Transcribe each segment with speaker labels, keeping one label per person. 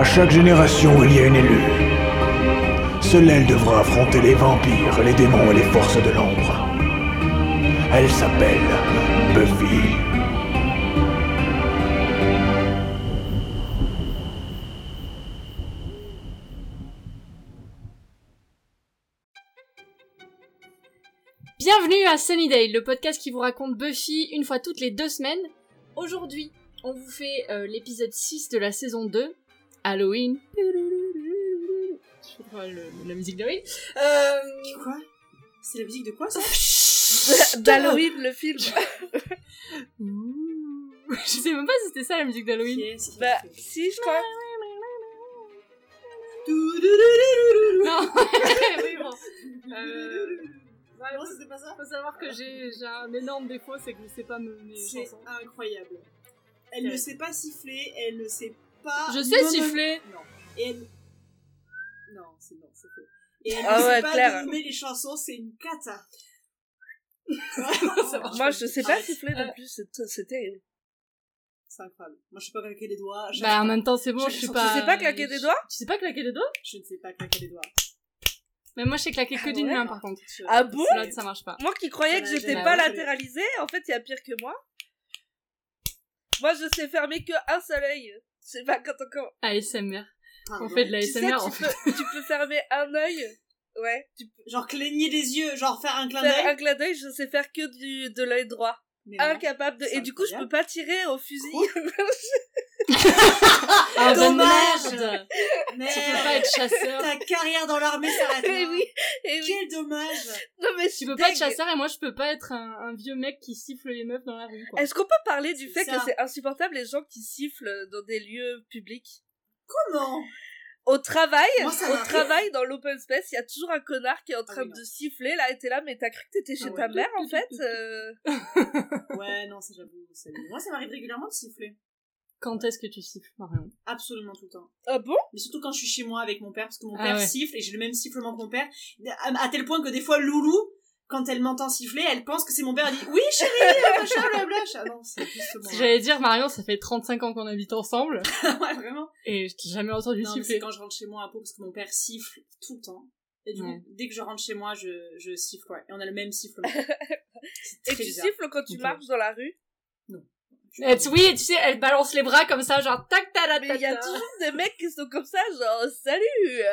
Speaker 1: À chaque génération, il y a une élue. Seule elle devra affronter les vampires, les démons et les forces de l'ombre. Elle s'appelle Buffy.
Speaker 2: Bienvenue à Sunnydale, le podcast qui vous raconte Buffy une fois toutes les deux semaines. Aujourd'hui, on vous fait euh, l'épisode 6 de la saison 2, Halloween. Je fais pas le- la musique d'Halloween. Euh...
Speaker 3: Quoi C'est la musique de quoi ça
Speaker 4: D'Halloween, le film.
Speaker 2: Je sais même pas si c'était ça la musique d'Halloween.
Speaker 4: Bah, si, je crois.
Speaker 2: Non, oui, bon. Euh... ouais,
Speaker 3: c'était pas ça
Speaker 2: faut savoir que j'ai un énorme défaut, c'est que je sais pas me
Speaker 3: C'est incroyable. Elle ne sait pas siffler, elle ne sait pas.
Speaker 2: Je sais siffler.
Speaker 3: Non. Et elle. Non, c'est non, c'est faux. Et elle
Speaker 4: Ah
Speaker 3: ne
Speaker 4: ouais,
Speaker 3: sait pas
Speaker 4: clair.
Speaker 3: nommer les chansons, c'est une cata.
Speaker 4: Moi, je sais pas siffler non plus, c'est c'est terrible.
Speaker 3: C'est incroyable. Moi, je sais pas claquer les doigts.
Speaker 2: Bah en même temps c'est bon,
Speaker 3: Je
Speaker 2: je suis pas...
Speaker 4: Tu sais pas claquer des doigts
Speaker 2: Tu sais pas claquer des doigts?
Speaker 3: Je ne sais pas claquer les doigts.
Speaker 2: Mais moi je sais claquer que
Speaker 3: Ah
Speaker 2: d'une
Speaker 3: ouais
Speaker 2: main par contre.
Speaker 3: Je-
Speaker 4: Ah bon
Speaker 2: L'autre ça marche pas.
Speaker 4: Moi qui croyais que j'étais pas latéralisée, en fait, il y a pire que moi. Moi, je sais fermer que un seul œil. Je sais pas quand on commence.
Speaker 2: ASMR.
Speaker 3: Pardon.
Speaker 2: On fait de la
Speaker 4: Tu sais,
Speaker 2: ASMR
Speaker 4: tu
Speaker 2: en fait.
Speaker 4: peux, tu peux fermer un œil. Ouais, tu peux
Speaker 3: Genre cligner des yeux, genre faire un clin
Speaker 4: faire un
Speaker 3: d'œil.
Speaker 4: clin d'œil, je sais faire que du, de l'œil droit.
Speaker 3: Mais non.
Speaker 4: Incapable de. Et du coup, je peux pas tirer au fusil.
Speaker 2: Ah bah
Speaker 3: Dommage.
Speaker 2: merde
Speaker 3: Mais
Speaker 2: Tu peux pas être chasseur.
Speaker 3: ta carrière dans l'armée s'arrête.
Speaker 4: Eh
Speaker 3: là.
Speaker 4: oui, eh oui.
Speaker 3: Quel dommage.
Speaker 4: Non, mais
Speaker 2: Tu peux pas être chasseur et moi je peux pas être un, un vieux mec qui siffle les meufs dans la rue quoi.
Speaker 4: Est-ce qu'on peut parler du fait
Speaker 3: ça.
Speaker 4: que c'est insupportable les gens qui sifflent dans des lieux publics?
Speaker 3: Comment?
Speaker 4: Au travail,
Speaker 3: Moi,
Speaker 4: au travail dans l'open space, il y a toujours un connard qui est en train
Speaker 3: oui, non.
Speaker 4: de siffler là et t'es là mais t'as cru que t'étais chez
Speaker 3: Ah
Speaker 4: ta mère en fait euh,
Speaker 3: Ouais, non, ça j'avoue. Moi, ça m'arrive régulièrement de siffler.
Speaker 2: Quand est-ce que tu siffles Marion?
Speaker 3: Absolument tout le temps.
Speaker 4: Ah bon?
Speaker 3: Mais surtout quand je suis chez moi avec mon père, parce que mon
Speaker 2: Ah
Speaker 3: père
Speaker 2: ouais.
Speaker 3: siffle et j'ai le même sifflement que mon père. À, à tel point que des fois, Loulou, quand elle m'entend siffler, elle pense que c'est mon père. Elle dit Oui, chérie, machin, blabla. Ah non, c'est.
Speaker 2: J'allais dire Marion, ça fait 35 ans qu'on habite ensemble
Speaker 3: ouais, vraiment.
Speaker 2: et je t'ai jamais entendu
Speaker 3: Non, mais c'est
Speaker 2: siffler.
Speaker 3: quand je rentre chez moi à Pau, parce que mon père siffle tout le temps. Et du
Speaker 2: Ouais.
Speaker 3: coup, dès que je rentre chez moi, je, je siffle, ouais. Et on a le même sifflement.
Speaker 4: Et tu
Speaker 3: bizarre.
Speaker 4: siffles quand tu marches dans la rue?
Speaker 3: Je-
Speaker 2: Et tu- oui, tu sais, elle balance les bras comme ça, genre tac ta la
Speaker 4: Mais
Speaker 2: ta
Speaker 4: il y a toujours des mecs qui sont comme ça, genre salut, euh,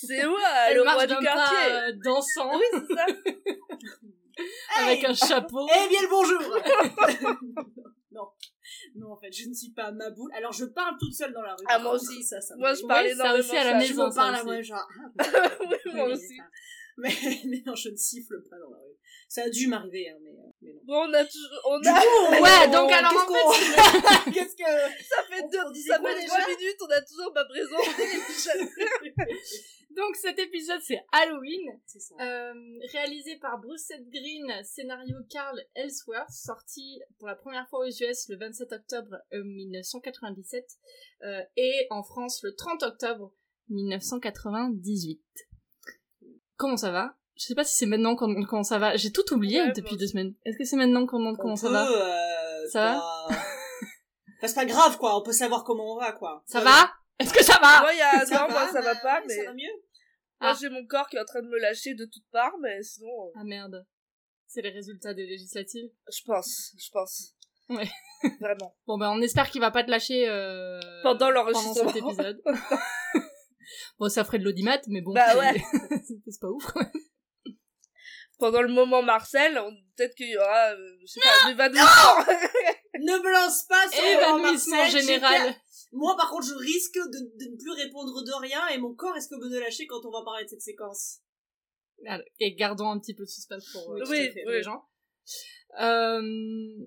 Speaker 4: c'est moi,
Speaker 2: Elle
Speaker 4: le roi du quartier.
Speaker 2: pas, euh, dansant
Speaker 4: Oui, c'est ça.
Speaker 2: avec
Speaker 3: Hey
Speaker 2: un chapeau.
Speaker 3: Eh bien le bonjour Non. Non, en fait, je ne suis pas ma boule. Alors, je parle toute seule dans la rue.
Speaker 4: Ah, moi aussi.
Speaker 3: Ça, ça me
Speaker 4: Moi, je parle
Speaker 2: Ouais, ça
Speaker 4: énormément.
Speaker 2: aussi à la
Speaker 4: ça.
Speaker 3: Je
Speaker 2: maison, ça
Speaker 3: parle à
Speaker 2: aussi.
Speaker 3: moi, genre... ah,
Speaker 4: Oui, moi aussi.
Speaker 3: ça. Mais, mais non, je ne siffle pas dans la rue. Ça a dû m'arriver, hein, mais, euh, mais non.
Speaker 4: Bon, on a toujours, on
Speaker 3: Du
Speaker 4: a,
Speaker 3: coup,
Speaker 2: Ouais,
Speaker 3: on-
Speaker 2: donc alors,
Speaker 3: qu'est-ce
Speaker 2: en
Speaker 3: Qu'est-ce que...
Speaker 4: ça fait
Speaker 3: on-
Speaker 4: deux, ça fait
Speaker 3: déjà
Speaker 4: trois minutes, on a toujours pas présence.
Speaker 2: Donc cet épisode c'est Halloween,
Speaker 3: C'est ça.
Speaker 2: euh, réalisé par Bruce Seth Green, scénario Carl Ellsworth, sorti pour la première fois aux US le 27 octobre euh, 1997 euh, et en France le 30 octobre 1998. Comment ça va? Je sais pas si c'est maintenant qu'on demande comment ça va. J'ai tout oublié
Speaker 4: Ouais,
Speaker 2: depuis deux semaines. Est-ce que c'est maintenant qu'on demande comment
Speaker 3: On
Speaker 2: ça
Speaker 3: peut,
Speaker 2: va
Speaker 3: euh,
Speaker 2: Ça va
Speaker 3: pas- Enfin, c'est pas grave, quoi. On peut savoir comment on va, quoi.
Speaker 2: Ça va Est-ce que ça va
Speaker 4: Moi, il y a,
Speaker 3: Ça
Speaker 4: non, moi, ça va
Speaker 3: bah,
Speaker 4: pas, mais
Speaker 3: Ça va mieux
Speaker 4: moi,
Speaker 2: Ah.
Speaker 4: j'ai mon corps qui est en train de me lâcher de toutes parts, mais sinon, euh,
Speaker 2: Ah merde. C'est les résultats des législatives.
Speaker 4: je pense, je pense.
Speaker 2: Ouais.
Speaker 4: Vraiment.
Speaker 2: Bon ben on espère qu'il va pas te lâcher euh,
Speaker 4: Pendant
Speaker 2: pendant
Speaker 4: l'enregistrement.
Speaker 2: cet épisode. bon ça ferait de l'audimat mais bon
Speaker 4: Bah ouais.
Speaker 2: c'est pas ouf. quand même.
Speaker 4: Pendant le moment Marcel, peut-être qu'il y aura, euh, je sais pas, un évanouissement.
Speaker 3: Ne me lance pas sur
Speaker 2: Évanouissement
Speaker 3: Marcel,
Speaker 2: général.
Speaker 3: Moi, par contre, je risque de, de ne plus répondre de rien et mon corps risque de lâcher quand on va parler de cette séquence?
Speaker 2: Alors, Et gardons un petit peu de suspense pour, euh,
Speaker 3: Oui,
Speaker 2: tout
Speaker 4: oui,
Speaker 2: à fait, pour
Speaker 4: oui.
Speaker 2: les gens. Euh,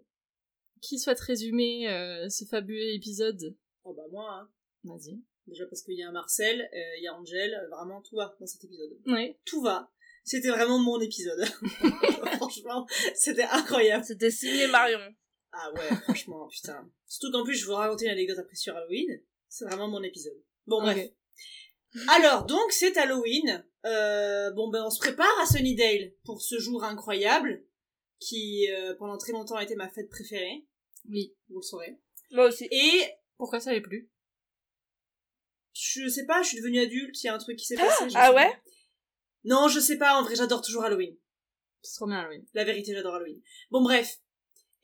Speaker 2: qui souhaite résumer euh, ce fabuleux épisode?
Speaker 3: Oh bah moi, hein.
Speaker 2: Vas-y.
Speaker 3: Déjà parce qu'il y a un Marcel, euh, il y a Angel, vraiment tout va dans cet épisode.
Speaker 2: Oui.
Speaker 3: Tout va. C'était vraiment mon épisode. franchement, c'était incroyable.
Speaker 4: C'était signé Marion.
Speaker 3: Ah ouais, franchement, putain. Surtout qu'en plus, je vous raconter une anecdote après sur Halloween. C'est vraiment mon épisode. Bon, bref. Alors, donc, c'est Halloween. Euh, bon, ben, on se prépare à Sunnydale pour ce jour incroyable qui, euh, pendant très longtemps, a été ma fête préférée.
Speaker 2: Oui.
Speaker 3: Vous le saurez.
Speaker 4: Moi aussi.
Speaker 3: Et
Speaker 2: Pourquoi ça l'est plus?
Speaker 3: Je sais pas, je suis devenue adulte, il y a un truc qui s'est passé. je
Speaker 4: ah ouais?
Speaker 3: Non, je sais pas, en vrai, j'adore toujours Halloween.
Speaker 2: C'est trop bien, Halloween.
Speaker 3: La vérité, j'adore Halloween. Bon, bref.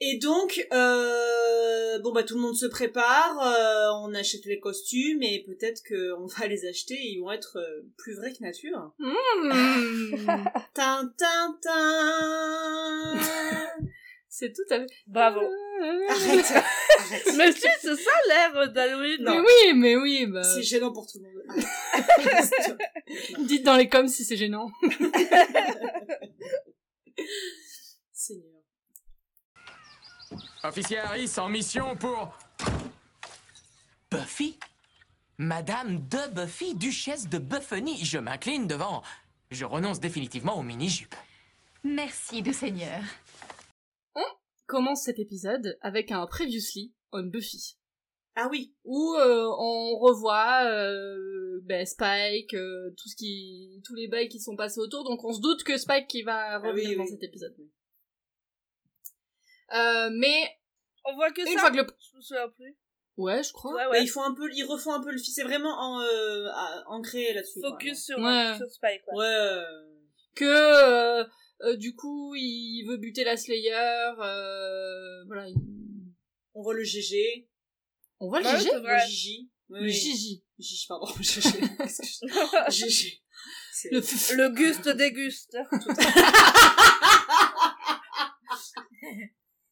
Speaker 3: Et donc, euh, bon bah tout le monde se prépare, euh, on achète les costumes et peut-être que on va les acheter et ils vont être euh, plus vrais que nature.
Speaker 2: Mmh.
Speaker 3: Tin tin tin.
Speaker 2: C'est tout à fait...
Speaker 4: Bravo.
Speaker 3: Arrête, arrête.
Speaker 4: Mais si, c'est ça l'air d'Halloween.
Speaker 2: Mais oui, mais oui, bah...
Speaker 3: C'est gênant pour tout le monde.
Speaker 2: Dites dans les coms si c'est gênant.
Speaker 3: Seigneur.
Speaker 5: Officier Harris en mission pour...
Speaker 6: Buffy? Madame de Buffy, duchesse de Buffony, je m'incline devant. Je renonce définitivement aux mini-jupes.
Speaker 7: Merci du Seigneur.
Speaker 2: Commence cet épisode avec un Previously on Buffy.
Speaker 3: Ah oui.
Speaker 2: où euh, on revoit euh, ben, Spike, euh, tout ce qui, tous les bails qui sont passés autour, donc on se doute que Spike qui va revenir
Speaker 3: Ah oui,
Speaker 2: dans
Speaker 3: oui.
Speaker 2: cet épisode. Euh, mais
Speaker 4: On voit que
Speaker 2: une
Speaker 4: ça.
Speaker 2: fois que le,
Speaker 4: Je me souviens plus.
Speaker 2: ouais, je crois.
Speaker 4: Ouais, ouais.
Speaker 3: ils font un peu, ils refont un peu le film. C'est vraiment en, euh, ancré là-dessus. quoi.
Speaker 4: Focus sur,
Speaker 2: Ouais.
Speaker 4: sur Spike. Ouais.
Speaker 3: Ouais. euh,
Speaker 2: Que euh, du coup il veut buter la Slayer. Euh, voilà, il-
Speaker 3: On voit le GG.
Speaker 2: on voit le
Speaker 4: Ouais,
Speaker 2: GG,
Speaker 4: c'est
Speaker 3: Le. Gigi.
Speaker 2: Le. Gigi,
Speaker 3: Gigi, pardon. GG. GG.
Speaker 2: Le
Speaker 4: Le guste déguste.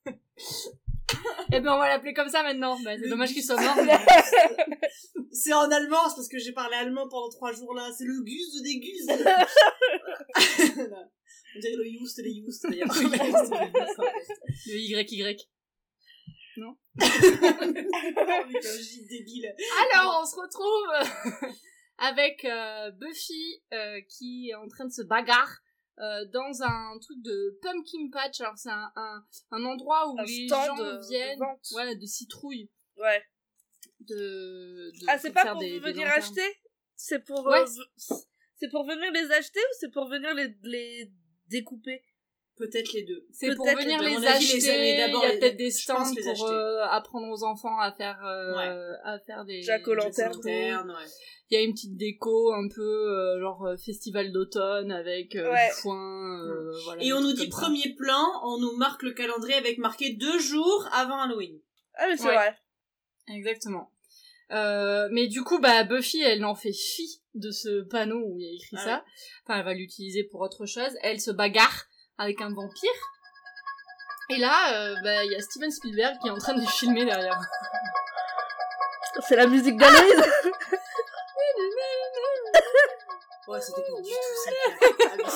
Speaker 2: Eh ben on va l'appeler comme ça maintenant. Bah, c'est dommage qu'il soit mort. mais-
Speaker 3: C'est en allemand, c'est parce que j'ai parlé allemand pendant trois jours là. C'est le Gus de des Gus. On dirait le Just des Just d'ailleurs.
Speaker 2: Le YY.
Speaker 3: Putain, J débile.
Speaker 2: Alors, on se retrouve avec euh, Buffy euh, qui est en train de se bagarre euh, dans un truc de pumpkin patch. Alors, c'est un, un, un endroit où
Speaker 4: Un
Speaker 2: les
Speaker 4: stand
Speaker 2: gens
Speaker 4: de- de
Speaker 2: viennent, voilà, de citrouilles,
Speaker 4: Ouais.
Speaker 2: de, de
Speaker 4: Ah, c'est pas pour
Speaker 2: des-
Speaker 4: venir acheter? C'est pour.
Speaker 2: Ouais,
Speaker 4: euh, c'est pour venir les acheter ou c'est pour venir les, les découper?
Speaker 3: Peut-être les deux.
Speaker 2: C'est pour venir les
Speaker 3: les
Speaker 2: acheter. Il y
Speaker 3: d'abord,
Speaker 2: a peut-être des stands pour euh, apprendre aux enfants à faire, euh, à faire des.
Speaker 4: Jack o'
Speaker 2: des
Speaker 4: lanterne.
Speaker 3: ouais.
Speaker 2: Il y a une petite déco un peu euh, genre euh, festival d'automne avec euh,
Speaker 4: Ouais.
Speaker 2: du foin. euh, voilà,
Speaker 3: Et on nous dit
Speaker 2: comme ça.
Speaker 3: premier plan, on nous marque le calendrier avec marqué deux jours avant Halloween.
Speaker 4: Ah, mais c'est
Speaker 2: Ouais.
Speaker 4: vrai.
Speaker 2: Exactement. Euh, mais du coup, bah Buffy, elle en fait fi de ce panneau où il y a écrit
Speaker 3: Ah
Speaker 2: ça. Enfin, elle va l'utiliser pour autre chose. Elle se bagarre avec un vampire. Et là, euh, bah il y a Steven Spielberg qui est en train de filmer derrière.
Speaker 4: C'est la musique d'Halloween.
Speaker 3: Ouais, c'était pas du tout ça.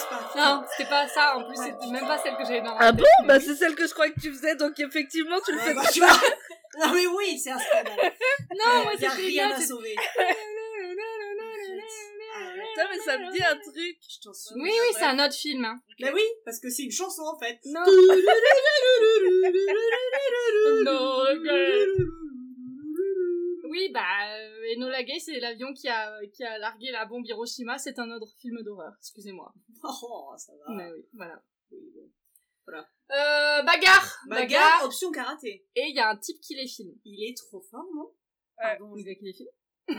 Speaker 3: Pas.
Speaker 2: Non, c'était pas ça. En plus, c'était même pas celle que j'avais dans la
Speaker 4: ah
Speaker 2: tête.
Speaker 4: bon? Bah, c'est celle que je crois que tu faisais, donc effectivement, tu le
Speaker 3: Ouais,
Speaker 4: fais.
Speaker 3: bah, tu vois. Non mais oui, c'est un scandale.
Speaker 2: Non, moi
Speaker 3: Il y a
Speaker 2: c'était
Speaker 3: rien
Speaker 2: bien.
Speaker 3: à sauver.
Speaker 4: Putain, mais ça me dit un truc.
Speaker 3: Je t'en suis.
Speaker 2: Oui, oui, c'est un autre film. Hein.
Speaker 3: Bah oui, parce que c'est une chanson en fait.
Speaker 2: Non. No regret. Oui, bah, euh, Enola Gay, c'est l'avion qui a, qui a largué la bombe Hiroshima. C'est un autre film d'horreur. Excusez-moi.
Speaker 3: Oh, ça va.
Speaker 2: Mais oui, voilà.
Speaker 3: Oui, bon. Voilà.
Speaker 2: Euh, bagarre,
Speaker 3: Bagarre, option karaté.
Speaker 2: Et il y a un type qui les filme.
Speaker 3: Il est trop fort, non?
Speaker 4: Ouais.
Speaker 3: Pardon,
Speaker 2: Le gars qui les filme?
Speaker 3: non,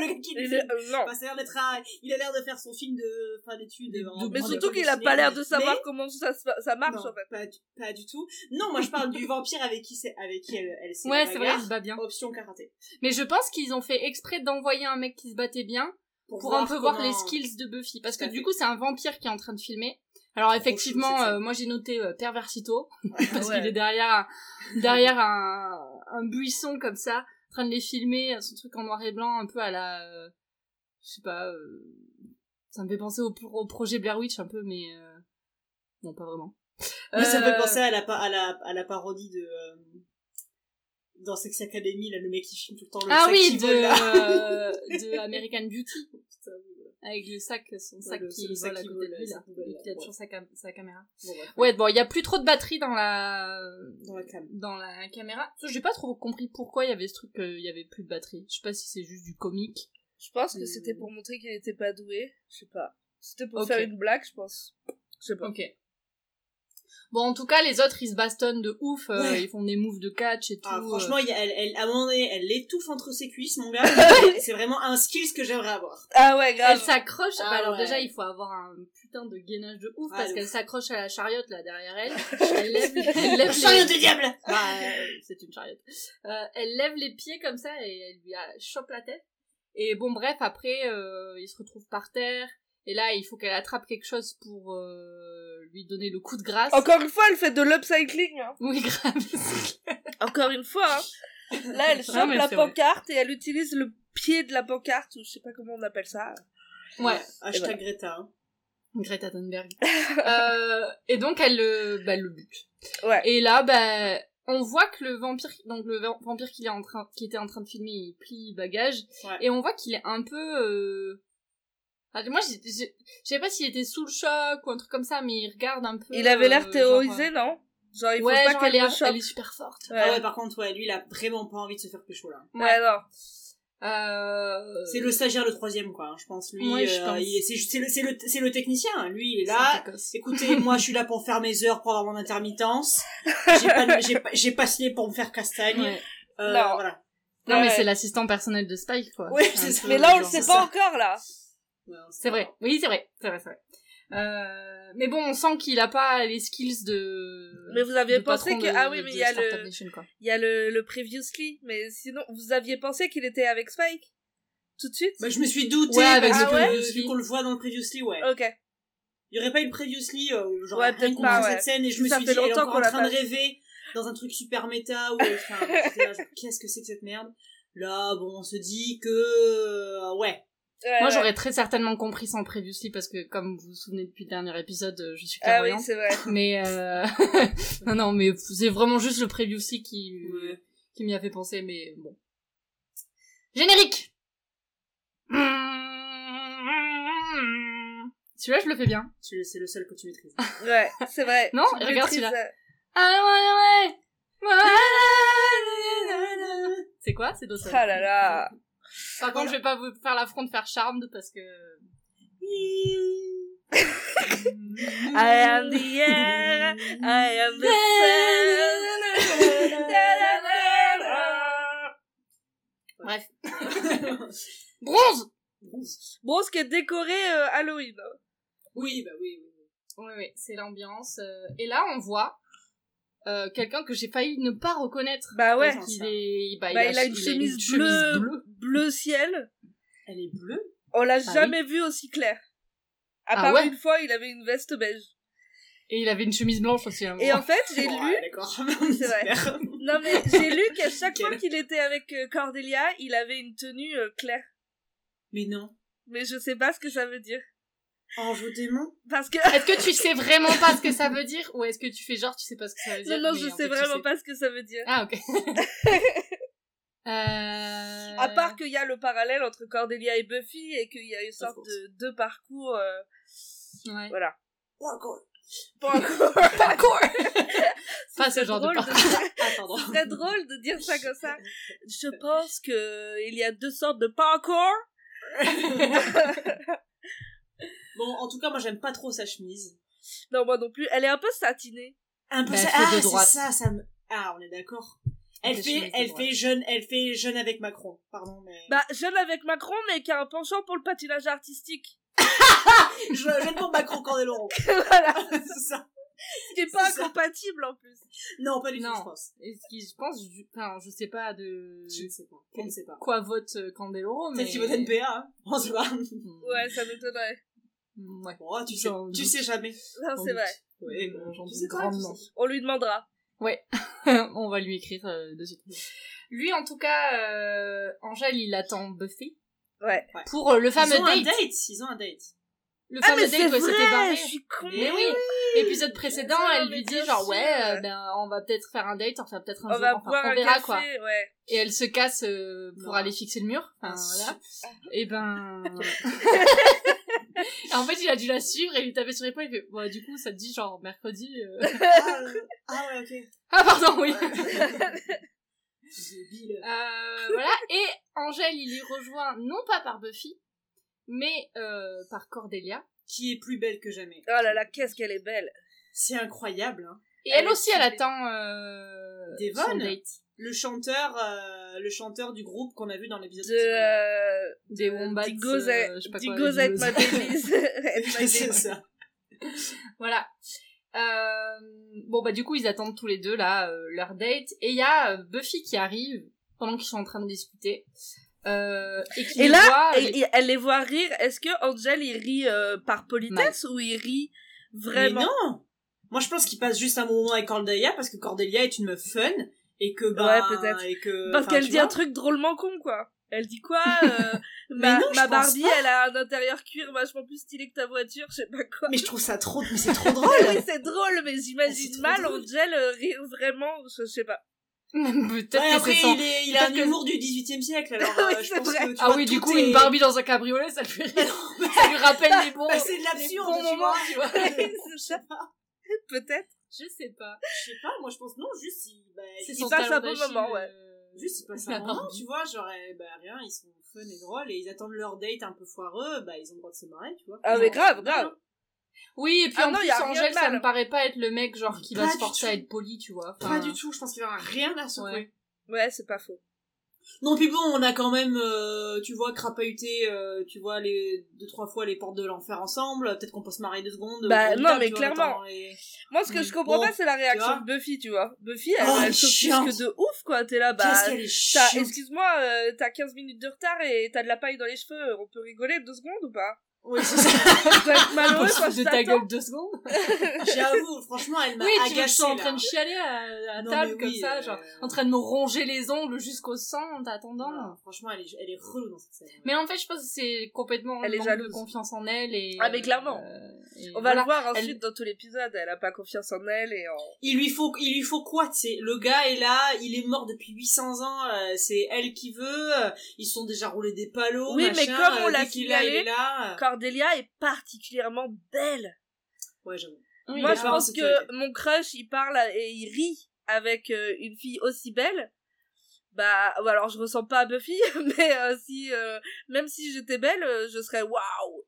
Speaker 3: le gars qui
Speaker 4: Il
Speaker 3: le
Speaker 4: est- euh, non.
Speaker 3: Ça a l'air Il a l'air de faire son film de fin d'études. en-
Speaker 4: Mais surtout qu'il a pas l'air de savoir
Speaker 3: Mais-
Speaker 4: comment ça, ça marche,
Speaker 3: non,
Speaker 4: en fait.
Speaker 3: pas, du, pas du tout. Non, moi je parle du vampire avec qui, c'est, avec qui elle, elle s'est
Speaker 2: Ouais, c'est vrai, il se bat bien.
Speaker 3: Option karaté.
Speaker 2: Mais je pense qu'ils ont fait exprès d'envoyer un mec qui se battait bien pour un peu voir les skills de Buffy. Parce que du coup, c'est un vampire qui est en train de filmer. Alors effectivement, euh, moi j'ai noté euh, perversito parce
Speaker 4: Ouais.
Speaker 2: qu'il est derrière un, derrière un, un buisson comme ça, en train de les filmer, euh, son truc en noir et blanc, un peu à la, euh, je sais pas, euh, ça me fait penser au, au projet Blair Witch un peu, mais euh, non pas vraiment.
Speaker 3: Mais ça me fait penser à la, pa- à la, à la parodie de, dans Sex Academy, là, le mec qui filme tout le temps le
Speaker 2: Ah oui, de,
Speaker 3: vole, là.
Speaker 2: de American Beauty. Avec le sac, son sac qui
Speaker 3: le sac qui vole,
Speaker 2: lui, là. Et a
Speaker 3: ouais.
Speaker 2: toujours sa, cam- sa caméra.
Speaker 3: Bon.
Speaker 2: Ouais, bon, il y a plus trop de batterie dans la,
Speaker 3: Dans la cam.
Speaker 2: dans la caméra. J'ai pas trop compris pourquoi il y avait ce truc, euh, il y avait plus de batterie. Je sais pas si c'est juste du comique.
Speaker 4: Je pense que
Speaker 3: Hmm.
Speaker 4: c'était pour montrer qu'il était pas doué. Je sais pas. C'était pour faire une blague, je pense. Je sais pas.
Speaker 2: Ok. Bon, en tout cas, les autres, ils se bastonnent de ouf. euh,
Speaker 3: Ouais.
Speaker 2: ils font des moves de catch et tout.
Speaker 3: Ah,
Speaker 2: euh.
Speaker 3: franchement, y a- elle, elle, à un moment donné, elle l'étouffe entre ses cuisses, mon gars. c'est vraiment un skills que j'aimerais avoir.
Speaker 4: Ah ouais,
Speaker 2: Elle
Speaker 4: grave.
Speaker 2: s'accroche.
Speaker 3: Ah
Speaker 2: bah alors
Speaker 3: ouais.
Speaker 2: déjà, il faut avoir un putain de gainage de ouf
Speaker 3: Ah,
Speaker 2: parce qu'elle s'accroche à la chariote là derrière elle. Elle lève, elle lève
Speaker 3: Chariot
Speaker 2: les...
Speaker 3: du diable
Speaker 2: Bah, euh, c'est une chariote. Euh, elle lève les pieds comme ça et elle lui a- chope la tête. Et bon, bref, après, euh, il se retrouve par terre. Et là, il faut qu'elle attrape quelque chose pour euh, lui donner le coup de grâce.
Speaker 4: Encore une fois, elle fait de l'upcycling. Hein.
Speaker 2: Oui, grave.
Speaker 4: Encore une fois. Hein. Là, elle chope la
Speaker 2: vrai.
Speaker 4: pancarte et elle utilise le pied de la pancarte, ou je sais pas comment on appelle ça.
Speaker 2: ouais.
Speaker 3: Hashtag
Speaker 4: voilà.
Speaker 3: Greta. Hein.
Speaker 2: Greta Thunberg. euh, et donc elle le, bah, le bute.
Speaker 4: Ouais.
Speaker 2: Et là, bah, on voit que le vampire, donc le va- vampire qu'il est en train, qui était en train de filmer, il plie bagage,
Speaker 3: Ouais.
Speaker 2: et on voit qu'il est un peu. Euh... ah, moi, j'ai- j'ai- je savais pas s'il était sous le choc ou un truc comme ça, mais il regarde un peu.
Speaker 4: Il avait l'air
Speaker 2: euh,
Speaker 4: terrorisé,
Speaker 2: genre,
Speaker 4: non? Genre, il
Speaker 2: euh,
Speaker 4: faut
Speaker 2: ouais,
Speaker 4: pas qu'elle
Speaker 2: est,
Speaker 4: chope.
Speaker 2: elle est super forte.
Speaker 4: Ouais.
Speaker 3: Ah ouais, par contre, ouais, lui, il a vraiment pas envie de se faire pécho, là.
Speaker 4: Ouais, non.
Speaker 2: Euh...
Speaker 3: C'est le stagiaire, le troisième, quoi, hein, je pense. Lui,
Speaker 2: Ouais, je
Speaker 3: euh, c'est c'est le, c'est le, c'est le technicien. hein. Lui, il est là. Écoutez, moi, je suis là pour faire mes heures, pour avoir mon intermittence. J'ai pas, j'ai pas, j'ai pas signé pour me faire castagne.
Speaker 2: Ouais.
Speaker 3: Euh,
Speaker 4: Non.
Speaker 3: Voilà.
Speaker 2: Non, mais
Speaker 4: Ouais.
Speaker 2: c'est l'assistant personnel de Spike, quoi.
Speaker 3: Ouais, ça.
Speaker 4: Mais là, on le sait
Speaker 2: ça.
Speaker 4: pas encore, là.
Speaker 3: Ouais,
Speaker 2: C'est vrai, oui, c'est vrai, c'est vrai, c'est vrai. Euh, mais bon, on sent qu'il a pas les skills de.
Speaker 4: Mais vous aviez pensé que-
Speaker 2: de-
Speaker 4: ah oui, mais il y a le-. Il y a le, le previously, mais sinon, vous aviez pensé qu'il était avec Spike Tout de suite?
Speaker 3: Bah, je me suis douté,
Speaker 2: Ouais, avec previously.
Speaker 3: vu qu'on le voit dans le previously, ouais.
Speaker 4: Ok.
Speaker 3: Il y aurait pas eu le previously, euh, genre,
Speaker 4: Ouais,
Speaker 3: rien
Speaker 4: peut-être pas, ouais.
Speaker 3: cette scène, et je me suis
Speaker 4: fait
Speaker 3: dit, elle est
Speaker 4: longtemps
Speaker 3: encore en train de rêver dans un truc super méta, où, enfin, j'étais là, genre, qu'est-ce que c'est que cette merde? Là, bon, on se dit que, euh, ouais.
Speaker 4: Ouais,
Speaker 2: Moi, j'aurais très certainement compris sans previously parce que, comme vous vous souvenez depuis le dernier épisode, euh, je suis
Speaker 4: Ah oui,
Speaker 2: clairvoyante.
Speaker 4: c'est vrai.
Speaker 2: mais euh... non, non, mais c'est vraiment juste le previously qui
Speaker 3: Ouais.
Speaker 2: qui m'y a fait penser, mais bon. Générique. Celui-là, je le fais bien.
Speaker 3: C'est le seul que tu maîtrises.
Speaker 4: Ouais, c'est vrai.
Speaker 2: Non,
Speaker 4: Tu
Speaker 2: regarde celui-là.
Speaker 4: euh,
Speaker 2: Ah ouais, ouais. C'est quoi C'est Dawson.
Speaker 4: Ah là là.
Speaker 2: Par contre, je vais pas vous faire l'affront de faire Charmed parce que.
Speaker 4: I am the air, I am the sun.
Speaker 2: Bref. Bronze
Speaker 4: Bon, ce qui est décoré euh, Halloween.
Speaker 3: Oui, bah oui, oui. oui.
Speaker 2: Oui, oui, c'est l'ambiance. euh, Et là, on voit euh, quelqu'un que j'ai failli ne pas reconnaître.
Speaker 4: Bah ouais.
Speaker 3: Parce
Speaker 2: Il, est... bah,
Speaker 4: Bah, il a une chemise bleue,
Speaker 2: bleue.
Speaker 4: bleu ciel.
Speaker 3: Elle est bleue?
Speaker 4: On l'a
Speaker 2: Ah
Speaker 4: jamais vu aussi clair. À
Speaker 2: Ah
Speaker 4: part
Speaker 2: ouais
Speaker 4: une fois, il avait une veste beige.
Speaker 2: Et il avait une chemise blanche aussi. hein.
Speaker 4: Et en fait, j'ai lu,
Speaker 3: ouais, d'accord.
Speaker 4: C'est vrai. Non mais j'ai lu qu'à chaque fois qu'il était avec euh, Cordelia, il avait une tenue euh, claire.
Speaker 3: Mais non.
Speaker 4: Mais je sais pas ce que ça veut dire.
Speaker 3: Ange au démon?
Speaker 4: Parce que
Speaker 2: Est-ce que tu sais vraiment pas ce que ça veut dire ou est-ce que tu fais genre tu sais pas ce que ça veut dire
Speaker 4: non non, je
Speaker 2: en
Speaker 4: sais
Speaker 2: fait, tu
Speaker 4: vraiment
Speaker 2: sais.
Speaker 4: pas ce que ça veut dire.
Speaker 2: Ah ok. euh...
Speaker 4: À part qu'il y a le parallèle entre Cordelia et Buffy et qu'il y a une sorte de deux parcours. euh,
Speaker 2: Ouais.
Speaker 4: voilà.
Speaker 3: Pas encore.
Speaker 2: Parcours Pas ce
Speaker 4: C'est
Speaker 2: genre de
Speaker 4: drôle
Speaker 2: parcours.
Speaker 3: Ah, pardon.
Speaker 4: Ce serait drôle de dire ça comme ça. Je pense que il y a deux sortes de parcours.
Speaker 3: Bon, en tout cas, moi, j'aime pas trop sa chemise.
Speaker 4: Non, moi non plus. Elle est un peu satinée.
Speaker 3: Un peu
Speaker 2: Bah, fait
Speaker 3: Ah, c'est ça, ça me. Ah, on est d'accord. Elle fait, elle
Speaker 2: droite.
Speaker 3: fait jeune, elle fait jeune avec Macron. Pardon, mais.
Speaker 4: Bah, jeune avec Macron, mais qui a un penchant pour le patinage artistique.
Speaker 3: je, jeune pour Macron Candeloro.
Speaker 4: voilà.
Speaker 3: c'est ça.
Speaker 4: Ce qui est pas
Speaker 3: ça.
Speaker 4: incompatible en plus.
Speaker 3: Non, pas du tout,
Speaker 2: Non.
Speaker 3: je pense.
Speaker 2: Et ce qui, je pense, je, enfin, je sais pas de
Speaker 3: Je ne sais pas. Je ne sais pas.
Speaker 2: quoi vote euh, Candeloro, mais.
Speaker 3: Peut-être qu'il vote NPA, hein. On sait pas.
Speaker 4: Ouais, ça m'étonnerait.
Speaker 2: Mm, Ouais.
Speaker 3: Bon, tu sais, tu
Speaker 2: doute.
Speaker 3: sais jamais.
Speaker 4: Non,
Speaker 2: Sans
Speaker 4: c'est
Speaker 2: doute.
Speaker 4: vrai.
Speaker 3: Ouais,
Speaker 2: Euh,
Speaker 3: bon,
Speaker 2: j'en
Speaker 3: tu
Speaker 2: doute
Speaker 3: sais
Speaker 2: grandement.
Speaker 4: On lui demandera.
Speaker 2: On va lui écrire euh, de suite. Lui, en tout cas, euh, Angèle, il attend Buffy
Speaker 4: Ouais.
Speaker 2: pour euh, le fameux
Speaker 3: Ils ont un
Speaker 2: date.
Speaker 3: date. Ils ont un date.
Speaker 2: Le
Speaker 4: Ah,
Speaker 2: fameux date où elle s'était barrée.
Speaker 4: je suis con.
Speaker 2: Mais oui, épisode précédent,
Speaker 4: sûr,
Speaker 2: elle
Speaker 4: mais
Speaker 2: lui dit
Speaker 4: bien
Speaker 2: genre
Speaker 4: sûr.
Speaker 2: ouais, euh, ben on va peut-être faire un date, enfin peut-être un
Speaker 4: On
Speaker 2: jour,
Speaker 4: va
Speaker 2: enfin,
Speaker 4: boire
Speaker 2: on
Speaker 4: un
Speaker 2: verra
Speaker 4: café,
Speaker 2: quoi.
Speaker 4: ouais.
Speaker 2: Et elle se casse euh, pour
Speaker 3: Non.
Speaker 2: aller fixer le mur, enfin voilà. Et ben, en fait il a dû la suivre et lui taper sur l'épaule. Il fait ouais du coup ça te dit genre mercredi. euh.
Speaker 3: Ah, euh, ah ouais, ok.
Speaker 2: ah pardon oui. Euh, voilà. Et Angèle, il est rejoint non pas par Buffy, mais euh, par Cordelia.
Speaker 3: Qui est plus belle que jamais.
Speaker 4: Oh là là, qu'est-ce qu'elle est belle.
Speaker 3: C'est incroyable, hein.
Speaker 2: Et
Speaker 3: Elle
Speaker 2: aussi, elle attend euh,
Speaker 3: Devon
Speaker 2: son date.
Speaker 3: Le chanteur, euh, le chanteur du groupe qu'on a vu dans l'épisode.
Speaker 4: De, euh,
Speaker 2: Des
Speaker 4: de-
Speaker 2: wombats,
Speaker 4: It goes
Speaker 2: euh,
Speaker 4: at-
Speaker 2: je sais pas
Speaker 4: It
Speaker 2: quoi,
Speaker 4: goes
Speaker 2: it
Speaker 4: at
Speaker 2: goes-
Speaker 4: my babies. At my
Speaker 3: c'est
Speaker 4: babies.
Speaker 3: ça.
Speaker 2: Voilà. Euh, bon bah du coup ils attendent tous les deux là euh, leur date et il y a euh, Buffy qui arrive pendant qu'ils sont en train de discuter euh, et qui
Speaker 4: Et là,
Speaker 2: voit,
Speaker 4: elle,
Speaker 2: les-
Speaker 4: elle les voit rire. Est-ce que Angel il rit euh, par politesse ou il rit vraiment?
Speaker 3: Mais non Moi, je pense qu'il passe juste un moment avec Cordelia parce que Cordelia est une meuf fun et que bah
Speaker 4: Ouais, peut-être.
Speaker 3: et que
Speaker 4: Parce qu'elle dit
Speaker 3: vois.
Speaker 4: un truc drôlement con, quoi. Elle dit quoi euh, Ma,
Speaker 3: non,
Speaker 4: Barbie,
Speaker 3: pas.
Speaker 4: elle a un intérieur cuir vachement plus stylé que ta voiture, je sais pas quoi.
Speaker 3: Mais je trouve ça trop mais c'est trop drôle.
Speaker 4: oui, c'est drôle, mais j'imagine mal
Speaker 3: drôle.
Speaker 4: Angel euh, rire vraiment, je sais pas.
Speaker 2: peut-être
Speaker 3: Ouais, après, il, est, il a un
Speaker 2: que-
Speaker 3: humour du 18 e siècle, alors
Speaker 4: Oui,
Speaker 3: euh, je
Speaker 4: c'est
Speaker 3: pense
Speaker 4: vrai.
Speaker 3: que tu
Speaker 2: ah
Speaker 3: vois,
Speaker 2: oui du coup
Speaker 3: est-
Speaker 2: une Barbie dans un cabriolet ça lui, ça lui rappelle les bons
Speaker 3: Bah, c'est de
Speaker 2: les
Speaker 3: l'absurde,
Speaker 2: bons
Speaker 3: tu
Speaker 2: moments tu vois
Speaker 4: Peut-être.
Speaker 2: je sais pas
Speaker 3: Je sais pas, moi je pense non, juste il, bah, il
Speaker 2: son
Speaker 4: passe un bon moment, ouais.
Speaker 2: euh,
Speaker 3: Juste, ils passent
Speaker 2: la
Speaker 3: un moment, tu vois, genre, eh, bah, rien, ils sont fun et drôles, et ils attendent leur date un peu foireux, bah, ils ont le droit de se marrer, tu vois.
Speaker 4: Ah, mais
Speaker 3: Genre,
Speaker 4: grave, grave.
Speaker 2: oui et puis
Speaker 4: Ah
Speaker 2: en
Speaker 4: non,
Speaker 2: plus
Speaker 4: y a rien
Speaker 2: Angèle ça me paraît pas être le mec genre qui va se forcer à être poli tu vois
Speaker 3: Pas du tout, je pense qu'il aura rien à secouer.
Speaker 2: Ouais.
Speaker 4: Ouais, c'est pas faux.
Speaker 3: Non, puis bon, on a quand même, euh, tu vois, crapahuté, euh, tu vois, les deux, trois fois les portes de l'enfer ensemble, peut-être qu'on peut se marrer deux secondes.
Speaker 4: Bah, non, mais
Speaker 3: vois,
Speaker 4: clairement. Moi, ce que je comprends
Speaker 3: Bon,
Speaker 4: pas, c'est la réaction de Buffy, tu vois. Buffy, elle,
Speaker 3: Oh,
Speaker 4: elle s'offusque
Speaker 3: chiante.
Speaker 4: de ouf, quoi. T'es là, bah.
Speaker 3: Qu'est-ce qu'elle est
Speaker 4: t'as-
Speaker 3: chiante.
Speaker 4: Excuse-moi, euh, t'as 15 minutes de retard et t'as de la paille dans les cheveux. On peut rigoler deux secondes ou pas?
Speaker 3: Oui, c'est ça.
Speaker 4: Je dois être malheureux je
Speaker 2: de ta gueule deux secondes
Speaker 3: J'avoue, franchement, elle m'a
Speaker 2: oui tu
Speaker 3: agacée,
Speaker 2: es en
Speaker 3: là.
Speaker 2: train de chialer à, à
Speaker 3: Non,
Speaker 2: table comme
Speaker 3: oui,
Speaker 2: ça
Speaker 3: euh,
Speaker 2: genre en train de me ronger les ongles jusqu'au sang en t'attendant
Speaker 3: franchement, elle est, elle est relou dans cette scène.
Speaker 2: mais en fait je pense que c'est complètement
Speaker 4: Elle est
Speaker 2: manque
Speaker 4: jalouse.
Speaker 2: de confiance en elle et
Speaker 4: Ah, mais clairement.
Speaker 2: euh, et
Speaker 4: On va
Speaker 2: voilà.
Speaker 4: le voir
Speaker 2: Elle-
Speaker 4: ensuite dans tout l'épisode. Elle a pas confiance en elle et en.
Speaker 3: il lui faut il lui faut quoi tu sais? Le gars est là il est mort depuis 800 ans euh, c'est elle qui veut euh, ils se sont déjà roulés des palos
Speaker 4: Oui, mais comme on
Speaker 3: euh,
Speaker 4: l'a
Speaker 3: il
Speaker 4: signalé,
Speaker 3: est là
Speaker 4: Cordelia est particulièrement belle.
Speaker 3: ouais j'avoue
Speaker 2: Oui,
Speaker 4: Moi, je pense que mon crush, il parle et il rit avec euh, une fille aussi belle. Bah, ou alors je ressens pas à Buffy, mais euh, si, euh, même si j'étais belle, euh, je serais waouh.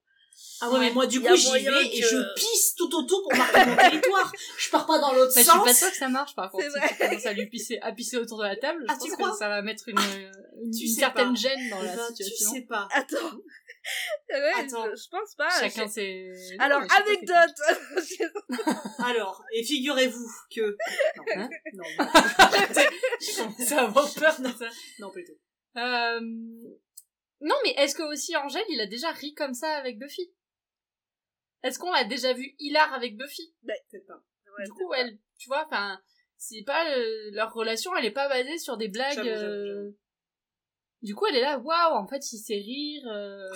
Speaker 3: ah ouais mais moi du coup j'y vais et je pisse tout autour pour marquer mon territoire je pars pas dans l'autre
Speaker 2: Bah, je suis
Speaker 3: sens
Speaker 2: pas sûre que ça marche par contre. Si
Speaker 4: vrai.
Speaker 2: tu commences à lui pisser, à pisser autour de la table, je
Speaker 3: Ah, tu
Speaker 2: pense
Speaker 3: crois
Speaker 2: que ça va mettre une, une,
Speaker 3: Tu
Speaker 2: une
Speaker 3: sais
Speaker 2: certaine
Speaker 3: pas.
Speaker 2: gêne dans
Speaker 3: Eh
Speaker 2: la
Speaker 3: ben, tu
Speaker 2: situation.
Speaker 3: sais pas
Speaker 4: Attends. ouais,
Speaker 3: Attends.
Speaker 4: Je, je pense pas.
Speaker 2: Chacun ses.
Speaker 4: Alors,
Speaker 2: Non,
Speaker 4: anecdote.
Speaker 3: alors et figurez-vous que non
Speaker 2: Hein
Speaker 3: non non,
Speaker 2: à avoir peur de ça.
Speaker 3: non plutôt
Speaker 2: Euh... Non, mais est-ce que aussi Angèle, il a déjà ri comme ça avec Buffy? Est-ce qu'on l'a déjà vu hilar avec Buffy?
Speaker 3: Peut-être pas
Speaker 4: Ouais,
Speaker 2: Du coup, elle, tu vois, enfin, c'est pas euh, leur relation, elle est pas basée sur des blagues.
Speaker 3: J'avoue, j'avoue,
Speaker 2: euh. Du coup, elle est là, waouh, en fait, il sait rire. euh.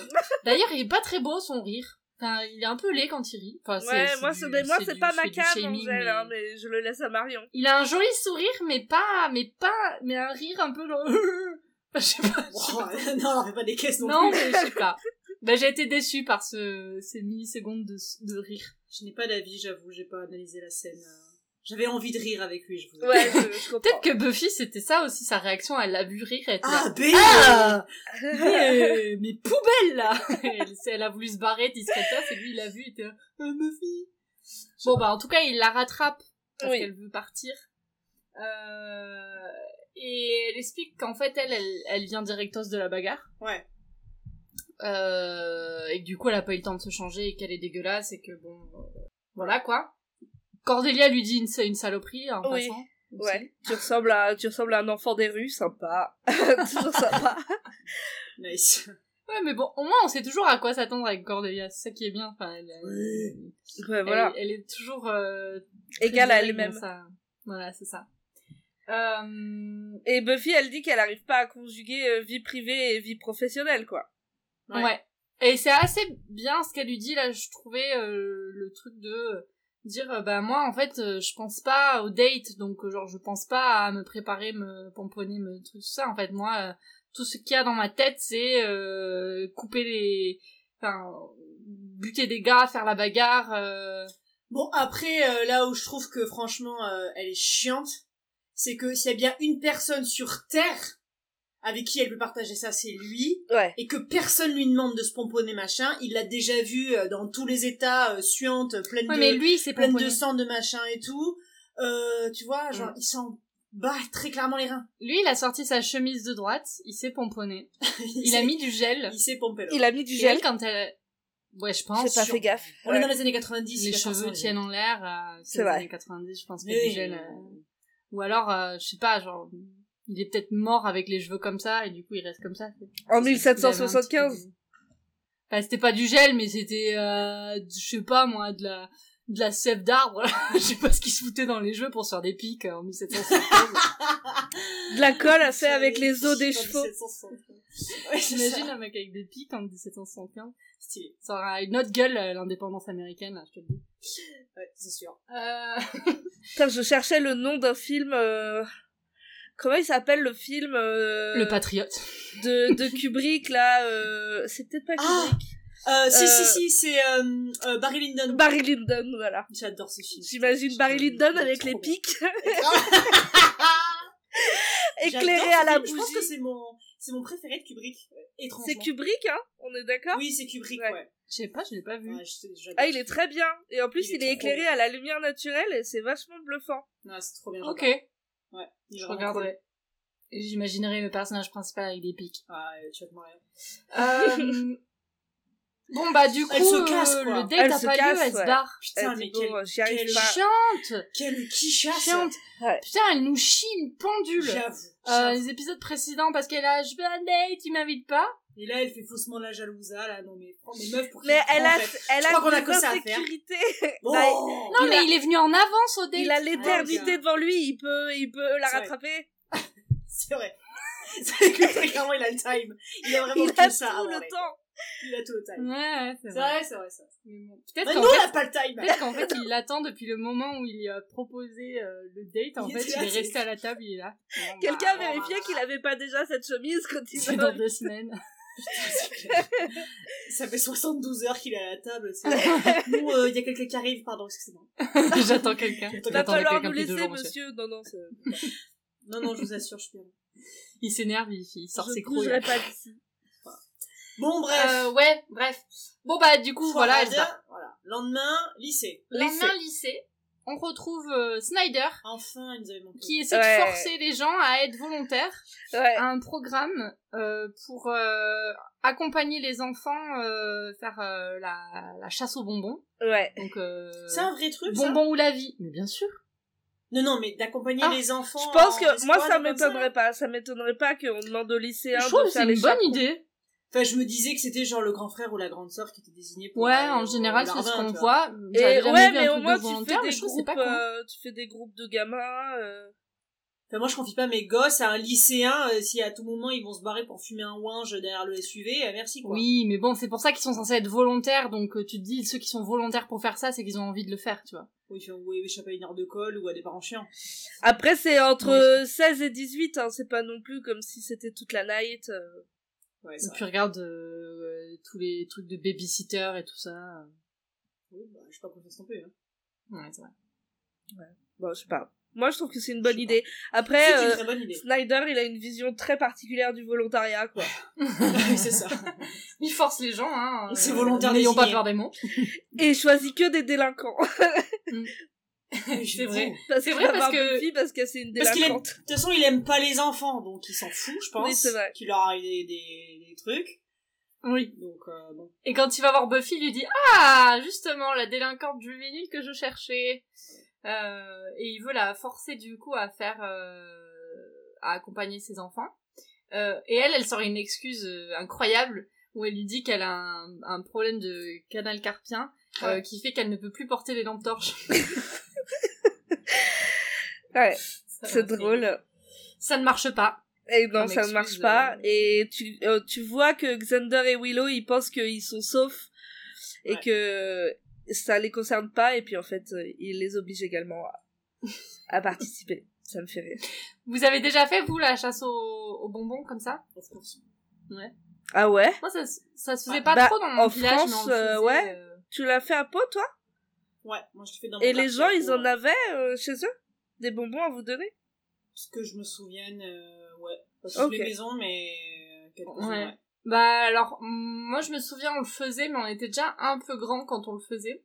Speaker 2: D'ailleurs, il est pas très beau son rire. Enfin, il est un peu laid quand il rit. Enfin, c'est-
Speaker 4: Ouais, moi,
Speaker 2: du-
Speaker 4: c'est mais moi, c'est pas ma
Speaker 2: shaming,
Speaker 4: Angèle,
Speaker 2: mais-
Speaker 4: hein, mais je le laisse à Marion.
Speaker 2: Il a un joli sourire, mais pas, mais pas, mais un rire un peu je sais pas. je sais pas.
Speaker 3: Non on fait pas des caisses non,
Speaker 2: Non,
Speaker 3: plus
Speaker 2: mais je sais pas. Bah, j'ai été déçue par ce, ces millisecondes de, de rire.
Speaker 3: je n'ai pas d'avis j'avoue j'ai pas analysé la scène euh. J'avais envie de rire avec lui je vous
Speaker 4: Ouais, je, je comprends.
Speaker 2: Peut-être que Buffy, c'était ça aussi, sa réaction, elle l'a vu rire, elle était là,
Speaker 3: ah bé
Speaker 2: Ah mais, mais poubelle là. Elle, elle a voulu se barrer discrètement et lui il l'a vu il était là Ah, Buffy. Bon bah en tout cas il la rattrape parce
Speaker 4: Oui.
Speaker 2: qu'elle veut partir. Euh, et elle explique qu'en fait elle, elle elle vient directos de la bagarre.
Speaker 3: Ouais.
Speaker 2: Euh, et que du coup elle a pas eu le temps de se changer et qu'elle est dégueulasse et que bon euh, voilà quoi Cordelia lui dit une, une saloperie en
Speaker 4: Oui.
Speaker 2: passant aussi.
Speaker 4: Ouais, tu ressembles à, tu ressembles à un enfant des rues, sympa. Toujours sympa.
Speaker 3: nice
Speaker 2: Ouais, mais bon, au moins on sait toujours à quoi s'attendre avec Cordelia, c'est ça qui est bien. Enfin, elle, elle-
Speaker 4: Ouais, voilà.
Speaker 2: elle, elle est toujours euh,
Speaker 4: Égale à elle-même.
Speaker 2: Voilà, c'est ça. Euh...
Speaker 4: Et Buffy, elle dit qu'elle arrive pas à conjuguer euh, vie privée et vie professionnelle, quoi.
Speaker 2: Ouais.
Speaker 3: Ouais.
Speaker 2: Et c'est assez bien ce qu'elle lui dit là. Je trouvais euh, le truc de euh, dire euh, bah moi en fait euh, je pense pas au date donc euh, genre je pense pas à me préparer, me pomponner, me tout ça. En fait moi tout ce qu'il y a dans ma tête c'est euh, couper les, enfin buter des gars, faire la bagarre. euh,
Speaker 3: Bon, après, euh, là où je trouve que franchement, elle est chiante, c'est que s'il y a bien une personne sur Terre avec qui elle peut partager ça, c'est lui.
Speaker 4: Ouais.
Speaker 3: Et que personne lui demande de se pomponner machin. Il l'a déjà vu euh, dans tous les états, euh, suantes, pleine
Speaker 2: Ouais,
Speaker 3: de,
Speaker 2: mais lui, c'est
Speaker 3: pleine
Speaker 2: pomponné.
Speaker 3: de sang, de machin et tout. Euh, tu vois, genre, il s'en bat très clairement les reins.
Speaker 2: Lui, il a sorti sa chemise de droite, il s'est pomponné. Il a mis du gel.
Speaker 3: Il s'est pompé là.
Speaker 4: Il a mis du
Speaker 2: Et
Speaker 4: gel.
Speaker 2: elle, quand elle... Ouais, je pense.
Speaker 4: J'ai pas fait gaffe.
Speaker 3: On est dans les années 90.
Speaker 2: les cheveux tiennent en l'air. Euh,
Speaker 4: C'est
Speaker 2: les
Speaker 4: vrai.
Speaker 2: années 90, je pense que
Speaker 3: Oui.
Speaker 2: du gel. euh, Ou alors, euh, je sais pas, genre, il est peut-être mort avec les cheveux comme ça et du coup il reste comme ça.
Speaker 4: En
Speaker 2: Il avait un petit
Speaker 4: 1775.
Speaker 2: peu de- Enfin, c'était pas du gel, mais c'était, euh, je sais pas moi, de la de la sève d'arbre. je sais pas ce qu'ils se foutaient dans les cheveux pour se faire des pics euh, en 1775.
Speaker 4: De la colle à faire avec les os des chevaux.
Speaker 3: 1760. Ouais,
Speaker 2: J'imagine un mec avec des pics en 1775.
Speaker 3: Stylé.
Speaker 2: Ça aura une autre gueule, euh, l'indépendance américaine, là, je te le dis.
Speaker 3: Ouais, c'est sûr.
Speaker 2: Euh...
Speaker 4: Putain, je cherchais le nom d'un film. euh, Comment il s'appelle le film euh,
Speaker 2: Le patriote.
Speaker 4: de, de Kubrick là euh... C'est peut-être pas
Speaker 3: Ah
Speaker 4: Kubrick.
Speaker 3: Euh, si,
Speaker 4: Euh,
Speaker 3: si, si, c'est euh, euh, Barry Lyndon.
Speaker 4: Barry Lyndon, voilà.
Speaker 3: J'adore ce film.
Speaker 4: J'imagine Barry Lyndon avec les pics éclairés
Speaker 3: J'adore
Speaker 4: à la
Speaker 3: film. Je pense
Speaker 4: bougie.
Speaker 3: que c'est mon, c'est mon préféré de Kubrick. Étrangement.
Speaker 4: C'est Kubrick, hein On est d'accord
Speaker 3: Oui, c'est Kubrick,
Speaker 4: Ouais.
Speaker 3: ouais.
Speaker 2: Je sais pas, je l'ai pas vu.
Speaker 3: Ouais,
Speaker 4: Ah, il est très bien. Et en plus,
Speaker 3: Il est
Speaker 4: il est,
Speaker 3: trop
Speaker 4: éclairé
Speaker 3: bien.
Speaker 4: à la lumière naturelle et c'est vachement bluffant.
Speaker 3: Non, c'est trop bien.
Speaker 2: Ok.
Speaker 3: Ouais.
Speaker 2: je regarderai. Et J'imaginerai le personnage principal avec des pics.
Speaker 3: cool. Ah, euh, tu vas te marrer.
Speaker 2: Euh... bon bah du coup,
Speaker 3: Elle se casse,
Speaker 2: euh, le date
Speaker 4: Elle
Speaker 2: a
Speaker 4: se
Speaker 2: pas
Speaker 4: casse,
Speaker 2: lieu, elle
Speaker 4: ouais.
Speaker 2: se barre.
Speaker 3: Putain,
Speaker 4: Elle
Speaker 3: mais
Speaker 4: dit, bon,
Speaker 3: quelle, quelle
Speaker 4: pas.
Speaker 2: Chiante
Speaker 3: quelle
Speaker 4: Ouais.
Speaker 2: Putain, elle nous chie une pendule
Speaker 3: J'avoue.
Speaker 2: euh. Les épisodes précédents, parce qu'elle a « Je veux un date, tu m'invites pas
Speaker 3: Et là, elle fait faussement la jalousa, là. Non, mais prends mes meufs pour
Speaker 4: Mais elle a, elle
Speaker 3: Je crois qu'on
Speaker 4: a
Speaker 3: a que
Speaker 4: des
Speaker 3: ça à faire.
Speaker 4: insécurités.
Speaker 3: Oh
Speaker 4: Bah, »
Speaker 2: Non,
Speaker 4: Il
Speaker 2: mais
Speaker 4: a-
Speaker 2: il est venu en avance au date
Speaker 4: Il a l'éternité
Speaker 3: Ouais,
Speaker 4: devant lui, il peut, il peut la
Speaker 3: C'est vrai.
Speaker 4: rattraper.
Speaker 3: C'est vrai. C'est que très clairement, il a le time. Il a vraiment
Speaker 4: Il a
Speaker 3: ça
Speaker 4: tout le temps.
Speaker 3: Il a tout le time.
Speaker 2: Ouais, ouais, c'est
Speaker 3: C'est
Speaker 2: vrai.
Speaker 3: vrai, c'est vrai, ça.
Speaker 2: Mais bon, Peut-être qu'en
Speaker 3: nous, on
Speaker 2: fait,
Speaker 3: n'a pas le time.
Speaker 2: peut-être qu'en fait, il l'attend depuis le moment où il lui a proposé euh, le date. En
Speaker 3: Il
Speaker 2: fait, il est resté à la table, il est là.
Speaker 4: Quelqu'un a vérifié qu'il avait pas déjà cette chemise quand il
Speaker 2: C'est dans deux semaines.
Speaker 3: Ça fait 72 heures qu'il est à la table. Nous, euh, il y a quelqu'un qui arrive, pardon, excusez-moi.
Speaker 2: J'attends quelqu'un.
Speaker 3: Il
Speaker 4: Va falloir nous laisser,
Speaker 2: jours,
Speaker 4: monsieur. Non, non, c'est-
Speaker 3: Non, non, je vous assure, je suis bien.
Speaker 2: Il s'énerve, il, il sort
Speaker 4: je
Speaker 2: ses
Speaker 4: ne
Speaker 2: crocs.
Speaker 4: bougerai pas d'ici.
Speaker 3: Bon, bref.
Speaker 2: Euh, ouais, bref. Bon bah du coup, voilà.
Speaker 3: Voilà. Lendemain, lycée.
Speaker 2: Lendemain, lycée, on retrouve euh, Snyder
Speaker 3: Enfin, manqué.
Speaker 2: qui essaie
Speaker 4: Ouais.
Speaker 2: de forcer les gens à être volontaires
Speaker 4: Ouais.
Speaker 2: à un programme euh, pour euh, accompagner les enfants euh, faire euh, la, la chasse aux bonbons.
Speaker 4: Ouais.
Speaker 2: Donc euh,
Speaker 3: C'est un vrai truc, ça
Speaker 2: bonbons ou la vie. Mais bien sûr.
Speaker 3: Non, non, mais d'accompagner
Speaker 2: Ah,
Speaker 3: les enfants.
Speaker 4: Je pense
Speaker 3: en
Speaker 4: que moi ça m'étonnerait pas. Ça m'étonnerait pas qu'on demande aux lycéens
Speaker 2: Je trouve
Speaker 4: de
Speaker 2: que c'est
Speaker 4: les
Speaker 2: une bonne idée.
Speaker 3: Enfin, je me disais que c'était genre le grand frère ou la grande sœur qui était désigné pour.
Speaker 2: Ouais, en général, c'est ce qu'on voit.
Speaker 4: Et ouais, mais au
Speaker 2: truc
Speaker 4: moins
Speaker 2: de
Speaker 4: tu fais des
Speaker 2: je trouve que c'est
Speaker 4: groupes,
Speaker 2: pas con.
Speaker 4: euh, tu fais des groupes de gamins. euh.
Speaker 3: Enfin, moi, je confie pas mes gosses à un lycéen euh, si à tout moment ils vont se barrer pour fumer un ouinge derrière le SUV. euh, merci, quoi.
Speaker 2: Oui, mais bon, c'est pour ça qu'ils sont censés être volontaires, donc euh, tu te dis, ceux qui sont volontaires pour faire ça, c'est qu'ils ont envie de le faire, tu vois.
Speaker 3: Oui, enfin, ou échapper à une heure de colle ou à des parents chiants.
Speaker 4: Après c'est entre 16 et 18, hein. c'est pas non plus comme si c'était toute la night.
Speaker 3: Ouais,
Speaker 2: Et
Speaker 3: c'est
Speaker 2: puis regarde euh, tous les trucs de babysitter et tout ça.
Speaker 3: Oui, bah, je suis pas confiance non plus. Hein.
Speaker 2: Ouais, c'est vrai.
Speaker 4: Bon, je sais pas. Moi je trouve que c'est une bonne
Speaker 3: sais
Speaker 4: idée. Après
Speaker 3: une
Speaker 4: euh,
Speaker 3: très bonne idée.
Speaker 4: Snyder il a une vision très particulière du volontariat quoi.
Speaker 3: Oui, c'est ça.
Speaker 2: Il force les gens, hein.
Speaker 3: C'est volontaire
Speaker 2: N'ayons pas peur des mots.
Speaker 4: Et il choisit que des délinquants.
Speaker 2: C'est vrai.
Speaker 4: Parce
Speaker 2: C'est vrai parce que-
Speaker 4: Buffy parce que c'est une
Speaker 3: Parce qu'il aime, de toute façon, il aime pas les enfants, donc il s'en fout, je pense.
Speaker 4: Oui, c'est vrai.
Speaker 3: Qu'il leur arrive des, des, des trucs.
Speaker 2: Oui.
Speaker 3: Donc, euh, bon.
Speaker 2: Et quand il va voir Buffy, il lui dit Ah, justement, la délinquante juvénile que je cherchais. Euh, et il veut la forcer du coup à faire, euh, à accompagner ses enfants. Euh, et elle, elle sort une excuse euh, incroyable où elle lui dit qu'elle a un, un problème de canal carpien euh,
Speaker 3: Ouais.
Speaker 2: qui fait qu'elle ne peut plus porter les lampes torches.
Speaker 4: Ouais, c'est drôle.
Speaker 2: Ça ne marche pas.
Speaker 4: Et non,
Speaker 2: Comme
Speaker 4: ça ne marche pas.
Speaker 2: euh.
Speaker 4: Et tu, euh, tu vois que Xander et Willow, ils pensent qu'ils sont saufs et
Speaker 3: Ouais.
Speaker 4: que ça les concerne pas. Et puis en fait, euh, ils les obligent également à, à participer. Ça me fait rire.
Speaker 2: Vous avez déjà fait, vous, la chasse aux, aux bonbons comme ça?
Speaker 3: Of course.
Speaker 4: Ah ouais?
Speaker 2: Moi, ça, ça se
Speaker 3: Ah,
Speaker 2: faisait pas
Speaker 4: bah,
Speaker 2: trop dans mon
Speaker 4: en
Speaker 2: village,
Speaker 4: France,
Speaker 2: mais on
Speaker 4: euh, ouais.
Speaker 2: euh,
Speaker 4: Tu l'as fait à pot, toi?
Speaker 3: Ouais, moi je le fais dans
Speaker 4: Et
Speaker 3: mon
Speaker 4: les
Speaker 3: quartier
Speaker 4: gens, ils en avaient euh, chez eux? Des bonbons à vous donner?
Speaker 3: Ce que je me souvienne, euh, ouais. Pas toutes les maisons, mais euh,
Speaker 2: Ouais.
Speaker 3: ouais.
Speaker 2: Bah alors, moi je me souviens, on le faisait, mais on était déjà un peu grand quand on le faisait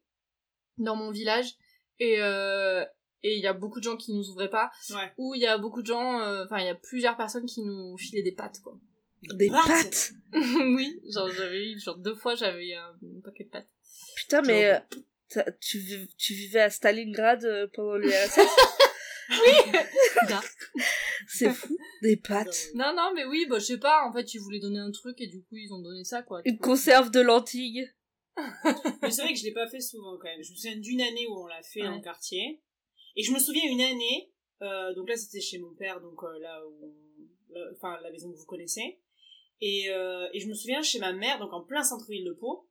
Speaker 2: dans mon village. Et euh, et il y a beaucoup de gens qui nous ouvraient pas,
Speaker 3: Ouais.
Speaker 2: ou il y a beaucoup de gens, euh, enfin il y a plusieurs personnes qui nous filaient des pâtes quoi.
Speaker 4: Des
Speaker 3: Pâtes.
Speaker 4: pâtes?
Speaker 2: Oui, genre j'avais eu, genre deux fois j'avais eu un, un paquet de pâtes.
Speaker 4: Putain, mais euh, tu, tu vivais à Stalingrad pendant l'URSS
Speaker 2: Non.
Speaker 4: C'est fou. Des pâtes.
Speaker 2: Non non mais oui, bah je sais pas, en fait ils voulaient donner un truc et du coup ils ont donné ça quoi.
Speaker 4: Une conserve de lentilles.
Speaker 3: Mais c'est vrai que je l'ai pas fait souvent quand même. Je me souviens d'une année où on l'a fait
Speaker 2: Ouais.
Speaker 3: en quartier. Et je me souviens une année, euh, donc là c'était chez mon père, donc euh, là où enfin la maison que vous connaissez. Et, euh, et je me souviens chez ma mère, donc en plein centre-ville de Pau,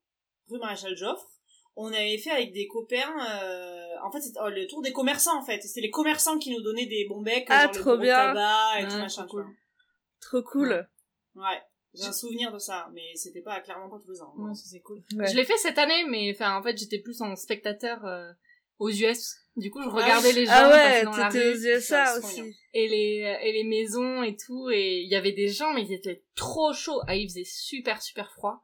Speaker 3: rue Maréchal Joffre, on avait fait avec des copains, euh, en fait c'était oh, le tour des commerçants en fait. C'était les commerçants qui nous donnaient des bons becs,
Speaker 4: Ah,
Speaker 3: genre le
Speaker 4: trop
Speaker 3: gros
Speaker 4: bien.
Speaker 3: tabac et tout machin.
Speaker 2: cool.
Speaker 4: Trop cool.
Speaker 3: Ouais. J'ai un souvenir de ça, mais c'était pas clairement pas tous les ans.
Speaker 2: Ouais, ça, c'est cool.
Speaker 4: Ouais.
Speaker 2: Je l'ai fait cette année, mais enfin en fait j'étais plus en spectateur euh, aux US. Du coup je
Speaker 3: Ah
Speaker 2: regardais les gens
Speaker 4: Ah
Speaker 2: passer
Speaker 4: ouais,
Speaker 2: dans la
Speaker 4: t'étais
Speaker 2: rue.
Speaker 4: aux USA aussi.
Speaker 3: bien.
Speaker 2: et les et les maisons et tout et il y avait des gens mais ils étaient trop chauds ah il faisait super super froid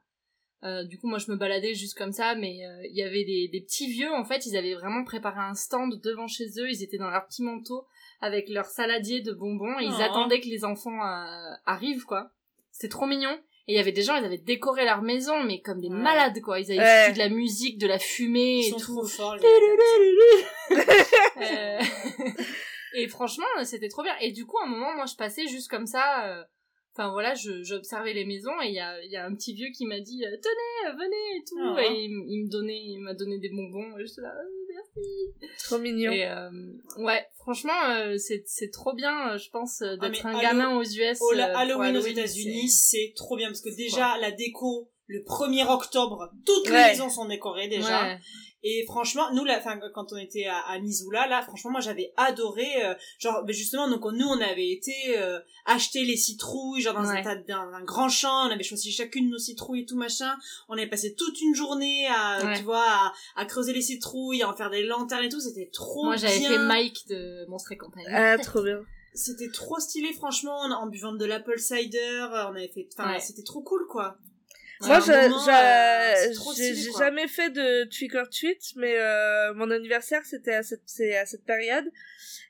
Speaker 2: Euh, du coup moi je me baladais juste comme ça mais euh, il y avait des, des petits vieux en fait ils avaient vraiment préparé un stand devant chez eux ils étaient dans leur petit manteau avec leur saladier de bonbons et ils
Speaker 3: Oh.
Speaker 2: attendaient que les enfants euh, arrivent quoi c'était trop mignon et il y avait des gens ils avaient décoré leur maison mais comme des
Speaker 3: Ouais.
Speaker 2: malades quoi ils avaient
Speaker 4: Ouais.
Speaker 2: de la musique de la fumée
Speaker 3: Ils
Speaker 2: et
Speaker 3: sont
Speaker 2: tout
Speaker 3: trop forts. les
Speaker 2: euh, et franchement, c'était trop bien. Et du coup, à un moment, moi, je passais juste comme ça. Euh, Enfin voilà, je- j'observais les maisons et il y a, y a un petit vieux qui m'a dit euh, tenez, venez et tout.
Speaker 3: Ah.
Speaker 2: Et il, me donnait, il m'a donné des bonbons. Et j'étais là, Euh, merci.
Speaker 4: Trop mignon.
Speaker 2: Et euh, ouais, franchement, euh, c'est c'est trop bien, euh, je pense, euh, d'être
Speaker 3: Ah, mais
Speaker 2: un gamin aux US. Euh, pour
Speaker 3: Halloween aux États-Unis,
Speaker 2: c'est-
Speaker 3: trop bien parce que déjà la déco, le 1er octobre, toutes les
Speaker 4: Ouais.
Speaker 3: maisons sont décorées déjà.
Speaker 2: Ouais.
Speaker 3: Et franchement, nous, là, enfin, quand on était à, à Missoula, là, franchement, moi, j'avais adoré, euh, genre, ben, justement, donc, nous, on avait été euh, acheter les citrouilles, genre, dans, un, tas- dans un grand champ, on avait choisi chacune nos citrouilles et tout, machin. On avait passé toute une journée à,
Speaker 2: Ouais.
Speaker 3: tu vois, à, à creuser les citrouilles, à en faire des lanternes et tout, c'était trop
Speaker 2: Moi, j'avais
Speaker 3: bien.
Speaker 2: fait Mike de Monstre et compagnie.
Speaker 4: Ah, trop bien.
Speaker 3: C'était trop stylé, franchement, en, en buvant de l'apple cider, euh, on avait fait, enfin,
Speaker 2: Ouais.
Speaker 3: c'était trop cool, quoi.
Speaker 4: Moi,
Speaker 3: euh,
Speaker 4: j'ai jamais fait de trick or treat, mais euh, mon anniversaire c'était à cette c'est à cette période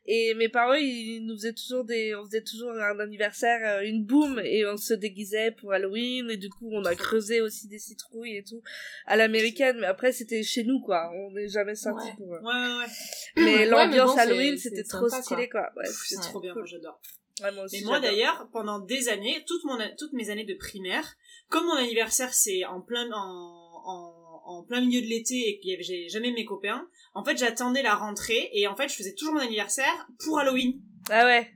Speaker 4: et mes parents ils nous faisaient toujours des on faisait toujours un anniversaire euh, une boum et on se déguisait pour Halloween et du coup on a creusé aussi des citrouilles et tout à l'américaine mais après c'était chez nous quoi on n'est jamais sorti
Speaker 2: Ouais.
Speaker 4: pour euh,
Speaker 3: Ouais, ouais, ouais.
Speaker 4: mais
Speaker 2: Ouais,
Speaker 4: l'ambiance
Speaker 2: bon,
Speaker 4: Halloween c'était trop
Speaker 2: sympa,
Speaker 4: stylé quoi, Ouais,
Speaker 3: C'est trop bien,
Speaker 4: cool.
Speaker 3: moi, j'adore.
Speaker 4: Ouais, moi aussi,
Speaker 3: Mais moi
Speaker 4: j'adore.
Speaker 3: d'ailleurs, pendant des années, toutes, mon, toutes mes années de primaire, comme mon anniversaire c'est en plein en, en, en plein milieu de l'été et avait j'ai jamais mes copains, en fait j'attendais la rentrée et en fait je faisais toujours mon anniversaire pour Halloween.
Speaker 4: ah ouais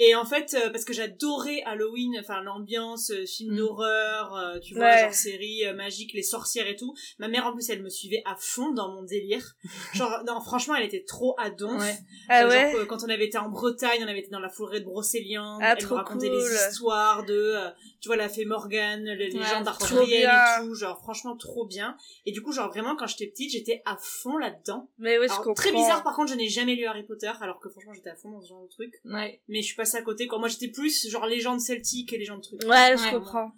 Speaker 3: Et en fait, euh, parce que j'adorais Halloween, enfin l'ambiance, euh, film
Speaker 2: Mm.
Speaker 3: d'horreur, euh, tu vois,
Speaker 4: Ouais.
Speaker 3: genre série euh, magique, les sorcières et tout. Ma mère en plus, elle me suivait à fond dans mon délire. Genre, non, franchement, elle était trop à donf.
Speaker 2: Ouais.
Speaker 4: ah
Speaker 3: Euh,
Speaker 4: ouais
Speaker 3: genre, euh, quand on avait été en Bretagne, on avait été dans la forêt de Brocéliande.
Speaker 4: Ah,
Speaker 3: elle
Speaker 4: trop
Speaker 3: racontait
Speaker 4: cool.
Speaker 3: les histoires de, euh, tu vois, la fée Morgane, les
Speaker 2: Ouais,
Speaker 3: légendes arthuriennes et tout. Genre, franchement, trop bien. Et du coup, genre, vraiment, quand j'étais petite, j'étais à fond là-dedans.
Speaker 4: mais oui je comprends
Speaker 3: très bizarre, par contre, je n'ai jamais lu Harry Potter, alors que franchement, j'étais à fond dans ce genre de truc.
Speaker 2: Ouais.
Speaker 3: Mais je suis passée à côté quand moi, j'étais plus, genre, légende celtique et légende truc.
Speaker 4: ouais je
Speaker 2: Ouais.
Speaker 4: comprends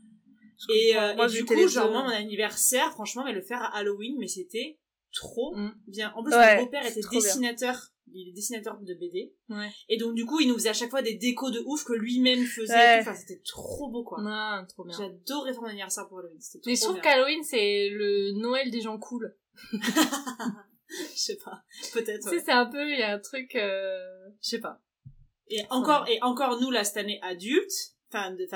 Speaker 4: Je
Speaker 3: Et,
Speaker 4: comprends.
Speaker 3: euh,
Speaker 4: Moi,
Speaker 3: et du coup, genre,
Speaker 4: deux.
Speaker 3: moi, mon anniversaire, franchement, mais le faire à Halloween, mais c'était trop
Speaker 2: Mm.
Speaker 3: bien. En plus,
Speaker 4: Ouais,
Speaker 3: mon beau-père était
Speaker 4: bien.
Speaker 3: Il est dessinateur de BD.
Speaker 2: Ouais.
Speaker 3: Et donc, du coup, il nous faisait à chaque fois des décos de ouf que lui-même faisait.
Speaker 4: Ouais.
Speaker 3: Enfin, c'était trop beau, quoi.
Speaker 2: Non, trop bien.
Speaker 3: J'adorais faire mon anniversaire pour Halloween. C'était trop
Speaker 2: Mais je trouve qu'Halloween, c'est le Noël des gens cool.
Speaker 3: Je sais pas. Peut-être.
Speaker 2: Tu sais,
Speaker 3: ouais.
Speaker 2: c'est un peu, il y a un truc, euh, je sais pas.
Speaker 3: Et encore, et encore, nous, là, cette année, adultes. Enfin, de,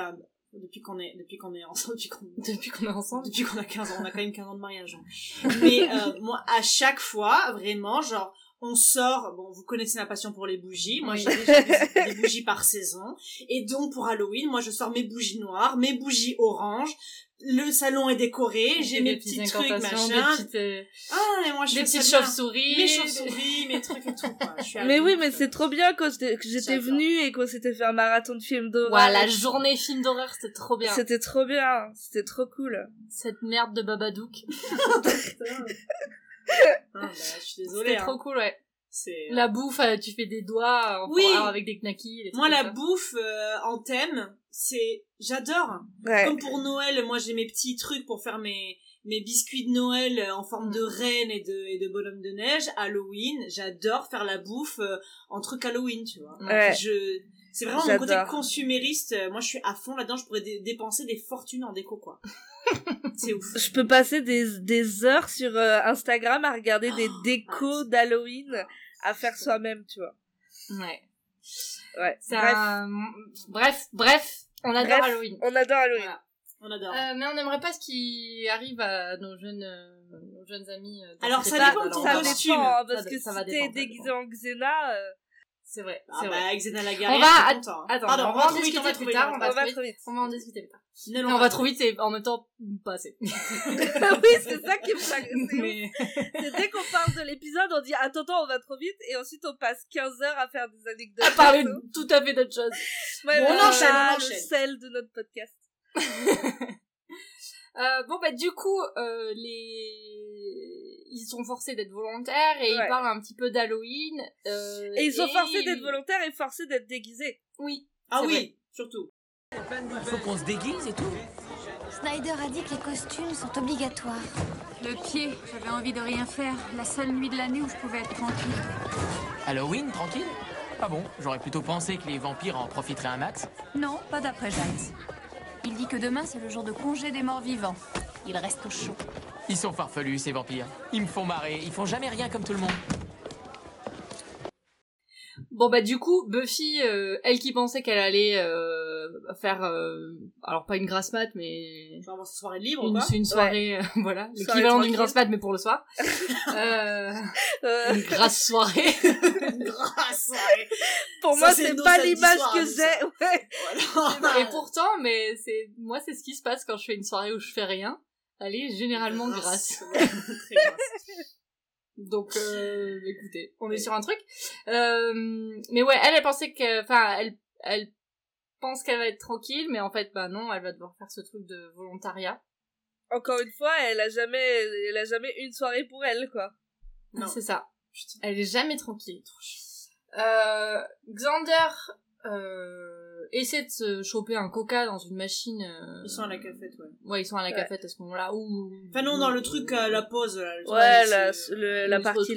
Speaker 3: depuis qu'on est, depuis qu'on est ensemble, depuis qu'on
Speaker 2: Depuis qu'on est ensemble.
Speaker 3: depuis qu'on a 15 ans, on a quand même 15 ans de mariage. hein. Mais euh, moi, à chaque fois, vraiment, genre, on sort, bon, vous connaissez ma passion pour les bougies, moi
Speaker 2: Oui.
Speaker 3: j'ai déjà des, bougies par saison, et donc pour Halloween, moi je sors mes bougies noires, mes bougies oranges, le salon est décoré, j'ai mes
Speaker 2: petites
Speaker 3: petits trucs, machin.
Speaker 2: Petites, euh,
Speaker 3: Ah, mais moi je fais
Speaker 2: petites chauves-souris.
Speaker 3: Mes chauves-souris, mes trucs et tout, quoi. Je suis
Speaker 4: Mais oui, mais c'est trop bien quand j'étais venue et qu'on s'était fait un marathon de films d'horreur.
Speaker 2: Ouais, la journée film d'horreur, c'était trop bien.
Speaker 4: C'était trop bien, c'était trop cool.
Speaker 2: Cette merde de Babadook.
Speaker 3: Ah, bah, je suis désolée.
Speaker 2: C'était
Speaker 3: hein.
Speaker 2: trop cool, ouais. La bouffe, euh, tu fais des doigts en-
Speaker 3: Oui.
Speaker 2: avec des knackis. des
Speaker 3: moi la
Speaker 2: ça.
Speaker 3: bouffe euh, en thème, c'est j'adore.
Speaker 4: Ouais.
Speaker 3: Comme pour Noël, moi j'ai mes petits trucs pour faire mes mes biscuits de Noël euh, en forme de reine et de et de bonhomme de neige. Halloween, j'adore faire la bouffe euh, en truc Halloween, tu vois.
Speaker 4: Ouais.
Speaker 3: Je c'est vraiment mon côté consumériste. Euh, Moi je suis à fond là-dedans. Je pourrais dé- dépenser des fortunes en déco quoi. C'est ouf.
Speaker 4: Je peux passer des, des heures sur euh, Instagram à regarder des
Speaker 3: Oh,
Speaker 4: décos d'Halloween à faire soi-même, tu vois.
Speaker 2: Ouais.
Speaker 4: Ouais. Bref,
Speaker 2: Bref, bref, on adore
Speaker 4: Bref.
Speaker 2: Halloween.
Speaker 4: on adore Halloween.
Speaker 2: Voilà.
Speaker 3: On adore.
Speaker 2: Euh, mais on n'aimerait pas ce qui arrive à nos jeunes, euh, nos jeunes amis. euh,
Speaker 3: Alors, ça dépend de ton costume.
Speaker 4: dépend, hein, parce
Speaker 2: Ça-
Speaker 4: que
Speaker 2: ça
Speaker 4: si t'es déguisé en Xena, euh,
Speaker 2: C'est vrai,
Speaker 3: Ah
Speaker 2: c'est vrai.
Speaker 3: bah, Xena la
Speaker 2: On
Speaker 3: guerrière,
Speaker 2: va-
Speaker 3: suis
Speaker 2: att-
Speaker 3: content.
Speaker 2: attends,
Speaker 3: Pardon,
Speaker 2: on va en
Speaker 3: vite,
Speaker 2: discuter
Speaker 3: on va
Speaker 2: plus tard,
Speaker 3: vite,
Speaker 2: on
Speaker 4: on
Speaker 2: va
Speaker 4: va
Speaker 2: trop
Speaker 4: vite.
Speaker 2: On va en discuter plus tard.
Speaker 3: Non,
Speaker 2: on va trop vite et en même temps, pas assez.
Speaker 4: oui, c'est ça qui me fait. c'est ouf.
Speaker 2: Mais-
Speaker 4: C'est dès qu'on parle de l'épisode, on dit attends, attends, on va trop vite, et ensuite on passe 15 heures à faire des anecdotes.
Speaker 2: à parler tout à fait d'autre chose.
Speaker 4: Ouais,
Speaker 3: Bon, on enchaîne, on
Speaker 4: le
Speaker 3: enchaîne.
Speaker 4: sel de notre podcast.
Speaker 2: Euh, bon bah du coup euh, les ils sont forcés d'être volontaires et
Speaker 4: Ouais.
Speaker 2: ils parlent un petit peu d'Halloween euh,
Speaker 4: Et ils sont forcés d'être volontaires et forcés d'être déguisés.
Speaker 2: oui
Speaker 3: Ah
Speaker 2: c'est
Speaker 3: oui,
Speaker 2: vrai.
Speaker 3: surtout.
Speaker 6: Il faut qu'on se déguise et tout.
Speaker 8: Snyder a dit que les costumes sont obligatoires.
Speaker 7: Le pied, j'avais envie de rien faire. La seule nuit de l'année où je pouvais être tranquille.
Speaker 6: Halloween, tranquille? Ah bon, j'aurais plutôt pensé que les vampires en profiteraient un max.
Speaker 7: Non, pas d'après Giles. Il dit que demain c'est le jour de congé des morts vivants. Il reste au chaud.
Speaker 6: Ils sont farfelus, ces vampires. Ils me font marrer, ils font jamais rien comme tout le monde.
Speaker 2: bon bah du coup Buffy euh, elle qui pensait qu'elle allait euh, faire euh, alors pas une grasse mat mais
Speaker 3: Genre, sa soirée libre,
Speaker 2: une,
Speaker 3: quoi.
Speaker 2: c'est une soirée euh, voilà
Speaker 4: Soirée
Speaker 2: l'équivalent d'une grasse mat mais pour le soir une grasse soirée
Speaker 3: Grâce, ouais.
Speaker 4: pour
Speaker 3: Ça,
Speaker 4: moi,
Speaker 3: c'est
Speaker 4: pas l'image que j'ai. Ouais.
Speaker 3: Voilà.
Speaker 2: et pourtant mais c'est moi c'est ce qui se passe quand je fais une soirée où je fais rien elle est généralement grasse
Speaker 3: Ouais, très grasse.
Speaker 2: Donc, euh, écoutez, on est sur un truc. Euh, mais ouais, elle, elle pensait que, enfin, elle, elle pense qu'elle va être tranquille, mais en fait, bah non, elle va devoir faire ce truc de volontariat.
Speaker 4: Encore une fois, elle a jamais, elle a jamais une soirée pour elle, quoi.
Speaker 3: Non.
Speaker 2: C'est ça. Elle est jamais tranquille. Euh, Xander euh, essaie de se choper un coca dans une machine. euh,
Speaker 3: Ils sont à la cafette, ouais.
Speaker 2: Ouais, ils sont à la
Speaker 4: Ouais.
Speaker 2: cafette à ce moment-là. Ou
Speaker 3: Enfin, non, dans le truc à la pause, là. le
Speaker 4: Ouais, la, le- partie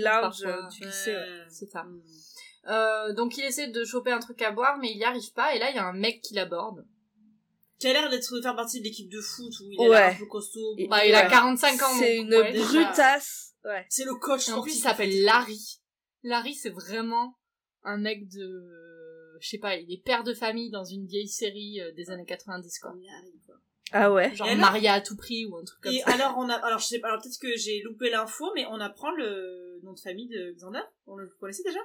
Speaker 4: euh, du lycée. ouais.
Speaker 2: c'est ça.
Speaker 3: Mm.
Speaker 2: Euh, donc il essaie de choper un truc à boire, mais il y arrive pas. Et là, il y a un mec qui l'aborde.
Speaker 3: Qui a l'air d'être de faire partie de l'équipe de foot où il a
Speaker 4: Ouais.
Speaker 3: un peu costaud.
Speaker 4: Et-
Speaker 2: Bah, il a
Speaker 4: Ouais.
Speaker 2: 45 ans.
Speaker 4: C'est une
Speaker 2: ouais,
Speaker 4: brutasse. Ouais.
Speaker 3: C'est le coach
Speaker 2: Et en plus, il s'appelle Larry. Larry, c'est vraiment un mec de... Je sais pas, il est père de famille dans une vieille série euh, des années 90, quoi.
Speaker 3: Larry, quoi.
Speaker 4: Ah ouais.
Speaker 2: Genre
Speaker 3: Et alors
Speaker 2: Maria à tout prix ou un truc comme
Speaker 3: Et
Speaker 2: ça.
Speaker 3: alors, on a, alors, je sais pas, alors peut-être que j'ai loupé l'info, mais on apprend le nom de famille de Xander. On le connaissait déjà?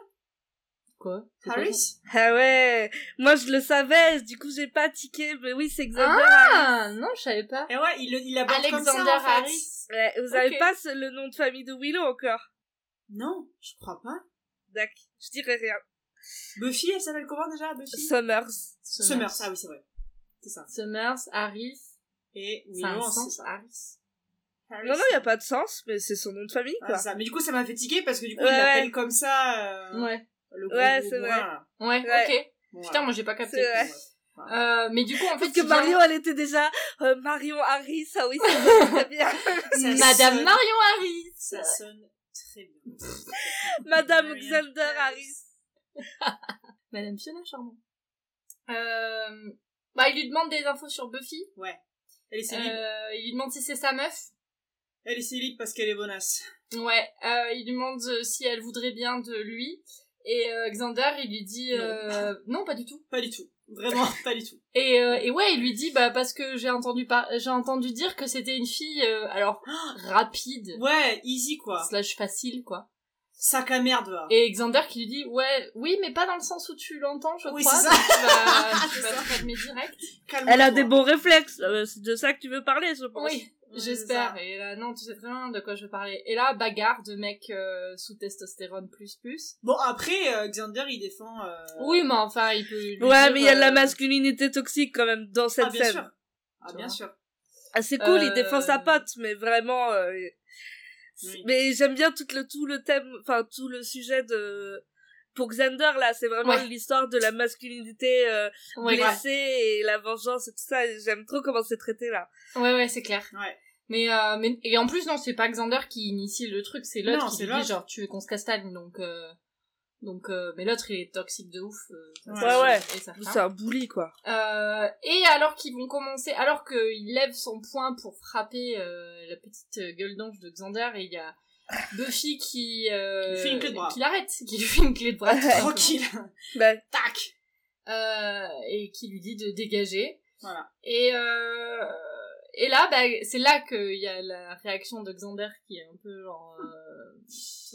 Speaker 2: Quoi?
Speaker 3: Harris?
Speaker 4: Ah ouais. Moi, je le savais. Du coup, j'ai pas tiqué. Mais oui, c'est Xander Harris.
Speaker 2: Ah, non, je savais pas.
Speaker 3: Et ouais, il, le- il aborde comme ça, fait.
Speaker 2: Harris.
Speaker 4: Ouais, vous avez
Speaker 2: Ok.
Speaker 4: pas ce- le nom de famille de Willow encore?
Speaker 3: Non, je crois pas.
Speaker 4: D'accord. Je dirais rien.
Speaker 3: Buffy, elle s'appelle comment déjà, Buffy?
Speaker 4: Summers.
Speaker 3: Summers, ah oui, c'est vrai. C'est ça.
Speaker 2: Summers, Harris.
Speaker 3: Et
Speaker 2: Ça a
Speaker 3: Willow,
Speaker 2: un
Speaker 3: c'est
Speaker 2: sens,
Speaker 3: ça.
Speaker 2: Harris.
Speaker 3: Harris.
Speaker 4: Non, non, y a pas de sens, mais c'est son nom de famille,
Speaker 3: Ah,
Speaker 4: quoi.
Speaker 3: c'est ça. Mais du coup, ça m'a fait tiquer parce que du coup,
Speaker 4: Ouais.
Speaker 3: il l'appelle comme ça, euh,
Speaker 2: Ouais.
Speaker 3: le gros
Speaker 4: Ouais, c'est vrai.
Speaker 3: là.
Speaker 2: Ouais,
Speaker 4: Ouais.
Speaker 2: ok.
Speaker 3: Bon,
Speaker 2: Putain, moi j'ai pas capté.
Speaker 4: C'est vrai.
Speaker 2: Euh, mais du coup, en fait,
Speaker 4: Parce que
Speaker 2: il vient-
Speaker 4: Marion, elle était déjà euh, Marion Harris. Ah oui, c'est vrai, très bien.
Speaker 3: Ça
Speaker 2: Madame
Speaker 3: sonne-
Speaker 2: Marion Harris.
Speaker 3: Ça sonne très bien.
Speaker 4: Madame Xander Harris.
Speaker 2: Madame Fiona Charmant. Euh, bah, il lui demande des infos sur Buffy.
Speaker 3: Ouais. Elle est célib.
Speaker 2: Euh, il lui demande si c'est sa meuf.
Speaker 3: Elle est célib parce qu'elle est bonasse.
Speaker 2: Ouais. Euh, il lui demande si elle voudrait bien de lui. Et Xander, il lui dit non, pas du tout.
Speaker 3: Pas du tout. Vraiment, pas du tout.
Speaker 2: Et, et ouais, il lui dit bah parce que j'ai entendu par j'ai entendu dire que c'était une fille alors rapide
Speaker 3: Ouais, easy, quoi.
Speaker 2: slash facile quoi.
Speaker 3: Sac à merde, va.
Speaker 2: Et Xander qui lui dit ouais oui mais pas dans le sens où tu l'entends je
Speaker 3: Oui,
Speaker 2: crois.
Speaker 3: c'est ça.
Speaker 2: Tu vas, tu vas
Speaker 3: ça.
Speaker 2: te calmer direct.
Speaker 3: Calme-toi.
Speaker 4: Elle a des bons réflexes. Euh, c'est de ça que tu veux parler, je pense.
Speaker 2: Oui, j'espère. Et là, non, tu sais très bien de quoi je parlais. Et là, bagarre de mecs euh, sous testostérone plus plus.
Speaker 3: Bon, après, euh, Xander, il défend... euh,
Speaker 2: Oui, mais enfin, il peut.
Speaker 4: Ouais,
Speaker 2: dire,
Speaker 4: mais il y a de la
Speaker 2: euh,
Speaker 4: masculinité toxique quand même dans cette
Speaker 3: Ah, bien
Speaker 4: scène.
Speaker 3: sûr. Ah, bien sûr.
Speaker 4: Ah, c'est cool, il
Speaker 2: Euh,
Speaker 4: défend sa pote, mais vraiment, euh,
Speaker 3: Oui.
Speaker 4: Mais j'aime bien tout le, tout le thème, enfin, tout le sujet de, pour Xander, là, c'est vraiment
Speaker 2: Ouais.
Speaker 4: l'histoire de la masculinité euh,
Speaker 2: Ouais,
Speaker 4: blessée et la vengeance et tout ça. J'aime trop comment c'est traité, là.
Speaker 2: ouais, ouais, c'est clair.
Speaker 3: Ouais.
Speaker 2: Mais, euh, mais et en plus non, c'est pas Xander qui initie le truc, c'est l'autre qui dit genre tu veux qu'on se castagne donc euh, donc euh, mais l'autre il est toxique de ouf. euh, ça,
Speaker 3: Ouais,
Speaker 2: c'est-
Speaker 4: ouais. C'est un bully, quoi.
Speaker 2: Euh, et alors qu'ils vont commencer, alors qu'il lève son poing pour frapper euh, la petite gueule d'ange de Xander, et il y a Buffy qui, euh,
Speaker 3: fait une clé de bras.
Speaker 2: qui l'arrête, qui lui fait une clé de bras.
Speaker 3: Tranquille.
Speaker 4: Bah,
Speaker 2: tac, euh, et qui lui dit de dégager.
Speaker 3: Voilà.
Speaker 2: Et euh, et là, bah, c'est là qu'il y a la réaction de Xander qui est un peu genre euh,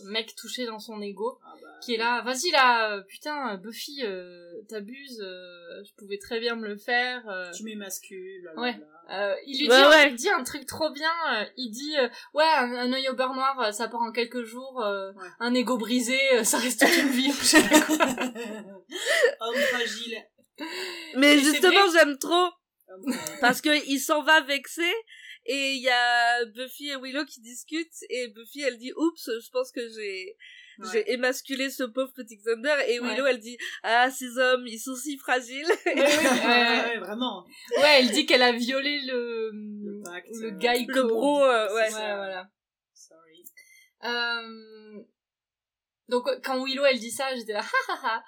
Speaker 2: mec touché dans son ego
Speaker 3: Ah bah,
Speaker 2: qui est là, vas-y là, euh, putain, Buffy, euh, t'abuses, euh, je pouvais très bien me le faire. euh.
Speaker 3: Tu m'émascules.
Speaker 2: Ouais. Euh, il lui
Speaker 4: Ouais,
Speaker 2: dit,
Speaker 4: ouais.
Speaker 2: il dit un truc trop bien, euh, il dit, euh, ouais, un, un œil au beurre noir, euh, ça part en quelques jours, euh,
Speaker 3: Ouais.
Speaker 2: un ego brisé, euh, ça reste toute une vie. Je sais pas quoi.
Speaker 3: Homme fragile.
Speaker 4: Mais
Speaker 2: Et
Speaker 4: justement, j'aime trop parce que il s'en va vexé et il y a Buffy et Willow qui discutent et Buffy elle dit oups je pense que j'ai
Speaker 3: Ouais.
Speaker 4: j'ai émasculé ce pauvre petit Xander et
Speaker 2: Ouais.
Speaker 4: Willow elle dit ah ces hommes ils sont si fragiles
Speaker 2: Ouais, ouais,
Speaker 3: Ouais,
Speaker 2: ouais.
Speaker 3: ouais, vraiment.
Speaker 2: Ouais, elle dit qu'elle a violé le,
Speaker 3: Le pacte,
Speaker 2: le
Speaker 3: euh,
Speaker 2: guy
Speaker 4: le bro euh, ouais
Speaker 3: c'est
Speaker 2: Ouais,
Speaker 3: ça.
Speaker 2: voilà.
Speaker 3: Sorry.
Speaker 2: Euh... Donc quand Willow elle dit ça, j'étais là, ha ha ha.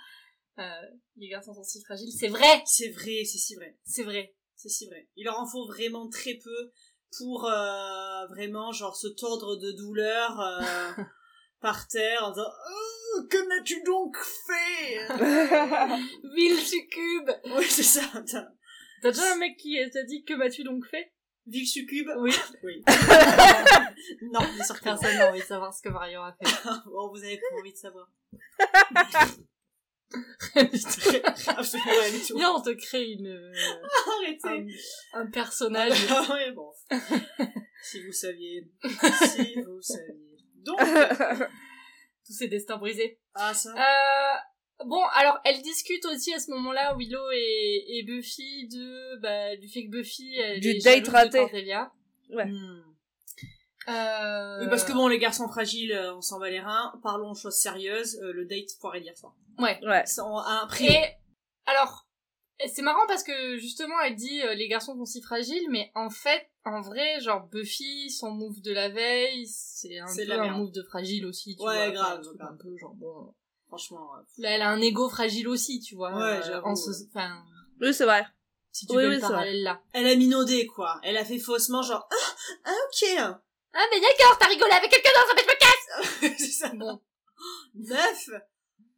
Speaker 2: Euh, les garçons sont si fragiles, c'est vrai,
Speaker 3: C'est vrai, c'est si vrai.
Speaker 2: c'est vrai.
Speaker 3: C'est si vrai. Il leur en faut vraiment très peu pour euh, vraiment genre se tordre de douleur euh, par terre en disant oh, que m'as-tu donc fait?
Speaker 2: Ville succube.
Speaker 3: Oui c'est ça. T'as-
Speaker 2: T'as déjà un mec qui t'a dit que m'as-tu donc fait?
Speaker 3: Ville succube?
Speaker 2: Oui.
Speaker 3: Oui. non, que non.
Speaker 2: Personne n'a envie de savoir ce que Marion a fait.
Speaker 3: Bon, vous avez pas envie de savoir.
Speaker 2: Viens,
Speaker 3: Absolument rien du tout.
Speaker 2: on te crée une euh,
Speaker 3: Arrêtez.
Speaker 2: un, un personnage.
Speaker 3: Ah ouais, bon. si vous saviez. Si vous saviez. Donc,
Speaker 2: Tous ces destins brisés.
Speaker 3: ah ça.
Speaker 2: Euh, bon, alors elle discute aussi à ce moment-là, Willow et, et Buffy, de bah, du fait que Buffy elle
Speaker 4: Du
Speaker 2: est
Speaker 4: date
Speaker 2: jalouse de
Speaker 4: raté.
Speaker 2: Cordelia.
Speaker 4: Ouais.
Speaker 3: Hmm.
Speaker 2: Euh...
Speaker 3: Oui, parce que bon, les garçons fragiles, euh, on s'en va les reins. Parlons choses sérieuses. euh, le date foiré d'hier soir.
Speaker 2: Ouais.
Speaker 4: ouais
Speaker 3: a un prix.
Speaker 2: Et alors, c'est marrant parce que justement, elle dit euh, les garçons sont si fragiles, mais en fait, en vrai, genre Buffy, son move de la veille, c'est un peu un move de fragile aussi, tu
Speaker 3: Ouais,
Speaker 2: vois.
Speaker 3: grave,
Speaker 2: Enfin, un truc
Speaker 3: grave.
Speaker 2: un peu genre bon.
Speaker 3: Franchement. euh,
Speaker 2: Là, elle a un ego fragile aussi, tu vois.
Speaker 3: Ouais,
Speaker 2: euh,
Speaker 3: j'avoue,
Speaker 2: enfin,
Speaker 4: oui c'est vrai
Speaker 2: si tu
Speaker 4: Oui,
Speaker 2: veux
Speaker 4: oui,
Speaker 2: le
Speaker 4: c'est vrai.
Speaker 2: parallèle là.
Speaker 3: Elle a minaudé, quoi. Elle a fait faussement, genre, ah, ah, ok.
Speaker 2: Ah mais d'accord, t'as rigolé avec quelqu'un d'autre, mais je me casse.
Speaker 3: c'est ça.
Speaker 2: Bon.
Speaker 3: Neuf.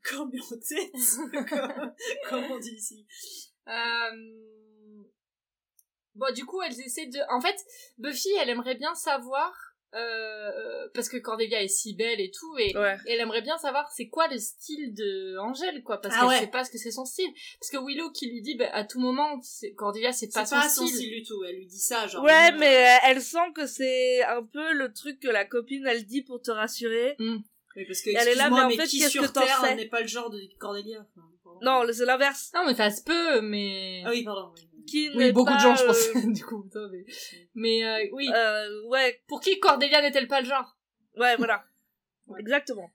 Speaker 3: Comme en tête. comme, comme on dit ici.
Speaker 2: Euh... Bon, du coup, elles essaient de... En fait, Buffy, elle aimerait bien savoir... Euh... Parce que Cordelia est si belle et tout, et...
Speaker 4: ouais
Speaker 2: et elle aimerait bien savoir c'est quoi le style de Angèle, quoi, parce
Speaker 3: Ah
Speaker 2: qu'elle
Speaker 3: ouais.
Speaker 2: sait pas ce que c'est son style. Parce que Willow qui lui dit, bah, à tout moment, c'est- Cordelia, c'est pas,
Speaker 3: C'est pas
Speaker 2: son,
Speaker 3: son
Speaker 2: style.
Speaker 3: style du tout. Elle lui dit ça, genre.
Speaker 4: ouais mais euh, elle sent que c'est un peu le truc que la copine elle dit pour te rassurer
Speaker 3: Oui, parce que,
Speaker 4: Elle est là, mais en
Speaker 3: mais
Speaker 4: fait,
Speaker 3: qui
Speaker 4: qu'est-ce
Speaker 3: sur
Speaker 4: que
Speaker 3: Terre n'est pas le genre de Cordelia enfin,
Speaker 4: non c'est l'inverse
Speaker 2: Non, mais ça se peut, mais...
Speaker 3: Ah oui, pardon. oui.
Speaker 4: Qui
Speaker 2: Oui,
Speaker 4: n'est
Speaker 2: beaucoup de gens, je pense,
Speaker 4: euh,
Speaker 2: du coup. mais mais, euh, oui.
Speaker 4: euh, ouais
Speaker 2: Pour qui Cordelia n'est-elle pas le genre?
Speaker 4: Ouais voilà
Speaker 2: Ouais.
Speaker 4: exactement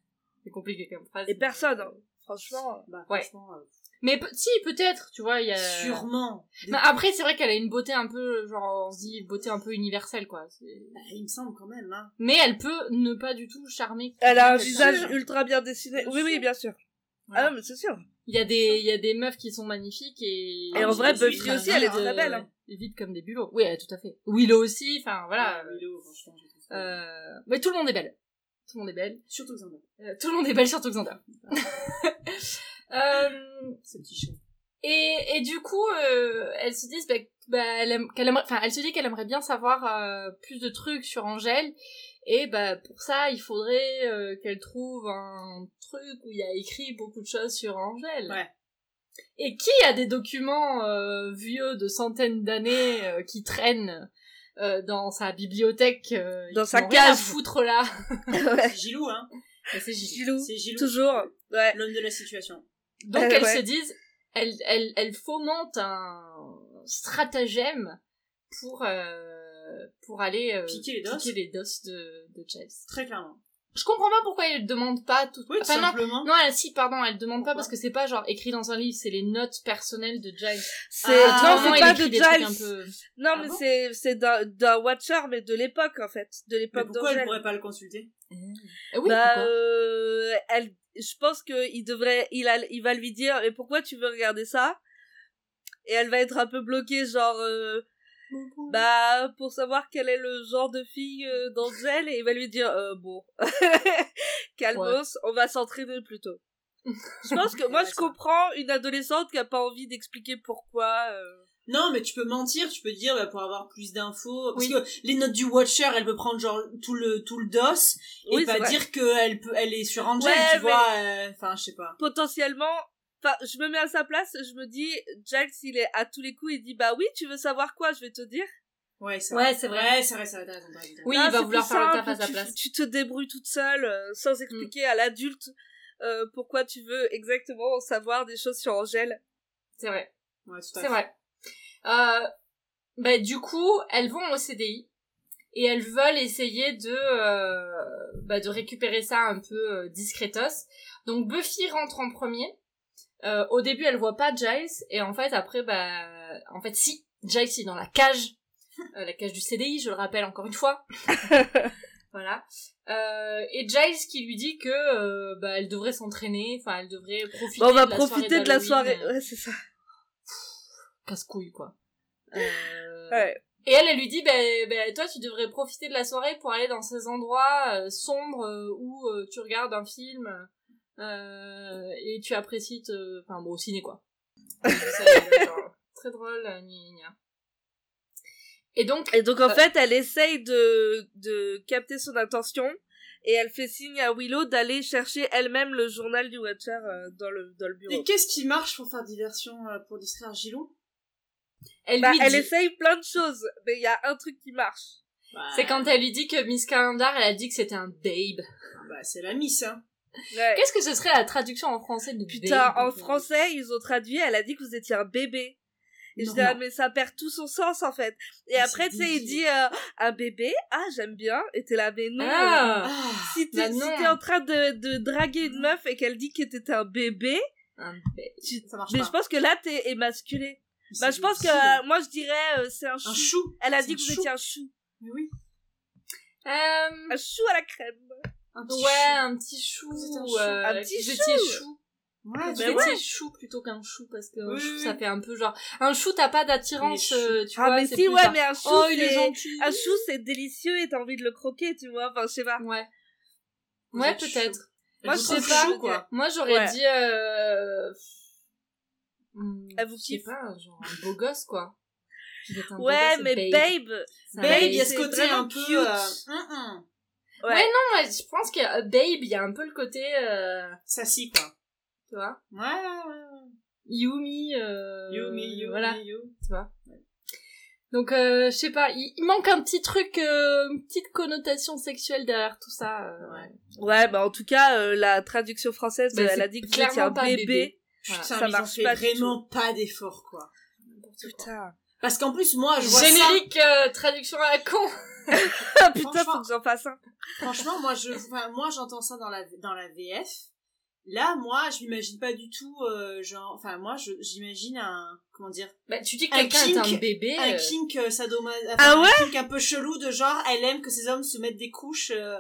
Speaker 2: C'est compliqué comme phrase.
Speaker 4: et personne hein. franchement
Speaker 3: Bah,
Speaker 2: Ouais.
Speaker 3: franchement, euh,
Speaker 2: Mais si, peut-être, tu vois, il y a...
Speaker 3: sûrement.
Speaker 2: Mais après, c'est vrai qu'elle a une beauté un peu, genre, on se dit beauté un peu universelle, quoi.
Speaker 3: Bah, il me semble quand même, hein.
Speaker 2: Mais elle peut ne pas du tout charmer.
Speaker 4: elle a un visage ultra bien dessiné
Speaker 3: Bien
Speaker 4: oui oui bien sûr
Speaker 3: Voilà.
Speaker 4: ah non mais c'est sûr
Speaker 2: Il y a des, il y a des meufs qui sont magnifiques et...
Speaker 4: Et en vrai, Buffy aussi, elle est très
Speaker 2: euh,
Speaker 4: belle, hein.
Speaker 2: Vite comme des bulots. Oui, euh, tout à fait. Willow aussi, enfin, voilà.
Speaker 3: Ouais, Willow, franchement, je trouve ça-
Speaker 2: Euh... Mais tout le monde est belle. Tout le monde est belle.
Speaker 3: Surtout Xander.
Speaker 2: Euh, tout le monde est belle, surtout Xander. euh...
Speaker 3: Ce petit chat.
Speaker 2: Et, et du coup, euh, elles se disent bah, bah, qu'elle aimerait, enfin, elle se dit qu'elle aimerait bien savoir euh, plus de trucs sur Angèle. Et bah pour ça, il faudrait euh, qu'elle trouve un truc où il y a écrit beaucoup de choses sur Angèle.
Speaker 3: Ouais.
Speaker 2: Et qui a des documents euh, vieux de centaines d'années euh, qui traînent euh, dans sa bibliothèque euh,
Speaker 4: Dans sa
Speaker 2: à
Speaker 4: cave.
Speaker 2: foutre là?
Speaker 4: Ouais.
Speaker 3: C'est Gilou, hein.
Speaker 2: C'est.
Speaker 4: Gilou
Speaker 3: C'est Gilou.
Speaker 4: toujours ouais
Speaker 3: L'homme de la situation.
Speaker 2: Donc
Speaker 4: Euh,
Speaker 2: elles
Speaker 4: ouais.
Speaker 2: se disent, elles, elles, elles fomentent un stratagème pour euh, pour aller euh,
Speaker 3: Piquer les dos.
Speaker 2: piquer les dos de, de Giles.
Speaker 3: Très clairement.
Speaker 2: Je comprends pas pourquoi il demande pas tout.
Speaker 3: Oui, tout
Speaker 2: Enfin,
Speaker 3: simplement.
Speaker 2: non, elle, si, pardon, elle demande pas parce que c'est pas genre écrit dans un livre, c'est les notes personnelles de Giles.
Speaker 4: C'est
Speaker 3: Ah,
Speaker 4: non, c'est pas de Giles.
Speaker 2: un peu-
Speaker 4: Non,
Speaker 3: Ah
Speaker 4: mais
Speaker 3: bon
Speaker 4: c'est c'est d'un d'un Watcher, mais de l'époque en fait, de l'époque
Speaker 3: pourquoi elle pourrait pas le consulter
Speaker 2: Eh oui,
Speaker 4: bah, euh, elle, je pense que il devrait, il a, il va lui dire, mais pourquoi tu veux regarder ça? Et elle va être un peu bloquée, genre, euh, bah, pour savoir quel est le genre de fille euh, d'Angèle, et il va lui dire, euh, bon, calmos, on va s'entraîner plutôt. Je pense que moi, je comprends une adolescente qui a pas envie d'expliquer pourquoi. euh,
Speaker 3: Non, mais tu peux mentir, tu peux dire bah, pour avoir plus d'infos. Parce
Speaker 2: Oui.
Speaker 3: que les notes du Watcher, elle peut prendre genre tout le tout le dos et
Speaker 4: Oui,
Speaker 3: pas dire qu'elle peut elle est sur Angel,
Speaker 4: Ouais,
Speaker 3: tu
Speaker 4: mais-
Speaker 3: vois. euh, Enfin, je sais pas.
Speaker 4: potentiellement enfin je me mets à sa place je me dis Giles il est à tous les coups il dit bah oui tu veux savoir quoi je vais te dire
Speaker 3: Ouais, c'est
Speaker 2: Ouais,
Speaker 3: vrai.
Speaker 2: c'est vrai.
Speaker 3: Ouais, c'est vrai, c'est vrai, t'as raison.
Speaker 2: Oui, il va
Speaker 4: c'est
Speaker 2: vouloir
Speaker 4: plus
Speaker 2: faire le taf
Speaker 4: simple,
Speaker 2: à sa
Speaker 4: tu,
Speaker 2: place.
Speaker 4: tu te débrouilles toute seule euh, sans expliquer à l'adulte euh, pourquoi tu veux exactement savoir des choses sur Angèle
Speaker 2: C'est vrai.
Speaker 3: Ouais, tout à
Speaker 2: C'est vrai. Euh, bah, du coup, elles vont au CDI et elles veulent essayer de, euh, bah, de récupérer ça un peu euh, discretos. Donc Buffy rentre en premier. Euh, au début, elle voit pas Giles et en fait, après, bah, en fait, si Giles est dans la cage, euh, la cage du CDI, je le rappelle encore une fois. voilà. Euh, et Giles qui lui dit que euh, bah, elle devrait s'entraîner, enfin, elle devrait profiter.
Speaker 4: Bon, on va
Speaker 2: de la
Speaker 4: profiter de la soirée ouais c'est ça
Speaker 2: casse-couille quoi. Euh,
Speaker 4: ouais
Speaker 2: Et elle, elle lui dit, ben, ben, toi, tu devrais profiter de la soirée pour aller dans ces endroits euh, sombres euh, où euh, tu regardes un film euh, et tu apprécies, te... enfin bon, au ciné quoi. Euh, genre, très drôle, euh, gna, gna, gna. Et donc,
Speaker 4: et donc en
Speaker 2: Euh.
Speaker 4: fait elle essaye de de capter son attention et elle fait signe à Willow d'aller chercher elle-même le journal du Watcher euh, dans le dans le bureau
Speaker 3: Et qu'est-ce qui marche pour faire diversion, euh, pour distraire Gilou?
Speaker 2: Elle
Speaker 4: bah,
Speaker 2: lui
Speaker 4: elle
Speaker 2: dit,
Speaker 4: essaye plein de choses mais il y a un truc qui marche
Speaker 2: c'est quand elle lui dit que Miss Calendar, elle a dit que c'était un babe.
Speaker 3: Bah, c'est la miss, hein.
Speaker 4: Ouais.
Speaker 2: Qu'est-ce que ce serait la traduction en français de
Speaker 4: Putain, en français, ils ont traduit, elle a dit que vous étiez un bébé. Et je dis, ah, mais ça perd tout son sens, en fait. Et
Speaker 3: Mais
Speaker 4: après,
Speaker 3: c'est
Speaker 4: tu sais, il dit, euh, un bébé, ah, j'aime bien. Et t'es là, mais non.
Speaker 2: Ah,
Speaker 3: Ah,
Speaker 4: si t'es
Speaker 2: bah
Speaker 4: si t'es en train de, de draguer une meuf et qu'elle dit que t'étais un bébé,
Speaker 2: un
Speaker 4: tu...
Speaker 3: ça marche
Speaker 4: mais
Speaker 3: pas.
Speaker 4: je pense que là, t'es émasculé.
Speaker 3: Mais
Speaker 4: Bah, je pense que, euh, moi, je dirais, euh, c'est un chou.
Speaker 3: Un chou.
Speaker 4: Elle a dit que vous
Speaker 3: chou.
Speaker 4: étiez un chou.
Speaker 3: Mais oui.
Speaker 2: Euh,
Speaker 4: Un chou à la crème.
Speaker 3: Un petit
Speaker 2: Ouais,
Speaker 3: chou.
Speaker 2: un petit chou.
Speaker 3: Un chou.
Speaker 2: euh,
Speaker 4: Un petit chou.
Speaker 2: chou.
Speaker 3: Ouais, vois.
Speaker 2: étiez chou plutôt qu'un chou parce que un
Speaker 3: Oui,
Speaker 2: chou
Speaker 3: oui,
Speaker 2: ça fait un peu genre un chou t'as pas d'attirance euh, tu
Speaker 4: ah,
Speaker 2: vois
Speaker 4: mais si, ouais,
Speaker 2: genre,
Speaker 4: mais un chou,
Speaker 2: oh il est gentil
Speaker 4: Un chou, c'est délicieux et t'as envie de le croquer, tu vois. Enfin, je sais pas.
Speaker 2: ouais ouais peut-être
Speaker 4: Moi, je sais pas.
Speaker 3: chou, quoi.
Speaker 2: moi j'aurais
Speaker 4: Ouais.
Speaker 2: dit euh... hmm,
Speaker 4: Elle vous
Speaker 2: je sais pas genre un beau gosse quoi beau
Speaker 4: Ouais,
Speaker 2: gosse,
Speaker 4: mais
Speaker 2: babe.
Speaker 4: Babe,
Speaker 3: il y a ce côté un peu...
Speaker 4: cute.
Speaker 3: euh.
Speaker 4: Ouais.
Speaker 2: Ouais, non moi je pense que euh, babe il y a un peu le côté euh...
Speaker 3: Sassy, quoi.
Speaker 2: tu vois
Speaker 3: Ouais, ouais, ouais.
Speaker 2: Yumi euh...
Speaker 3: Yumi, Yumi,
Speaker 2: voilà
Speaker 3: you.
Speaker 2: tu vois. Donc, euh, je sais pas, il, il manque un petit truc, euh, une petite connotation sexuelle derrière tout ça. euh,
Speaker 3: Ouais.
Speaker 4: Ouais, bah en tout cas, euh, la traduction française,
Speaker 2: Bah,
Speaker 4: elle
Speaker 2: c'est
Speaker 4: a dit que
Speaker 2: clairement
Speaker 4: un bébé.
Speaker 2: bébé. Voilà.
Speaker 3: Putain,
Speaker 4: Ça
Speaker 3: mais ils ont
Speaker 4: marche
Speaker 3: fait
Speaker 4: pas du
Speaker 3: vraiment pas d'effort, quoi.
Speaker 4: Putain.
Speaker 3: Parce qu'en plus, moi, je vois ça...
Speaker 2: Générique euh, traduction à la con.
Speaker 4: Ah putain,
Speaker 3: Franchement-
Speaker 4: faut que j'en fasse un.
Speaker 3: Franchement, moi, je, enfin, moi, j'entends ça dans la, dans la VF. Là, moi, je m'imagine pas du tout, euh, genre, enfin, moi, je, j'imagine un, comment dire,
Speaker 2: Bah, tu dis que
Speaker 3: Un
Speaker 2: quelqu'un est un
Speaker 3: kink-
Speaker 2: bébé.
Speaker 3: un
Speaker 2: euh,
Speaker 3: kink euh, sadoma, enfin,
Speaker 4: Ah ouais?
Speaker 3: un kink un peu chelou de genre, elle aime que ces hommes se mettent des couches, euh,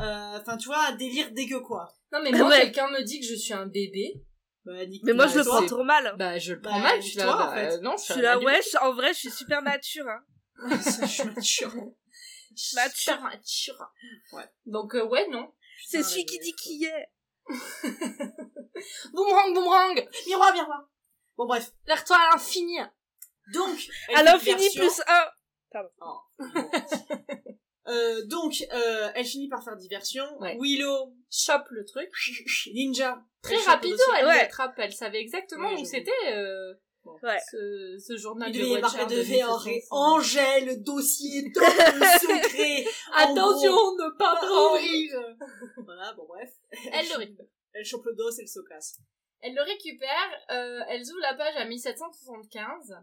Speaker 3: euh, enfin, tu vois, un délire dégueu, quoi.
Speaker 2: Non, mais moi,
Speaker 4: Ouais.
Speaker 2: quelqu'un me dit que je suis un bébé.
Speaker 3: Bah,
Speaker 4: Mais moi,
Speaker 3: bah,
Speaker 4: je le prends trop mal.
Speaker 2: Bah, je le
Speaker 3: Bah,
Speaker 2: prends mal. Je suis là,
Speaker 3: toi,
Speaker 2: bah,
Speaker 3: en fait.
Speaker 2: euh, non, je suis
Speaker 4: là, ouais, en vrai, je suis super mature, hein.
Speaker 3: Ça, je suis mature.
Speaker 2: Mature. Mature.
Speaker 3: Ouais.
Speaker 2: Donc, euh, ouais, non.
Speaker 4: C'est celui qui dit qui est.
Speaker 2: Boomerang, boomerang.
Speaker 3: Miroir, miroir. Bon, bref.
Speaker 2: Vers toi à l'infini.
Speaker 3: Donc,
Speaker 4: À l'infini plus un.
Speaker 3: Oh, bon. Euh, donc, euh, elle finit par faire diversion.
Speaker 2: Ouais.
Speaker 3: Willow,
Speaker 2: Chope le truc.
Speaker 3: Ninja.
Speaker 2: Très
Speaker 3: elle
Speaker 2: rapido, elle
Speaker 4: Ouais.
Speaker 2: l'attrape. Elle savait exactement
Speaker 3: Ouais,
Speaker 2: où c'était, euh,
Speaker 4: Ouais.
Speaker 2: ce, ce journal
Speaker 3: Il
Speaker 2: de Watcher
Speaker 3: elle
Speaker 2: de
Speaker 3: devait avoir
Speaker 2: 1700.
Speaker 3: Angèle, le dossier, top secret. En
Speaker 2: Attention,
Speaker 3: gros,
Speaker 2: ne pas
Speaker 3: pas
Speaker 2: prendre.
Speaker 3: ouvrir. Voilà, bon, bref.
Speaker 2: Elle le récupère.
Speaker 3: Elle chope le dos, elle se casse.
Speaker 2: Elle le récupère, euh, elle ouvre la page à 1775,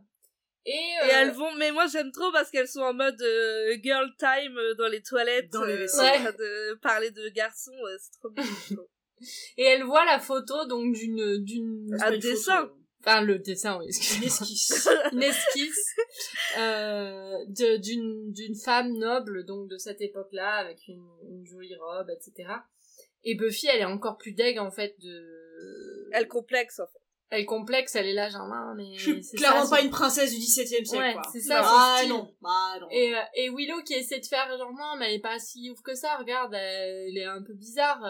Speaker 2: Et,
Speaker 4: Et
Speaker 2: euh,
Speaker 4: elles vont, mais moi j'aime trop parce qu'elles sont en mode euh, girl time euh, dans les toilettes,
Speaker 3: Dans les
Speaker 4: euh, en train de parler de garçons, euh, c'est trop bien.
Speaker 2: et elle voit la photo donc d'une d'une
Speaker 4: Un dessin.
Speaker 2: Enfin le dessin oui
Speaker 3: Une
Speaker 2: excusez-moi.
Speaker 3: esquisse.
Speaker 2: une esquisse euh, de- d'une d'une femme noble donc de cette époque-là avec une, une jolie robe etc et Buffy elle est encore plus deg en fait de
Speaker 4: Elle complexe en fait.
Speaker 2: elle est complexe elle est là genre non mais
Speaker 3: Je suis clairement
Speaker 2: ça,
Speaker 3: pas une princesse du XVIIe siècle,
Speaker 2: Ouais,
Speaker 3: quoi.
Speaker 2: c'est ça,
Speaker 3: Ah
Speaker 2: son style.
Speaker 3: non, bah non.
Speaker 2: Et, euh, et Willow qui essaie de faire genre non mais elle est pas si ouf que ça regarde elle, est un peu bizarre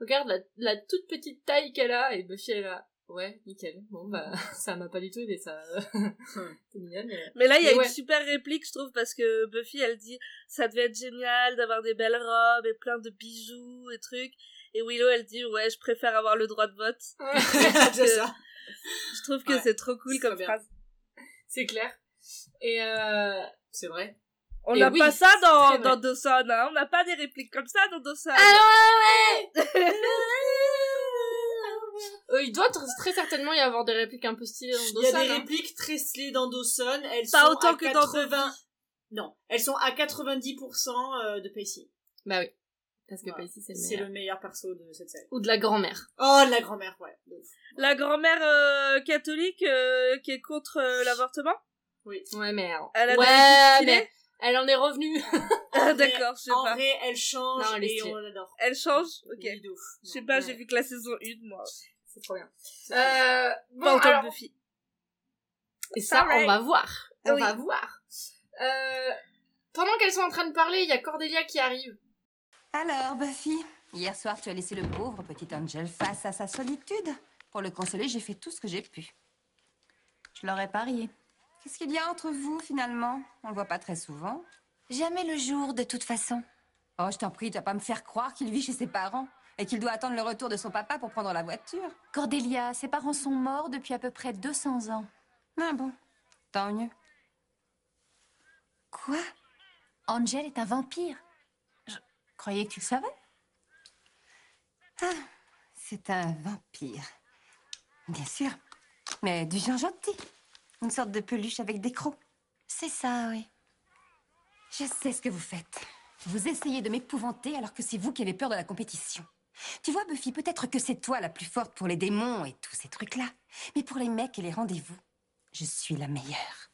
Speaker 2: regarde la, la toute petite taille qu'elle a et Buffy elle là ouais nickel bon bah ça m'a pas du tout aidé ça c'est mignonne mais...
Speaker 4: Mais là, il y a
Speaker 2: Mais ouais.
Speaker 4: une super réplique, je trouve, parce que Buffy, elle dit ça devait être génial d'avoir des belles robes et plein de bijoux et trucs. Et Willow, elle dit ouais, je préfère avoir le droit de vote.
Speaker 3: c'est ça.
Speaker 4: Je trouve que
Speaker 3: Ouais,
Speaker 4: c'est trop cool comme phrase.
Speaker 2: c'est clair et euh,
Speaker 3: C'est vrai.
Speaker 4: On n'a
Speaker 2: oui,
Speaker 4: pas ça dans, dans. Dawson, hein. On n'a pas des répliques comme ça dans Dawson.
Speaker 2: Euh, il doit tr- très certainement y avoir des répliques un peu stylées dans
Speaker 3: Il y a
Speaker 2: Dawson,
Speaker 3: des
Speaker 2: hein.
Speaker 3: répliques très stylées dans Dawson. Elles
Speaker 4: Pas
Speaker 3: sont
Speaker 4: autant
Speaker 3: à
Speaker 4: que dans
Speaker 3: 80... Non, elles sont à 90% euh, de Pacey.
Speaker 2: Bah oui. Parce que. Pacey, c'est le
Speaker 3: C'est
Speaker 2: meilleur.
Speaker 3: le meilleur perso de cette série.
Speaker 2: Ou de la grand-mère.
Speaker 3: Oh, la grand-mère, ouais. de.
Speaker 4: La grand-mère euh, catholique euh, qui est contre euh, l'avortement?
Speaker 3: Oui.
Speaker 2: Ouais, mais... alors-
Speaker 4: Elle a
Speaker 2: ouais, mais elle en est revenue.
Speaker 4: Ah,
Speaker 3: En
Speaker 4: D'accord, je sais
Speaker 3: En
Speaker 4: pas.
Speaker 3: vrai, elle change
Speaker 2: Non, elle
Speaker 3: et on l'adore.
Speaker 4: Elle change? Ok.
Speaker 3: De.
Speaker 4: Je sais pas,
Speaker 2: ouais.
Speaker 4: j'ai vu que la saison 1, moi.
Speaker 2: C'est trop bien. Euh, bon,
Speaker 4: Pas autant
Speaker 2: alors,
Speaker 4: que Buffy.
Speaker 2: et ça, on va voir. On
Speaker 4: Oui.
Speaker 2: va voir. Euh, pendant qu'elles sont en train de parler, il y a Cordelia qui arrive.
Speaker 9: Alors, Buffy, hier soir, tu as laissé le pauvre petit Angel face à sa solitude. Pour le consoler, j'ai fait tout ce que j'ai pu.
Speaker 7: Je l'aurais parié.
Speaker 9: Qu'est-ce qu'il y a entre vous, finalement? On le voit pas très souvent.
Speaker 8: Jamais le jour, de toute façon.
Speaker 9: Oh, je t'en prie, tu vas pas me faire croire qu'il vit chez ses parents et qu'il doit attendre le retour de son papa pour prendre la voiture.
Speaker 7: Cordelia, ses parents sont morts depuis à peu près 200 ans.
Speaker 9: Ah bon, tant mieux.
Speaker 8: Quoi?
Speaker 7: Angel est un vampire. Je croyais que tu le savais.
Speaker 9: Ah, c'est un vampire. Bien sûr, mais du genre gentil. Une sorte de peluche avec des crocs.
Speaker 8: C'est ça, oui.
Speaker 9: Je sais ce que vous faites. Vous essayez de m'épouvanter alors que c'est vous qui avez peur de la compétition. Tu vois, Buffy, peut-être que c'est toi la plus forte pour les démons et tous ces trucs-là. Mais pour les mecs et les rendez-vous, je suis la meilleure.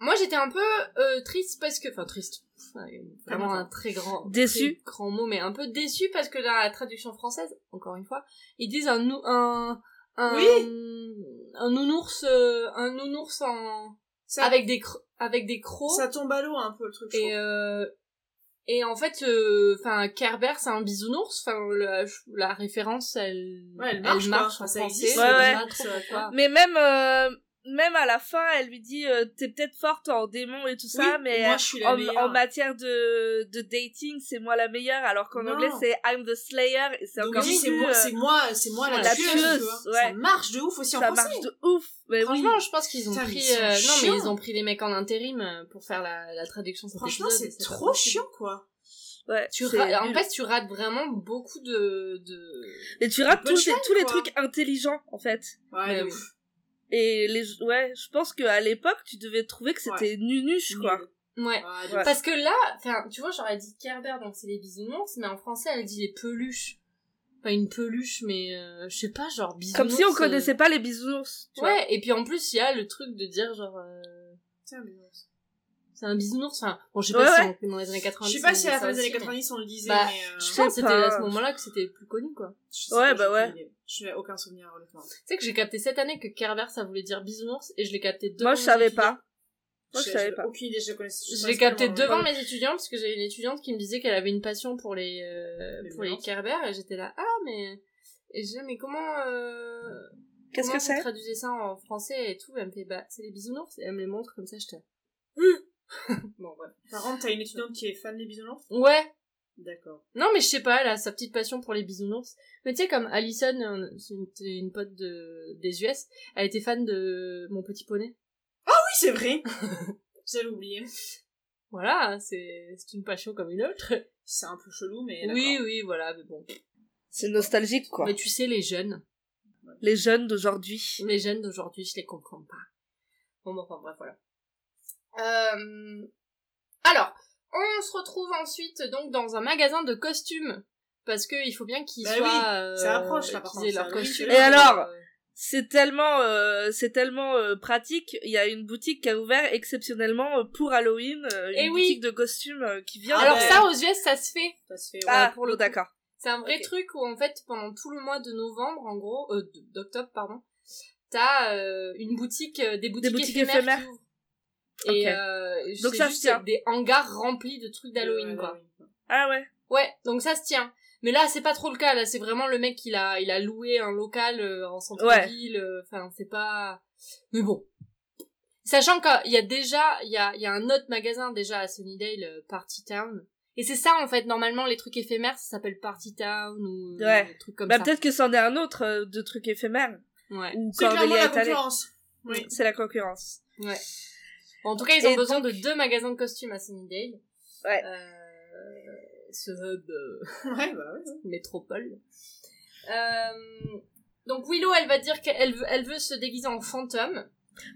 Speaker 2: Moi, j'étais un peu euh, triste parce que... Enfin, triste. Vraiment un très grand...
Speaker 4: Déçu.
Speaker 2: très grand mot, mais un peu déçu parce que dans la traduction française, encore une fois, ils disent un... un un, un nounours euh, un nounours en
Speaker 3: Ça,
Speaker 2: avec des avec des crocs
Speaker 3: ça tombe à l'eau un peu le truc.
Speaker 2: et euh, et en fait euh, enfin Kerber c'est un bisounours enfin la, la référence elle
Speaker 3: Ouais, elle marche, quoi.
Speaker 2: en
Speaker 3: Enfin, ça
Speaker 2: français
Speaker 3: existe,
Speaker 4: Ouais, ouais.
Speaker 2: pas trop pourquoi.
Speaker 4: Mais même, euh, même à la fin, elle lui dit euh, T'es peut-être forte en démon et tout ça,
Speaker 3: Oui,
Speaker 4: mais
Speaker 3: moi, je suis la
Speaker 4: en, matière de, de dating, c'est moi la meilleure, alors qu'en anglais, c'est I'm the Slayer, et c'est encore
Speaker 3: oui,
Speaker 4: plus,
Speaker 3: moi,
Speaker 4: euh,
Speaker 3: c'est moi, c'est moi la,
Speaker 2: la
Speaker 3: tueuse,
Speaker 4: ouais.
Speaker 3: Ça marche de ouf aussi en
Speaker 4: ça
Speaker 3: français.
Speaker 4: marche de ouf. Mais oui.
Speaker 2: Franchement, je pense qu'ils ont pris. euh, non, mais ils ont pris les mecs en intérim pour faire la, la traduction cet
Speaker 3: Franchement, c'est trop chiant, quoi.
Speaker 4: Ouais,
Speaker 2: Tu en fait, tu rates vraiment beaucoup de. de...
Speaker 4: Et tu rates tous, les- tous trucs intelligents, en fait.
Speaker 3: Ouais, de ouf.
Speaker 4: Et les, ouais, je pense qu'à l'époque, tu devais trouver que c'était nunuche, quoi.
Speaker 3: Nul.
Speaker 2: Ouais. Parce que là, enfin, tu vois, j'aurais dit Kerber, donc c'est les bisounours, mais en français, elle dit les peluches. Pas une peluche, mais euh, je sais pas, genre bisounours.
Speaker 4: Comme si on
Speaker 2: euh,
Speaker 4: connaissait pas les bisounours. Tu vois.
Speaker 2: Ouais, et puis en plus, il y a le truc de dire genre. euh,
Speaker 3: Tiens, non.
Speaker 2: C'est un bisounours, enfin. Bon, je sais
Speaker 4: Ouais,
Speaker 2: pas
Speaker 4: ouais.
Speaker 2: si on- dans les années 90.
Speaker 3: Je sais pas
Speaker 2: on
Speaker 3: si à la fin des années
Speaker 2: aussi, mais-
Speaker 3: 90 on le disait,
Speaker 2: Bah,
Speaker 3: mais. euh,
Speaker 2: Je pense que c'était à ce moment-là que c'était plus connu, quoi.
Speaker 3: je
Speaker 4: Ouais, bah ouais.
Speaker 3: idée. Je n'ai aucun souvenir, honnêtement.
Speaker 2: Tu sais que j'ai capté cette année que Kerber, ça voulait dire bisounours, et je l'ai capté devant
Speaker 4: Moi, je
Speaker 2: mes
Speaker 4: savais
Speaker 2: étudiants.
Speaker 4: pas. Moi, je savais
Speaker 3: j'ai
Speaker 4: pas.
Speaker 3: Aucune idée, je connaissais.
Speaker 2: Je l'ai capté devant mes étudiants parce que j'avais une étudiante qui me disait qu'elle avait une passion pour les euh, pour les. Kerber et j'étais là ah mais et je mais comment euh,
Speaker 4: Qu'est-ce
Speaker 2: comment
Speaker 4: que c'est?
Speaker 2: traduisez ça en français et tout? Elle me fait bah c'est les bisounours et elle me les montre comme ça j'étais bon bref
Speaker 3: Par contre, t'as une étudiante qui est fan des bisounours
Speaker 2: ouais
Speaker 3: D'accord.
Speaker 2: non mais je sais pas elle a sa petite passion pour les bisounours mais tu sais comme Alison euh, c'est une, une pote de des US elle était fan de mon petit poney
Speaker 3: Oui, c'est vrai. J'avais oublié.
Speaker 2: voilà c'est une passion comme une autre
Speaker 3: C'est un peu chelou, mais.
Speaker 2: oui oui voilà mais bon
Speaker 4: C'est nostalgique, quoi.
Speaker 2: mais tu sais les jeunes
Speaker 4: Les jeunes d'aujourd'hui.
Speaker 2: Les jeunes d'aujourd'hui, je les comprends pas. Bon, bon, enfin, bref, voilà. Euh... Alors, on se retrouve ensuite donc dans un magasin de costumes. Parce que il faut bien qu'ils
Speaker 3: Bah
Speaker 2: soient...
Speaker 3: oui,
Speaker 2: euh,
Speaker 3: ça approche, là, par contre,
Speaker 2: costumes.
Speaker 3: c'est
Speaker 4: Et alors
Speaker 2: Euh,
Speaker 4: C'est tellement, euh, c'est tellement euh, pratique. Il y a une boutique qui a ouvert exceptionnellement euh, pour Halloween, euh, une
Speaker 2: Eh oui.
Speaker 4: boutique de costumes euh, qui vient.
Speaker 2: Alors
Speaker 4: de-
Speaker 2: ça, aux US, ça se fait.
Speaker 3: Ça se fait, ouais.
Speaker 4: ah,
Speaker 2: pour le
Speaker 4: oh, d'accord.
Speaker 2: C'est un vrai truc où en fait pendant tout le mois de novembre en gros euh, d'octobre pardon t'as euh, une boutique euh, des boutiques,
Speaker 4: boutiques
Speaker 2: éphémères,
Speaker 4: éphémères.
Speaker 2: qui ouvrent. Et
Speaker 4: Ok.
Speaker 2: euh,
Speaker 4: Donc se
Speaker 2: juste
Speaker 4: tient.
Speaker 2: des hangars remplis de trucs d'Halloween
Speaker 3: Ouais,
Speaker 2: quoi
Speaker 3: ouais, ouais.
Speaker 4: Ah ouais.
Speaker 2: ouais donc ça se tient mais là c'est pas trop le cas là c'est vraiment le mec il a il a loué un local euh, en centre-ville euh, enfin c'est pas mais bon sachant qu'il y a déjà il y a il y a un autre magasin déjà à Sunnydale euh, Party Town et c'est ça en fait normalement les trucs éphémères ça s'appelle Party Town ou euh,
Speaker 4: Ouais.
Speaker 2: des trucs comme
Speaker 4: Bah
Speaker 2: ça
Speaker 4: peut-être que c'en est un autre euh, de trucs éphémères.
Speaker 2: ouais
Speaker 4: Ou
Speaker 3: C'est clairement la concurrence. Oui.
Speaker 4: C'est la concurrence.
Speaker 2: Ouais. Bon, en tout cas, ils ont
Speaker 4: Et
Speaker 2: besoin
Speaker 4: donc-
Speaker 2: de deux magasins de costumes à Sunnydale.
Speaker 4: Ouais.
Speaker 2: Euh, ce hub euh,
Speaker 3: Ouais, bah ouais.
Speaker 2: métropole. Euh, donc Willow, elle va dire qu'elle veut, elle veut se déguiser en fantôme.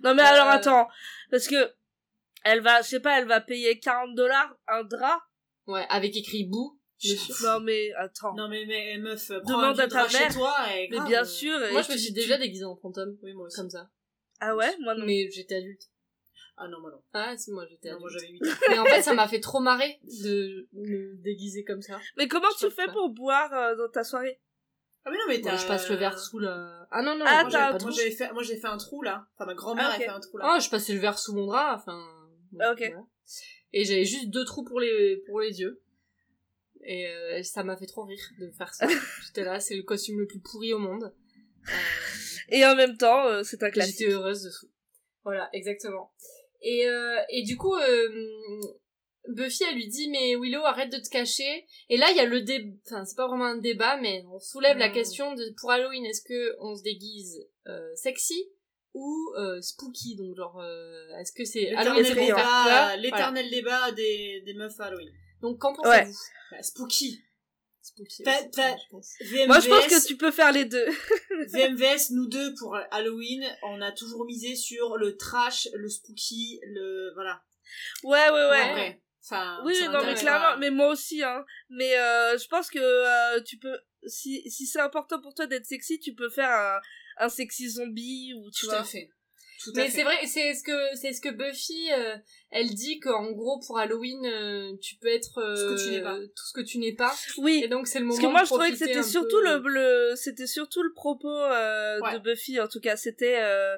Speaker 4: Non mais alors
Speaker 2: Euh,
Speaker 4: attends, parce que elle va, je sais pas, elle va payer 40 dollars un drap.
Speaker 2: Ouais, avec écrit bout.
Speaker 4: Non mais attends.
Speaker 3: Non mais, mais meuf, prends
Speaker 4: Demande
Speaker 3: un
Speaker 4: à ta
Speaker 3: drap chez
Speaker 4: mère.
Speaker 3: toi et
Speaker 4: mais
Speaker 3: grave,
Speaker 4: bien
Speaker 3: euh,
Speaker 4: sûr. et
Speaker 2: Moi, je me suis
Speaker 4: tu-
Speaker 2: déjà déguisée en fantôme.
Speaker 3: Oui, moi aussi.
Speaker 2: Comme ça.
Speaker 4: Ah ouais, moi non.
Speaker 2: Mais j'étais adulte.
Speaker 3: Ah non, moi non.
Speaker 2: Ah, si, moi j'étais
Speaker 3: moi j'avais 8 ans.
Speaker 2: Mais en fait, ça m'a fait trop marrer de me déguiser comme ça.
Speaker 4: Mais comment
Speaker 2: Je
Speaker 4: tu fais
Speaker 2: pas.
Speaker 4: pour boire euh, dans ta soirée?
Speaker 3: Ah mais non, mais
Speaker 2: Moi,
Speaker 3: t'as...
Speaker 2: je passe le verre sous la... Ah non, non,
Speaker 4: Ah,
Speaker 2: moi,
Speaker 3: Moi,
Speaker 2: j'avais
Speaker 4: t'as
Speaker 2: pas de
Speaker 3: moi,
Speaker 2: douche.
Speaker 3: j'avais fait, moi j'ai fait un trou là. Enfin ma grand-mère
Speaker 4: Ah, ok.
Speaker 3: a fait un trou là.
Speaker 2: Ah, je passais le verre sous mon drap, enfin. bon,
Speaker 4: Ah, ok.
Speaker 2: voilà. Et j'avais juste deux trous pour les pour les yeux. Et euh, ça m'a fait trop rire de faire ça. J'étais là, c'est le costume le plus pourri au monde. Euh,
Speaker 4: Et en même temps, euh, c'est un
Speaker 2: J'étais
Speaker 4: classique.
Speaker 2: heureuse dessous. Voilà, exactement. Et euh, et du coup, euh, Buffy elle lui dit mais Willow arrête de te cacher. Et là il y a le débat, enfin c'est pas vraiment un débat, mais on soulève la
Speaker 3: Mm.
Speaker 2: question de pour Halloween est-ce que on se déguise euh, sexy ou euh, spooky? Donc genre euh, est-ce que c'est Halloween
Speaker 3: L'éternel débat,
Speaker 2: Voilà.
Speaker 3: l'éternel débat des, des meufs à Halloween.
Speaker 2: Donc qu'en
Speaker 4: Ouais.
Speaker 2: pensez-vous
Speaker 3: Bah, spooky.
Speaker 2: Spooky.
Speaker 3: T'as-
Speaker 2: aussi,
Speaker 3: t'as-
Speaker 2: je pense.
Speaker 3: VMVS,
Speaker 4: Moi je pense que tu peux faire les deux.
Speaker 3: VMVS, nous deux, pour Halloween, on a toujours misé sur le trash, le spooky, le... Voilà.
Speaker 4: Ouais, ouais, ouais.
Speaker 2: Ouais.
Speaker 3: En vrai. Enfin,
Speaker 4: Oui, non, mais clairement, mais moi aussi, hein. Mais euh, je pense que euh, tu peux, si, si c'est important pour toi d'être sexy, tu peux faire un, un sexy zombie ou tu
Speaker 3: Tout
Speaker 4: vois.
Speaker 3: à fait. Tout
Speaker 2: Mais c'est vrai, c'est ce que c'est ce que Buffy, euh, elle dit qu'en gros pour Halloween, euh, tu peux être euh,
Speaker 3: Ce que tu n'es pas.
Speaker 2: tout ce que tu n'es pas.
Speaker 4: Oui.
Speaker 2: Et donc c'est le moment.
Speaker 4: Parce que moi
Speaker 2: de
Speaker 4: je trouvais que c'était surtout
Speaker 2: peu-
Speaker 4: le, le c'était surtout le propos euh,
Speaker 3: Ouais.
Speaker 4: de Buffy en tout cas, c'était euh,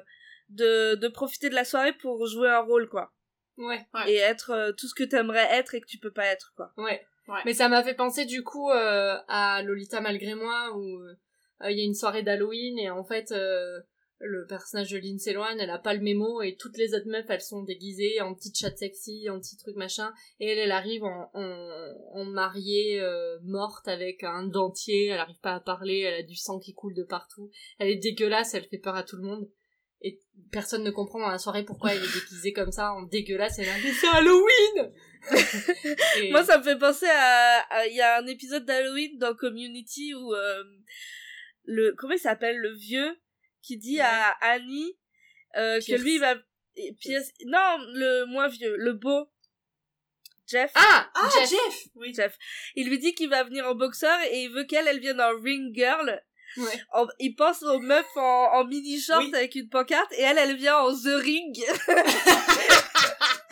Speaker 4: de de profiter de la soirée pour jouer un rôle quoi
Speaker 2: Ouais,
Speaker 3: Ouais.
Speaker 4: et être euh, tout ce que t'aimerais être et que tu peux pas être quoi.
Speaker 2: ouais.
Speaker 3: Ouais.
Speaker 2: Mais ça m'a fait penser du coup euh, à Lolita malgré moi où euh, il y a une soirée d'Halloween et en fait euh, le personnage de Lindsay Lohan, elle a pas le mémo et toutes les autres meufs elles sont déguisées en petite chatte sexy, en petit truc machin et elle elle arrive en en, en mariée euh, morte avec un dentier, elle arrive pas à parler, elle a du sang qui coule de partout, elle est dégueulasse, elle fait peur à tout le monde. Et personne ne comprend dans la soirée pourquoi elle est déguisée comme ça, en dégueulasse, elle a dit c'est Halloween! Et-
Speaker 4: Moi ça me fait penser à à- il y a un épisode d'Halloween dans Community où euh, le comment il s'appelle le vieux qui dit à Annie euh, que lui il va Pierce non le moins vieux le beau Jeff
Speaker 2: Ah!
Speaker 3: Ah,
Speaker 2: Jeff!
Speaker 3: Jeff, Oui.
Speaker 4: Jeff. Il lui dit qu'il va venir en boxeur et il veut qu'elle, elle vienne en ring girl.
Speaker 2: Ouais.
Speaker 4: En- il pense aux meufs en, en mini short
Speaker 3: Oui.
Speaker 4: avec une pancarte et elle, elle vient en the ring.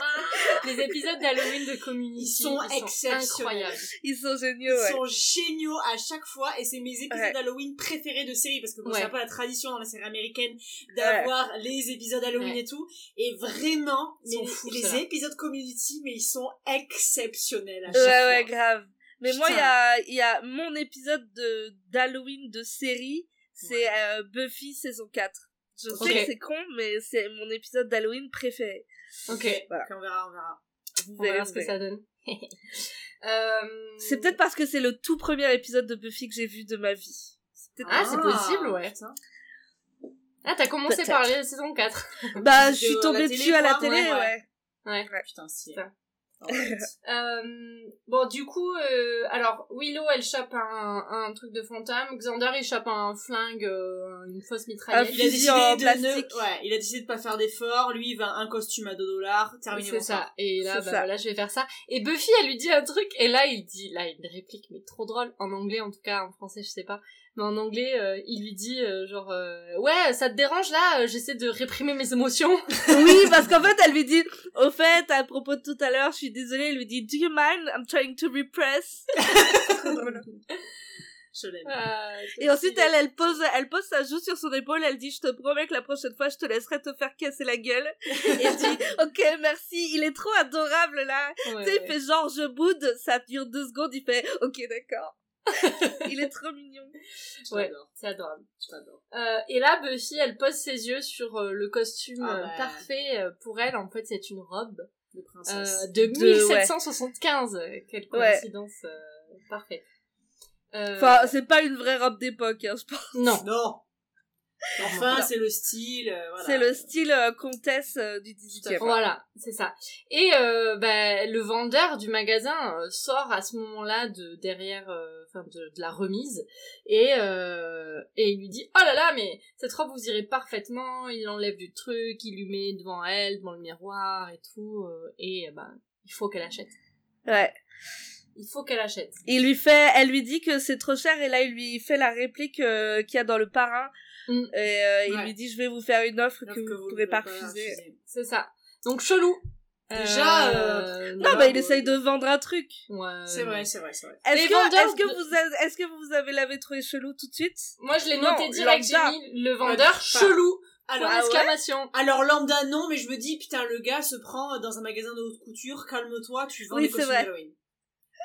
Speaker 2: Les épisodes d'Halloween de Community
Speaker 3: Ils sont exceptionnels.
Speaker 2: incroyables.
Speaker 4: Ils sont géniaux,
Speaker 3: Ils
Speaker 4: ouais.
Speaker 3: sont géniaux à chaque fois et c'est mes épisodes
Speaker 4: Ouais.
Speaker 3: d'Halloween préférés de série parce que bon,
Speaker 2: Ouais.
Speaker 3: c'est un peu la tradition dans la série américaine d'avoir les épisodes Halloween
Speaker 2: Ouais.
Speaker 3: et tout et vraiment
Speaker 2: Ils sont
Speaker 3: mais
Speaker 2: fous,
Speaker 3: les épisodes Community mais ils sont exceptionnels à
Speaker 4: Ouais,
Speaker 3: chaque fois.
Speaker 4: ouais, grave. Mais moi, il y a, il y a mon épisode de, d'Halloween de série, c'est euh, Buffy saison 4. Je sais que c'est con, mais c'est mon épisode d'Halloween préféré.
Speaker 2: Ok.
Speaker 3: On verra, on verra.
Speaker 4: Vous
Speaker 2: On verra ce que ça donne. euh...
Speaker 4: C'est peut-être parce que c'est le tout premier épisode de Buffy que j'ai vu de ma vie.
Speaker 2: Ah, c'est possible, ouais.
Speaker 3: putain.
Speaker 2: Ah, t'as commencé par la saison 4.
Speaker 4: Bah, je suis tombée dessus à la télé,
Speaker 3: ouais,
Speaker 4: ouais.
Speaker 3: ouais.
Speaker 2: Ouais.
Speaker 3: Putain, si.
Speaker 2: Putain. Euh, bon, du coup, euh, alors Willow, elle chope un, un truc de fantôme. Xander, il chope un flingue, euh, une fausse mitraillette.
Speaker 3: Il a décidé
Speaker 4: en
Speaker 3: de ne, ouais, il a décidé de pas faire d'efforts. Lui, il va un costume à 2 dollars. Terminé.
Speaker 2: C'est ça. Et là, bah,
Speaker 4: ça.
Speaker 2: je vais faire ça. Et Buffy, elle lui dit un truc, et là, il dit, là, une réplique, mais trop drôle, en anglais en tout cas, en français, je sais pas. Mais en anglais, euh, il lui dit, euh, genre, euh, ouais, ça te dérange là Euh, J'essaie de réprimer mes émotions.
Speaker 4: Oui, parce qu'en fait, elle lui dit, au fait, à propos de tout à l'heure, je suis désolée, elle lui dit, do you mind? I'm trying to repress.
Speaker 3: Je l'aime.
Speaker 2: Euh,
Speaker 4: Et ensuite, elle, elle pose, elle pose sa joue sur son épaule, elle dit, je te promets que la prochaine fois, je te laisserai te faire casser la gueule. Et elle dit, ok, merci, il est trop adorable, là.
Speaker 2: ouais,
Speaker 4: Tu sais, il fait genre, je boude, ça dure deux secondes, il fait, ok, d'accord. il est trop mignon.
Speaker 3: Je
Speaker 2: Ouais.
Speaker 3: l'adore.
Speaker 2: C'est adorable.
Speaker 3: Je l'adore.
Speaker 2: Euh, et là, Buffy, elle pose ses yeux sur euh, le costume
Speaker 3: Ah
Speaker 2: euh, parfait euh, pour elle. En fait, c'est une robe
Speaker 3: De
Speaker 2: euh,
Speaker 3: princesse.
Speaker 2: de
Speaker 4: De- ouais.
Speaker 2: 1775. Euh, Quelle
Speaker 4: Ouais.
Speaker 2: coïncidence euh, parfaite. Euh,
Speaker 4: Enfin, c'est pas une vraie robe d'époque, hein, je pense.
Speaker 2: non.
Speaker 3: Non. Enfin, c'est le style. euh, voilà.
Speaker 4: C'est le style euh, comtesse euh, du 18e.
Speaker 2: Voilà, c'est ça. Et bah, le vendeur du magasin sort à ce moment-là de derrière, enfin de, de la remise, et et il lui dit oh là là mais cette robe vous irait parfaitement. Il enlève du truc, il lui met devant elle, devant le miroir et tout, et bah il faut qu'elle achète.
Speaker 4: Ouais.
Speaker 2: Il faut qu'elle achète.
Speaker 4: Il lui fait, elle lui dit que c'est trop cher et là il lui fait la réplique qu'il y a dans le parrain
Speaker 2: Mm.
Speaker 4: et euh, il lui dit je vais vous faire une offre que, vous ne pourrez pas
Speaker 3: pouvez
Speaker 4: refuser.
Speaker 2: C'est ça. Donc chelou.
Speaker 3: Déjà,
Speaker 2: Euh,
Speaker 4: Non, bah il essaye de vendre un truc.
Speaker 2: ouais,
Speaker 3: C'est vrai, c'est vrai, c'est vrai.
Speaker 4: Est-ce que, est-ce que
Speaker 2: de-
Speaker 4: vous avez, est-ce que vous avez l'avez trouvé chelou tout de suite?
Speaker 2: Moi je l'ai
Speaker 4: Non,
Speaker 2: noté direct. J'ai mis le vendeur chelou.
Speaker 3: Alors,
Speaker 4: ah ouais?
Speaker 3: alors lambda non, mais je me dis putain le gars se prend dans un magasin de haute couture, calme-toi, tu vends
Speaker 4: Oui,
Speaker 3: des
Speaker 4: c'est
Speaker 3: costumes
Speaker 4: vrai.
Speaker 3: d'Halloween.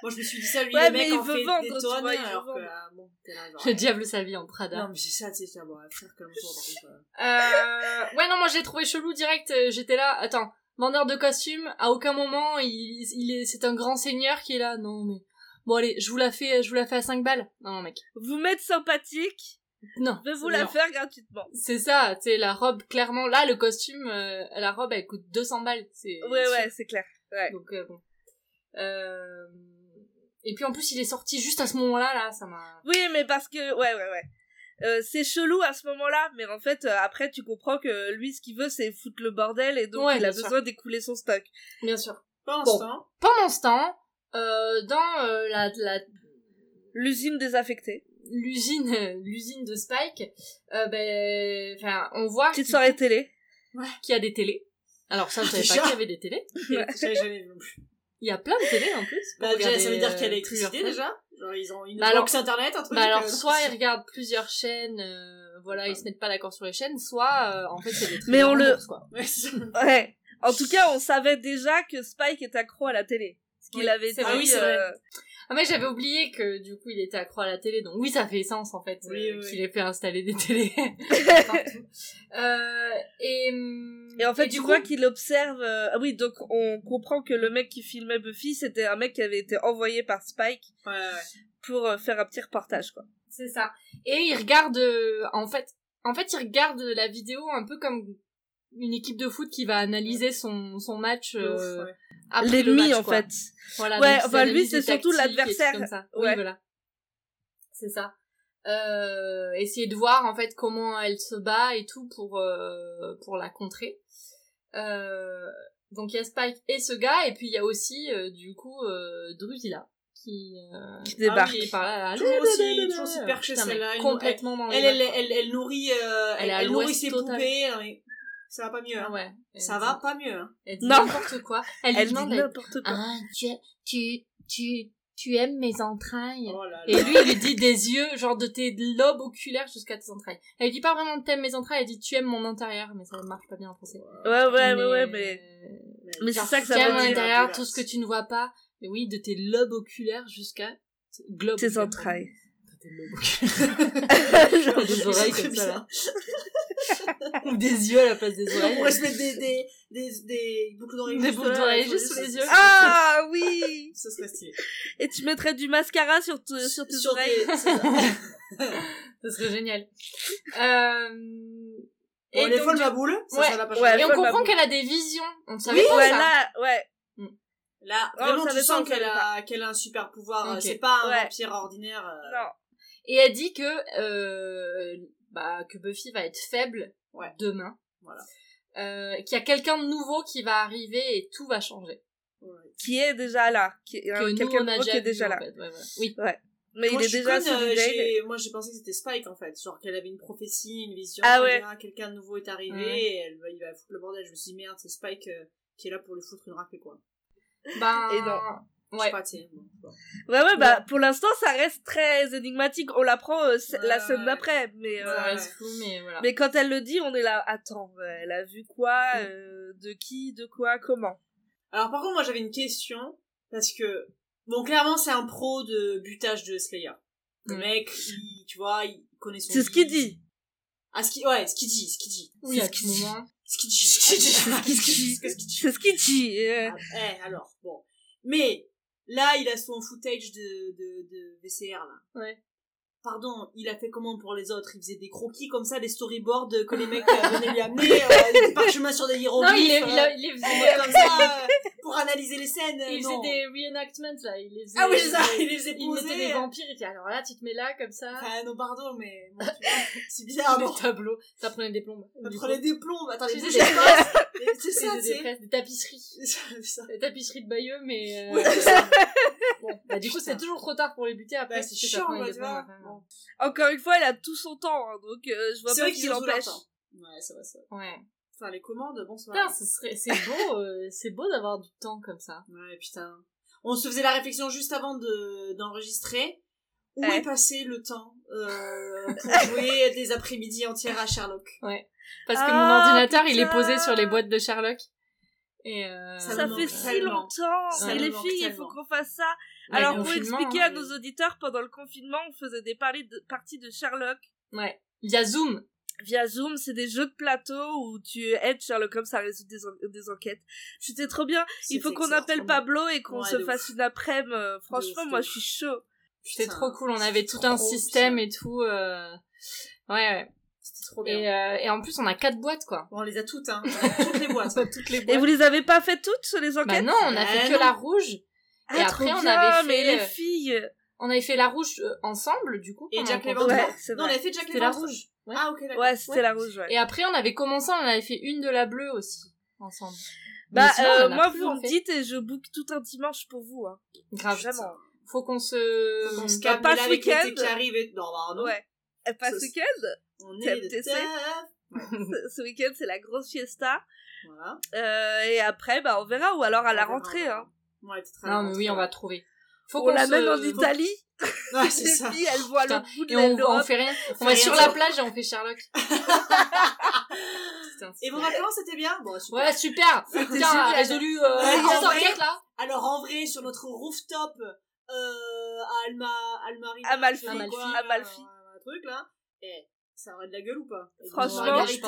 Speaker 3: Moi je me suis dit ça lui
Speaker 4: Ouais,
Speaker 3: le
Speaker 4: mais
Speaker 3: mec
Speaker 4: il
Speaker 3: en
Speaker 4: veut
Speaker 3: fait
Speaker 4: vendre,
Speaker 3: des tonnes
Speaker 4: vois,
Speaker 3: alors que ah, bon, t'es là genre.
Speaker 2: Le diable s'habille en Prada.
Speaker 3: Non mais c'est ça, c'est ça, bon frère calme-toi par contre. euh.
Speaker 2: Euh, ouais, non, moi j'ai trouvé chelou direct. euh, J'étais là, attends, vendeur de costumes, à aucun moment, il, il est, c'est un grand seigneur qui est là. Non, mais bon, allez, je vous la fais, je vous la fais à 5 balles. Non, non, mec.
Speaker 4: Vous mettre sympathique,
Speaker 2: Non.
Speaker 4: je vais vous la
Speaker 2: non.
Speaker 4: faire gratuitement.
Speaker 2: C'est ça, tu sais, la robe, clairement, là, le costume, euh, la robe, elle coûte 200 balles. C'est
Speaker 4: Ouais,
Speaker 2: sûr.
Speaker 4: ouais, c'est clair. Ouais.
Speaker 2: Donc, euh, bon. Euh... Et puis en plus, il est sorti juste à ce moment-là, là, ça m'a.
Speaker 4: Oui, mais parce que, ouais, ouais, ouais. Euh, c'est chelou à ce moment-là, mais en fait, euh, après, tu comprends que lui, ce qu'il veut, c'est foutre le bordel, et donc
Speaker 2: Ouais,
Speaker 4: il a
Speaker 2: sûr.
Speaker 4: besoin d'écouler son stock.
Speaker 2: Bien sûr.
Speaker 3: Pendant
Speaker 2: Bon.
Speaker 3: ce temps,
Speaker 2: Pendant ce temps, euh, dans euh, la, la,
Speaker 4: L'usine désaffectée.
Speaker 2: l'usine l'usine de Spike euh, ben enfin on voit
Speaker 4: Petite soirée télé.
Speaker 2: qu'il y a des télés alors ça je savais pas qu'il y avait des télés
Speaker 3: j'avais jamais vu non plus.
Speaker 2: Il y a plein de télés en plus
Speaker 3: Bah, déjà, ça veut dire qu'il y a l'électricité déjà. Genre ils ont une
Speaker 2: Bah, alors-
Speaker 3: box internet, un truc.
Speaker 2: bah alors
Speaker 3: euh,
Speaker 2: soit ils regardent plusieurs chaînes euh, voilà ils se mettent pas d'accord sur les chaînes soit euh, en fait c'est des
Speaker 4: Mais on le-
Speaker 2: quoi
Speaker 3: Ouais.
Speaker 4: Ouais. En tout cas, on savait déjà que Spike est accro à la télé. Ce qu'il
Speaker 2: Oui,
Speaker 4: avait dit.
Speaker 2: c'est
Speaker 3: vrai. Ah oui, c'est vrai.
Speaker 4: euh,
Speaker 2: ah mais j'avais oublié que du coup il était accro à la télé donc oui ça fait sens en fait
Speaker 3: Oui,
Speaker 2: euh,
Speaker 3: oui.
Speaker 2: qu'il ait fait installer des télés partout euh, et
Speaker 4: Et en fait, tu
Speaker 2: coup,
Speaker 4: vois qu'il observe. euh, Ah oui, donc on comprend que le mec qui filmait Buffy, c'était un mec qui avait été envoyé par Spike
Speaker 3: Ouais, ouais.
Speaker 4: pour euh, faire un petit reportage, quoi.
Speaker 2: C'est ça. Et il regarde, en fait, en fait, il regarde la vidéo un peu comme une équipe de foot qui va analyser son, son match euh,
Speaker 3: ouais.
Speaker 2: après le
Speaker 4: L'ennemi,
Speaker 2: match,
Speaker 4: en
Speaker 2: quoi.
Speaker 4: fait.
Speaker 2: Voilà,
Speaker 4: Ouais, enfin, lui, c'est surtout l'adversaire.
Speaker 2: tout comme ça.
Speaker 4: Ouais.
Speaker 2: Oui, voilà. C'est ça. Euh, essayer de voir en fait comment elle se bat et tout pour euh, pour la contrer. Euh, donc il y a Spike et ce gars et puis il y a aussi euh, du coup euh, Drusilla qui euh,
Speaker 4: Qui débarque.
Speaker 2: qui est par là, là,
Speaker 3: Toujours aussi- toujours celle-là,
Speaker 2: complètement dans les
Speaker 3: Elle, elle, elle, elle nourrit, euh,
Speaker 2: Elle
Speaker 3: nourrit ses
Speaker 2: total.
Speaker 3: poupées. mais Ça va pas mieux. Hein.
Speaker 2: Ah ouais.
Speaker 3: Ça
Speaker 2: dit-
Speaker 3: va pas mieux. Hein.
Speaker 2: Elle dit n'importe quoi. Elle,
Speaker 4: dit n'importe quoi.
Speaker 2: Ah, tu, tu, tu, tu aimes mes entrailles.
Speaker 3: Oh là là.
Speaker 2: Et lui, il lui dit des yeux, genre de tes lobes oculaires jusqu'à tes entrailles. Elle dit pas vraiment t'aimes mes entrailles, elle dit tu aimes mon intérieur, mais ça ne marche pas bien en français.
Speaker 4: Ouais, ouais, ouais, ouais, mais. Mais c'est ça que ça
Speaker 2: tu aimes
Speaker 4: veut
Speaker 2: mon
Speaker 4: dire.
Speaker 2: intérieur, tout ce que tu ne vois pas. Mais oui, de tes lobes oculaires jusqu'à globes
Speaker 4: Tes entrailles.
Speaker 2: Tes lobes oculaires. Genre des oreilles comme ça, là. Ou des yeux à la place des
Speaker 3: On
Speaker 2: oreilles.
Speaker 3: pourrait se mettre des, des, des, des boucles d'oreilles
Speaker 2: Des
Speaker 3: juste
Speaker 2: boucles
Speaker 3: là,
Speaker 2: d'oreilles
Speaker 3: sur
Speaker 2: juste sous les yeux.
Speaker 4: Ah oui
Speaker 3: Ce serait stylé.
Speaker 4: Et tu mettrais du mascara sur, te- sur tes
Speaker 3: Sur
Speaker 4: oreilles.
Speaker 3: tes-.
Speaker 2: Ce serait génial. Euh...
Speaker 3: Bon,
Speaker 2: et donc,
Speaker 3: folles
Speaker 2: du-
Speaker 3: ma boule, ça,
Speaker 2: Ouais.
Speaker 3: ça pas
Speaker 4: Ouais,
Speaker 2: Et on
Speaker 4: folle
Speaker 2: comprend qu'elle a des visions. On savait
Speaker 4: Oui,
Speaker 2: pas
Speaker 4: ouais,
Speaker 2: ça.
Speaker 4: là, ouais.
Speaker 3: Là,
Speaker 4: Oh,
Speaker 3: vraiment,
Speaker 4: ça
Speaker 3: tu sens qu'elle a, qu'elle a un super pouvoir.
Speaker 2: Ok.
Speaker 3: C'est pas un
Speaker 4: Ouais.
Speaker 3: vampire ordinaire. euh,
Speaker 4: Non.
Speaker 2: Et elle dit que euh, bah que Buffy va être faible
Speaker 3: Ouais.
Speaker 2: demain.
Speaker 3: Voilà.
Speaker 2: Euh, qu'il y a quelqu'un de nouveau qui va arriver et tout va changer.
Speaker 3: ouais.
Speaker 4: Qui est déjà là. Qui est,
Speaker 2: Que
Speaker 4: euh, quelqu'un de nouveau qui est déjà là.
Speaker 2: en fait. Ouais, voilà. Oui.
Speaker 4: Mais
Speaker 3: Moi,
Speaker 4: il est déjà
Speaker 3: conne, euh, Moi, j'ai pensé que c'était Spike, en fait. Genre qu'elle avait une prophétie, une vision.
Speaker 4: Ah ouais.
Speaker 3: quelqu'un de nouveau est arrivé et elle va, il va foutre le bordel. Je me suis dit, merde, c'est Spike euh, qui est là pour lui foutre une raclée, quoi.
Speaker 2: Ben,
Speaker 4: Et non.
Speaker 2: Ouais.
Speaker 3: bon, bon.
Speaker 4: Ouais, ouais, bah, pour l'instant, ça reste très énigmatique. On l'apprend euh, la
Speaker 3: ouais.
Speaker 4: d'après, mais, euh,
Speaker 2: Ça
Speaker 3: Ouais.
Speaker 2: reste flou, mais voilà.
Speaker 4: mais quand elle le dit, on est là, attends, elle a vu quoi, euh, de qui, de quoi, comment?
Speaker 3: Alors, par contre, moi, j'avais une question. Parce que, bon, clairement, c'est un pro de butage de Slayer. Le
Speaker 2: Mm.
Speaker 3: mec, il, tu vois, il connaît son
Speaker 4: C'est ce qu'il dit.
Speaker 3: Ah, ce qu'il, ouais, ce qu'il dit, ce qu'il dit.
Speaker 2: Oui,
Speaker 3: C'est
Speaker 2: à
Speaker 3: ce
Speaker 2: tout
Speaker 3: qu'il dit.
Speaker 2: moment.
Speaker 3: Ce qu'il dit, ce qu'il dit.
Speaker 4: C'est ce qu'il dit.
Speaker 3: Qu'est-ce qu'il dit
Speaker 4: C'est ce qu'il dit.
Speaker 3: Ah, eh, alors, bon. Mais, là, il a son footage de, de, de VCR, là.
Speaker 2: Ouais.
Speaker 3: Pardon, il a fait comment pour les autres? Il faisait des croquis comme ça, des storyboards que les mecs euh, venaient lui amener, euh, des parchemins sur des hiéroglyphes.
Speaker 2: Non, il,
Speaker 3: euh,
Speaker 2: les
Speaker 3: en
Speaker 2: faisait,
Speaker 3: comme ça, euh, pour analyser les scènes. euh,
Speaker 2: il faisait des reenactments, là. Il les faisait,
Speaker 3: Ah oui, c'est ça, il les faisait
Speaker 2: il
Speaker 3: poser.
Speaker 2: mettait des vampires, il disait, alors là, tu te mets là, comme ça.
Speaker 3: Ah non, pardon, mais bon, c'est bizarre, non
Speaker 2: des tableaux. Ça prenait des plombes.
Speaker 3: Ça prenait des plombs. Attends, les de C'est
Speaker 2: Il
Speaker 3: ça,
Speaker 2: des, des tapisseries.
Speaker 3: C'est ça.
Speaker 2: Des tapisseries de Bayeux, mais... Euh,
Speaker 3: ça.
Speaker 2: bah, du coup, c'est toujours trop tard pour les buter. Après,
Speaker 3: Bah,
Speaker 2: c'est ça
Speaker 3: chiant, Bon.
Speaker 4: Encore une fois, elle a tout son temps, hein, donc euh, je vois
Speaker 3: C'est
Speaker 4: pas qui l'empêche.
Speaker 3: Ouais, c'est vrai, c'est vrai.
Speaker 2: Ouais.
Speaker 3: Enfin, les commandes, bonsoir.
Speaker 2: Putain, ce serait, c'est beau, euh, c'est beau d'avoir du temps comme ça.
Speaker 3: Ouais, putain. On se faisait la réflexion juste avant de, d'enregistrer. Où
Speaker 4: Ouais.
Speaker 3: est passé le temps euh, pour jouer des après-midi entières à Sherlock
Speaker 2: Parce que
Speaker 4: Ah,
Speaker 2: mon ordinateur, il est posé sur les boîtes de Sherlock. Et euh...
Speaker 3: Ça
Speaker 4: fait si longtemps.
Speaker 3: Ça
Speaker 4: Et les filles, il faut qu'on fasse ça.
Speaker 2: Ouais,
Speaker 4: Alors, pour
Speaker 2: confinement,
Speaker 4: expliquer
Speaker 2: hein,
Speaker 4: à nos auditeurs, pendant le confinement, on faisait des de, parties de Sherlock
Speaker 2: Ouais. Il y a Zoom.
Speaker 4: Via Zoom. C'est des jeux de plateau où tu aides Sherlock Holmes à résoudre des, en- des enquêtes. C'était trop bien. Il faut qu'on appelle. Pablo et qu'on
Speaker 3: Ouais,
Speaker 4: se fasse
Speaker 3: ouf.
Speaker 4: une après-midi. euh, Franchement, moi, je suis chaud.
Speaker 2: C'était trop cool. On avait tout un système
Speaker 3: bien.
Speaker 2: et tout. Euh... Ouais, ouais.
Speaker 3: C'était trop bien.
Speaker 2: Et, euh, et en plus, on a quatre boîtes, quoi.
Speaker 3: Bon, on les a toutes, hein. Toutes les boîtes.
Speaker 2: Toutes les
Speaker 4: Et
Speaker 2: boîtes.
Speaker 4: vous les avez pas fait toutes, les enquêtes?
Speaker 2: Bah non, on a
Speaker 3: Bah
Speaker 2: fait que
Speaker 3: non.
Speaker 2: la rouge. et
Speaker 4: Ah,
Speaker 2: après,
Speaker 4: trop
Speaker 2: on avait fait,
Speaker 4: mais les filles.
Speaker 2: On avait fait la rouge euh, ensemble, du coup.
Speaker 3: Et Jack Léventreur.
Speaker 4: Ouais, c'est
Speaker 3: Non, on avait fait Jack
Speaker 2: C'était la
Speaker 3: Léventreur.
Speaker 2: rouge. Ouais.
Speaker 3: Ah, ok, d'accord.
Speaker 4: Ouais, c'était
Speaker 2: Ouais.
Speaker 4: la rouge, ouais.
Speaker 2: Et après, on avait commencé, on avait fait une de la bleue aussi, ensemble.
Speaker 4: Bah,
Speaker 2: sinon,
Speaker 4: euh, moi,
Speaker 2: plus,
Speaker 4: vous
Speaker 2: en
Speaker 4: me
Speaker 2: fait.
Speaker 4: dites et je book tout un dimanche pour vous. Hein.
Speaker 2: Grave.
Speaker 4: Vraiment.
Speaker 2: Faut qu'on se...
Speaker 3: On se
Speaker 4: Bah,
Speaker 3: calme
Speaker 4: pas
Speaker 3: là
Speaker 4: ce
Speaker 3: avec l'été
Speaker 4: week-end.
Speaker 3: qui arrive et... Non, bah, non.
Speaker 4: Ouais. Elle passe
Speaker 3: Ça,
Speaker 4: ce week-end.
Speaker 3: On est de
Speaker 4: MTC.
Speaker 3: teuf.
Speaker 4: Ce- ce week-end, c'est la grosse fiesta.
Speaker 3: Voilà.
Speaker 4: Euh, et après, bah, on verra. Ou alors à la rentrée. Hein.
Speaker 3: Ouais,
Speaker 2: Non, mais oui, on va trouver. Faut
Speaker 4: On
Speaker 2: qu'on
Speaker 4: l'amène
Speaker 2: se-
Speaker 4: en Italie.
Speaker 3: Ouais, c'est ça.
Speaker 4: filles, elles voient
Speaker 2: Putain.
Speaker 4: le bout de
Speaker 2: Et on, fait rien. On va sur la plage et on fait Sherlock. Putain,
Speaker 3: Et vos vacances, c'était bien? Bon, super.
Speaker 2: Ouais, super. Putain, résolu euh,
Speaker 3: Ouais,
Speaker 2: une
Speaker 3: en vrai.
Speaker 2: enquête là.
Speaker 3: Alors, en vrai, sur notre rooftop, euh, à Alma, Almarina,
Speaker 4: Amalfi.
Speaker 3: quoi,
Speaker 4: Amalfi.
Speaker 3: euh, Un truc, là. Eh, ça aurait de la gueule ou pas? Et
Speaker 4: Franchement,
Speaker 3: et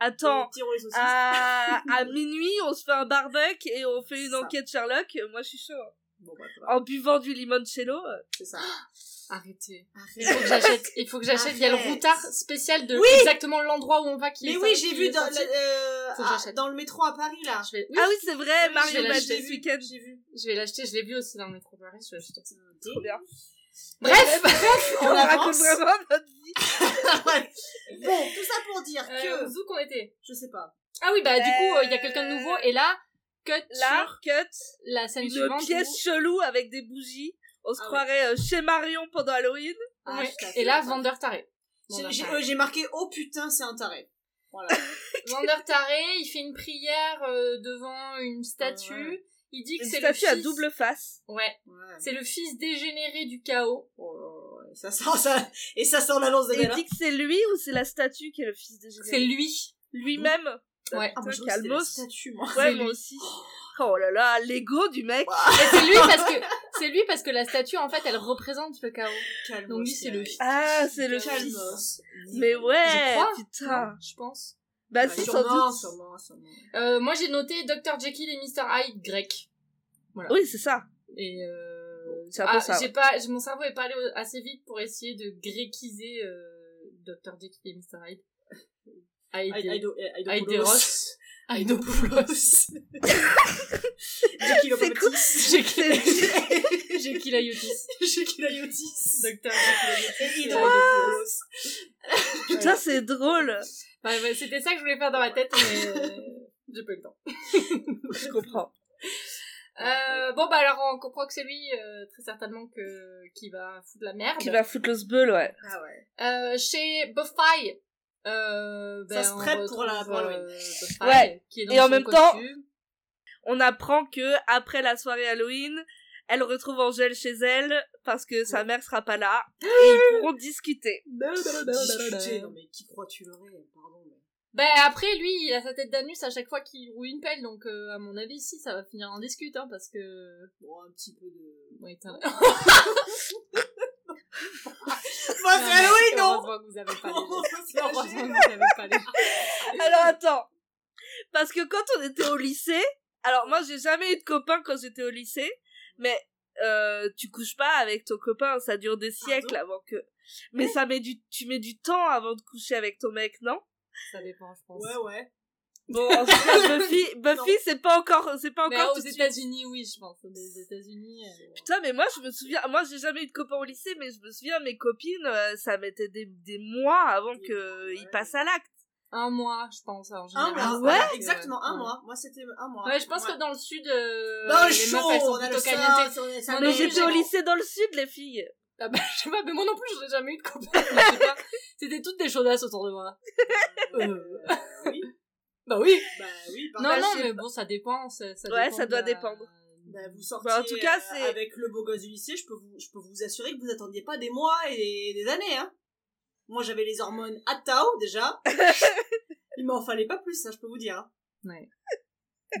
Speaker 4: Attends. À, à minuit, on se fait un barbecue et on fait une enquête Sherlock. Moi, je suis chaud.
Speaker 3: Bon, bah, voilà,
Speaker 4: En buvant du limoncello. euh,
Speaker 3: c'est ça.
Speaker 2: Arrêtez.
Speaker 3: Arrête.
Speaker 2: Il faut que j'achète. Il faut que j'achète. Il y a le routard spécial de
Speaker 3: Oui
Speaker 2: exactement l'endroit où on va qui
Speaker 3: Mais
Speaker 2: est
Speaker 3: oui, j'ai vu dans, le- euh, ah, dans le métro à Paris, là.
Speaker 2: Je vais, oui,
Speaker 4: Ah oui, c'est vrai,
Speaker 3: Oui,
Speaker 4: Mario
Speaker 2: je vais
Speaker 4: m'a
Speaker 2: l'acheter.
Speaker 4: dit ce week-end.
Speaker 3: J'ai vu.
Speaker 2: je vais l'acheter. Je l'ai vu aussi dans le métro Paris. Je vais l'acheter.
Speaker 4: Trop bien.
Speaker 2: Bref.
Speaker 4: On,
Speaker 3: On
Speaker 4: raconte vraiment notre vie.
Speaker 3: Bon, tout ça pour dire
Speaker 2: Euh,
Speaker 3: que...
Speaker 2: Zou qu'on était?
Speaker 3: Je sais pas.
Speaker 2: Ah oui, bah du coup,
Speaker 4: Euh,
Speaker 2: il y a quelqu'un de nouveau. Et là, cut
Speaker 4: Là,
Speaker 2: sur
Speaker 4: cut,
Speaker 2: la scène
Speaker 4: une
Speaker 2: suivante.
Speaker 4: pièce
Speaker 2: où-
Speaker 4: chelou avec des bougies. On se
Speaker 3: Ah
Speaker 4: croirait euh, chez Marion pendant Halloween.
Speaker 3: Ah,
Speaker 2: Ouais. Et là, Vander Taré.
Speaker 3: J'ai- euh, j'ai marqué « Oh putain, c'est un taré ». Voilà.
Speaker 2: Vander Taré, il fait une prière euh, devant une statue.
Speaker 3: Ah Ouais.
Speaker 2: Il dit que
Speaker 4: Une
Speaker 2: c'est le
Speaker 4: statue à
Speaker 2: fils...
Speaker 4: double face.
Speaker 2: Ouais.
Speaker 3: Ouais.
Speaker 2: C'est le fils dégénéré du chaos.
Speaker 3: Oh là, ouais. ça sent ça et ça sent l'annonce de
Speaker 4: Et il dit que c'est lui ou c'est la statue qui est le fils de
Speaker 2: C'est lui.
Speaker 4: Lui-même
Speaker 2: Ouais.
Speaker 3: Ah, moi,
Speaker 4: calmos.
Speaker 3: statue, moi.
Speaker 4: Ouais, moi aussi. Oh là là, l'ego du mec.
Speaker 2: Et c'est lui parce que c'est lui parce que la statue en fait elle représente le chaos.
Speaker 3: Calmos,
Speaker 2: Donc lui, c'est le
Speaker 3: Thierry.
Speaker 4: Ah, c'est le
Speaker 3: Calmos.
Speaker 4: fils. Mais ouais,
Speaker 2: Je crois.
Speaker 4: putain.
Speaker 2: Je pense.
Speaker 4: Bah
Speaker 3: Bah,
Speaker 4: si, sans
Speaker 3: sûrement,
Speaker 4: doute.
Speaker 3: sûrement, sûrement.
Speaker 2: Euh, moi j'ai noté Dr Jekyll et Mr Hyde grec.
Speaker 4: Oui, c'est ça.
Speaker 2: Et euh...
Speaker 4: C'est un peu
Speaker 2: ah,
Speaker 4: ça,
Speaker 2: j'ai pas, mon cerveau est pas allé assez vite pour essayer de gréquiser euh, Dr Jekyll et Mr Hyde. Hyde,
Speaker 3: Aido- Aido-
Speaker 2: Hyde
Speaker 3: Aido-
Speaker 2: Ross. Aïnopoulos.
Speaker 3: Jackie
Speaker 4: C'est cool.
Speaker 3: Lopatis.
Speaker 2: Jackie Layotis.
Speaker 3: Jackie Layotis.
Speaker 2: Docteur Jackie
Speaker 3: Et
Speaker 2: Layotis.
Speaker 3: Hydra
Speaker 4: Putain, c'est drôle.
Speaker 2: Bah, bah, C'était ça que je voulais faire dans ma tête, mais euh, j'ai pas eu le temps.
Speaker 4: Je comprends.
Speaker 2: Euh, bon, bah alors on comprend que c'est lui, euh, très certainement, que qui va foutre la merde.
Speaker 4: Qui va foutre le sbeul, ouais.
Speaker 3: Ah ouais.
Speaker 2: Euh, chez Buffy, euh, ben,
Speaker 3: Ça se
Speaker 2: on
Speaker 3: prête pour la- pour Halloween.
Speaker 2: euh,
Speaker 4: Ouais.
Speaker 2: qui est dans
Speaker 4: Et en même temps-. On apprend que après la soirée Halloween, elle retrouve Angèle chez elle parce que sa mère sera pas là et ils pourront discuter.
Speaker 3: Discuter, non mais qui crois-tu Pardon. Mais...
Speaker 2: Ben après, lui, il a sa tête d'anus à chaque fois qu'il roule une pelle, donc euh, à mon avis, si, ça va finir en discute, hein, parce que...
Speaker 3: Bon, un petit peu de...
Speaker 2: Ouais,
Speaker 3: c'est Halloween, non
Speaker 2: Heureusement que vous avez pas les...
Speaker 3: C'est
Speaker 2: Heureusement
Speaker 3: léger.
Speaker 2: que vous avez pas les...
Speaker 4: Alors attends. Parce que quand on était au lycée, alors moi j'ai jamais eu de copain quand j'étais au lycée, mais euh, tu couches pas avec ton copain, ça dure des siècles avant que. Mais ça met du, tu mets du temps avant de coucher avec ton mec, non?
Speaker 2: Ça dépend, je pense.
Speaker 3: Ouais, ouais.
Speaker 4: Bon, en tout cas, Buffy, Buffy, c'est pas encore, c'est pas
Speaker 2: Mais
Speaker 4: encore
Speaker 2: aux
Speaker 4: de suite.
Speaker 2: États-Unis, oui, je pense. Aux États-Unis... euh,
Speaker 4: Putain, mais moi je me souviens, moi j'ai jamais eu de copain au lycée, mais je me souviens mes copines, euh, ça mettait des, des mois avant
Speaker 3: Des
Speaker 4: que
Speaker 3: mois,
Speaker 4: ils
Speaker 3: ouais.
Speaker 4: passent à l'acte.
Speaker 2: Un mois, je pense, en
Speaker 3: Un
Speaker 2: général.
Speaker 3: mois.
Speaker 4: Ah
Speaker 3: voilà,
Speaker 4: ouais
Speaker 3: Exactement, un
Speaker 2: Ouais.
Speaker 3: mois. Moi, c'était un mois.
Speaker 2: Ouais, je pense que dans le sud, euh,
Speaker 3: Dans le
Speaker 2: les
Speaker 3: chaud,
Speaker 2: meufs, elles sont
Speaker 3: on a le
Speaker 2: plutôt calientées.
Speaker 4: Mais
Speaker 3: mais
Speaker 4: j'étais au
Speaker 2: j'ai-
Speaker 4: lycée dans le sud, les filles.
Speaker 2: Ah bah, je sais pas, mais moi non plus, je n'ai jamais eu de copain. Je sais pas. C'était toutes des chaudasses autour de moi.
Speaker 3: Euh, oui.
Speaker 2: Bah oui.
Speaker 3: Bah oui,
Speaker 2: Non, non, mais bon, ça dépend. Ça, ça
Speaker 4: Ouais,
Speaker 2: dépend
Speaker 4: ça doit
Speaker 2: la-
Speaker 4: dépendre.
Speaker 3: Bah, vous sortiez
Speaker 4: Bah, en tout cas,
Speaker 3: euh,
Speaker 4: c'est-
Speaker 3: avec le beau gosse du lycée, je peux vous, je peux vous assurer que vous attendiez pas des mois et des années, hein. Moi, j'avais les hormones à Tao, déjà. Il m'en fallait pas plus, ça, je peux vous dire. hein.
Speaker 2: Ouais.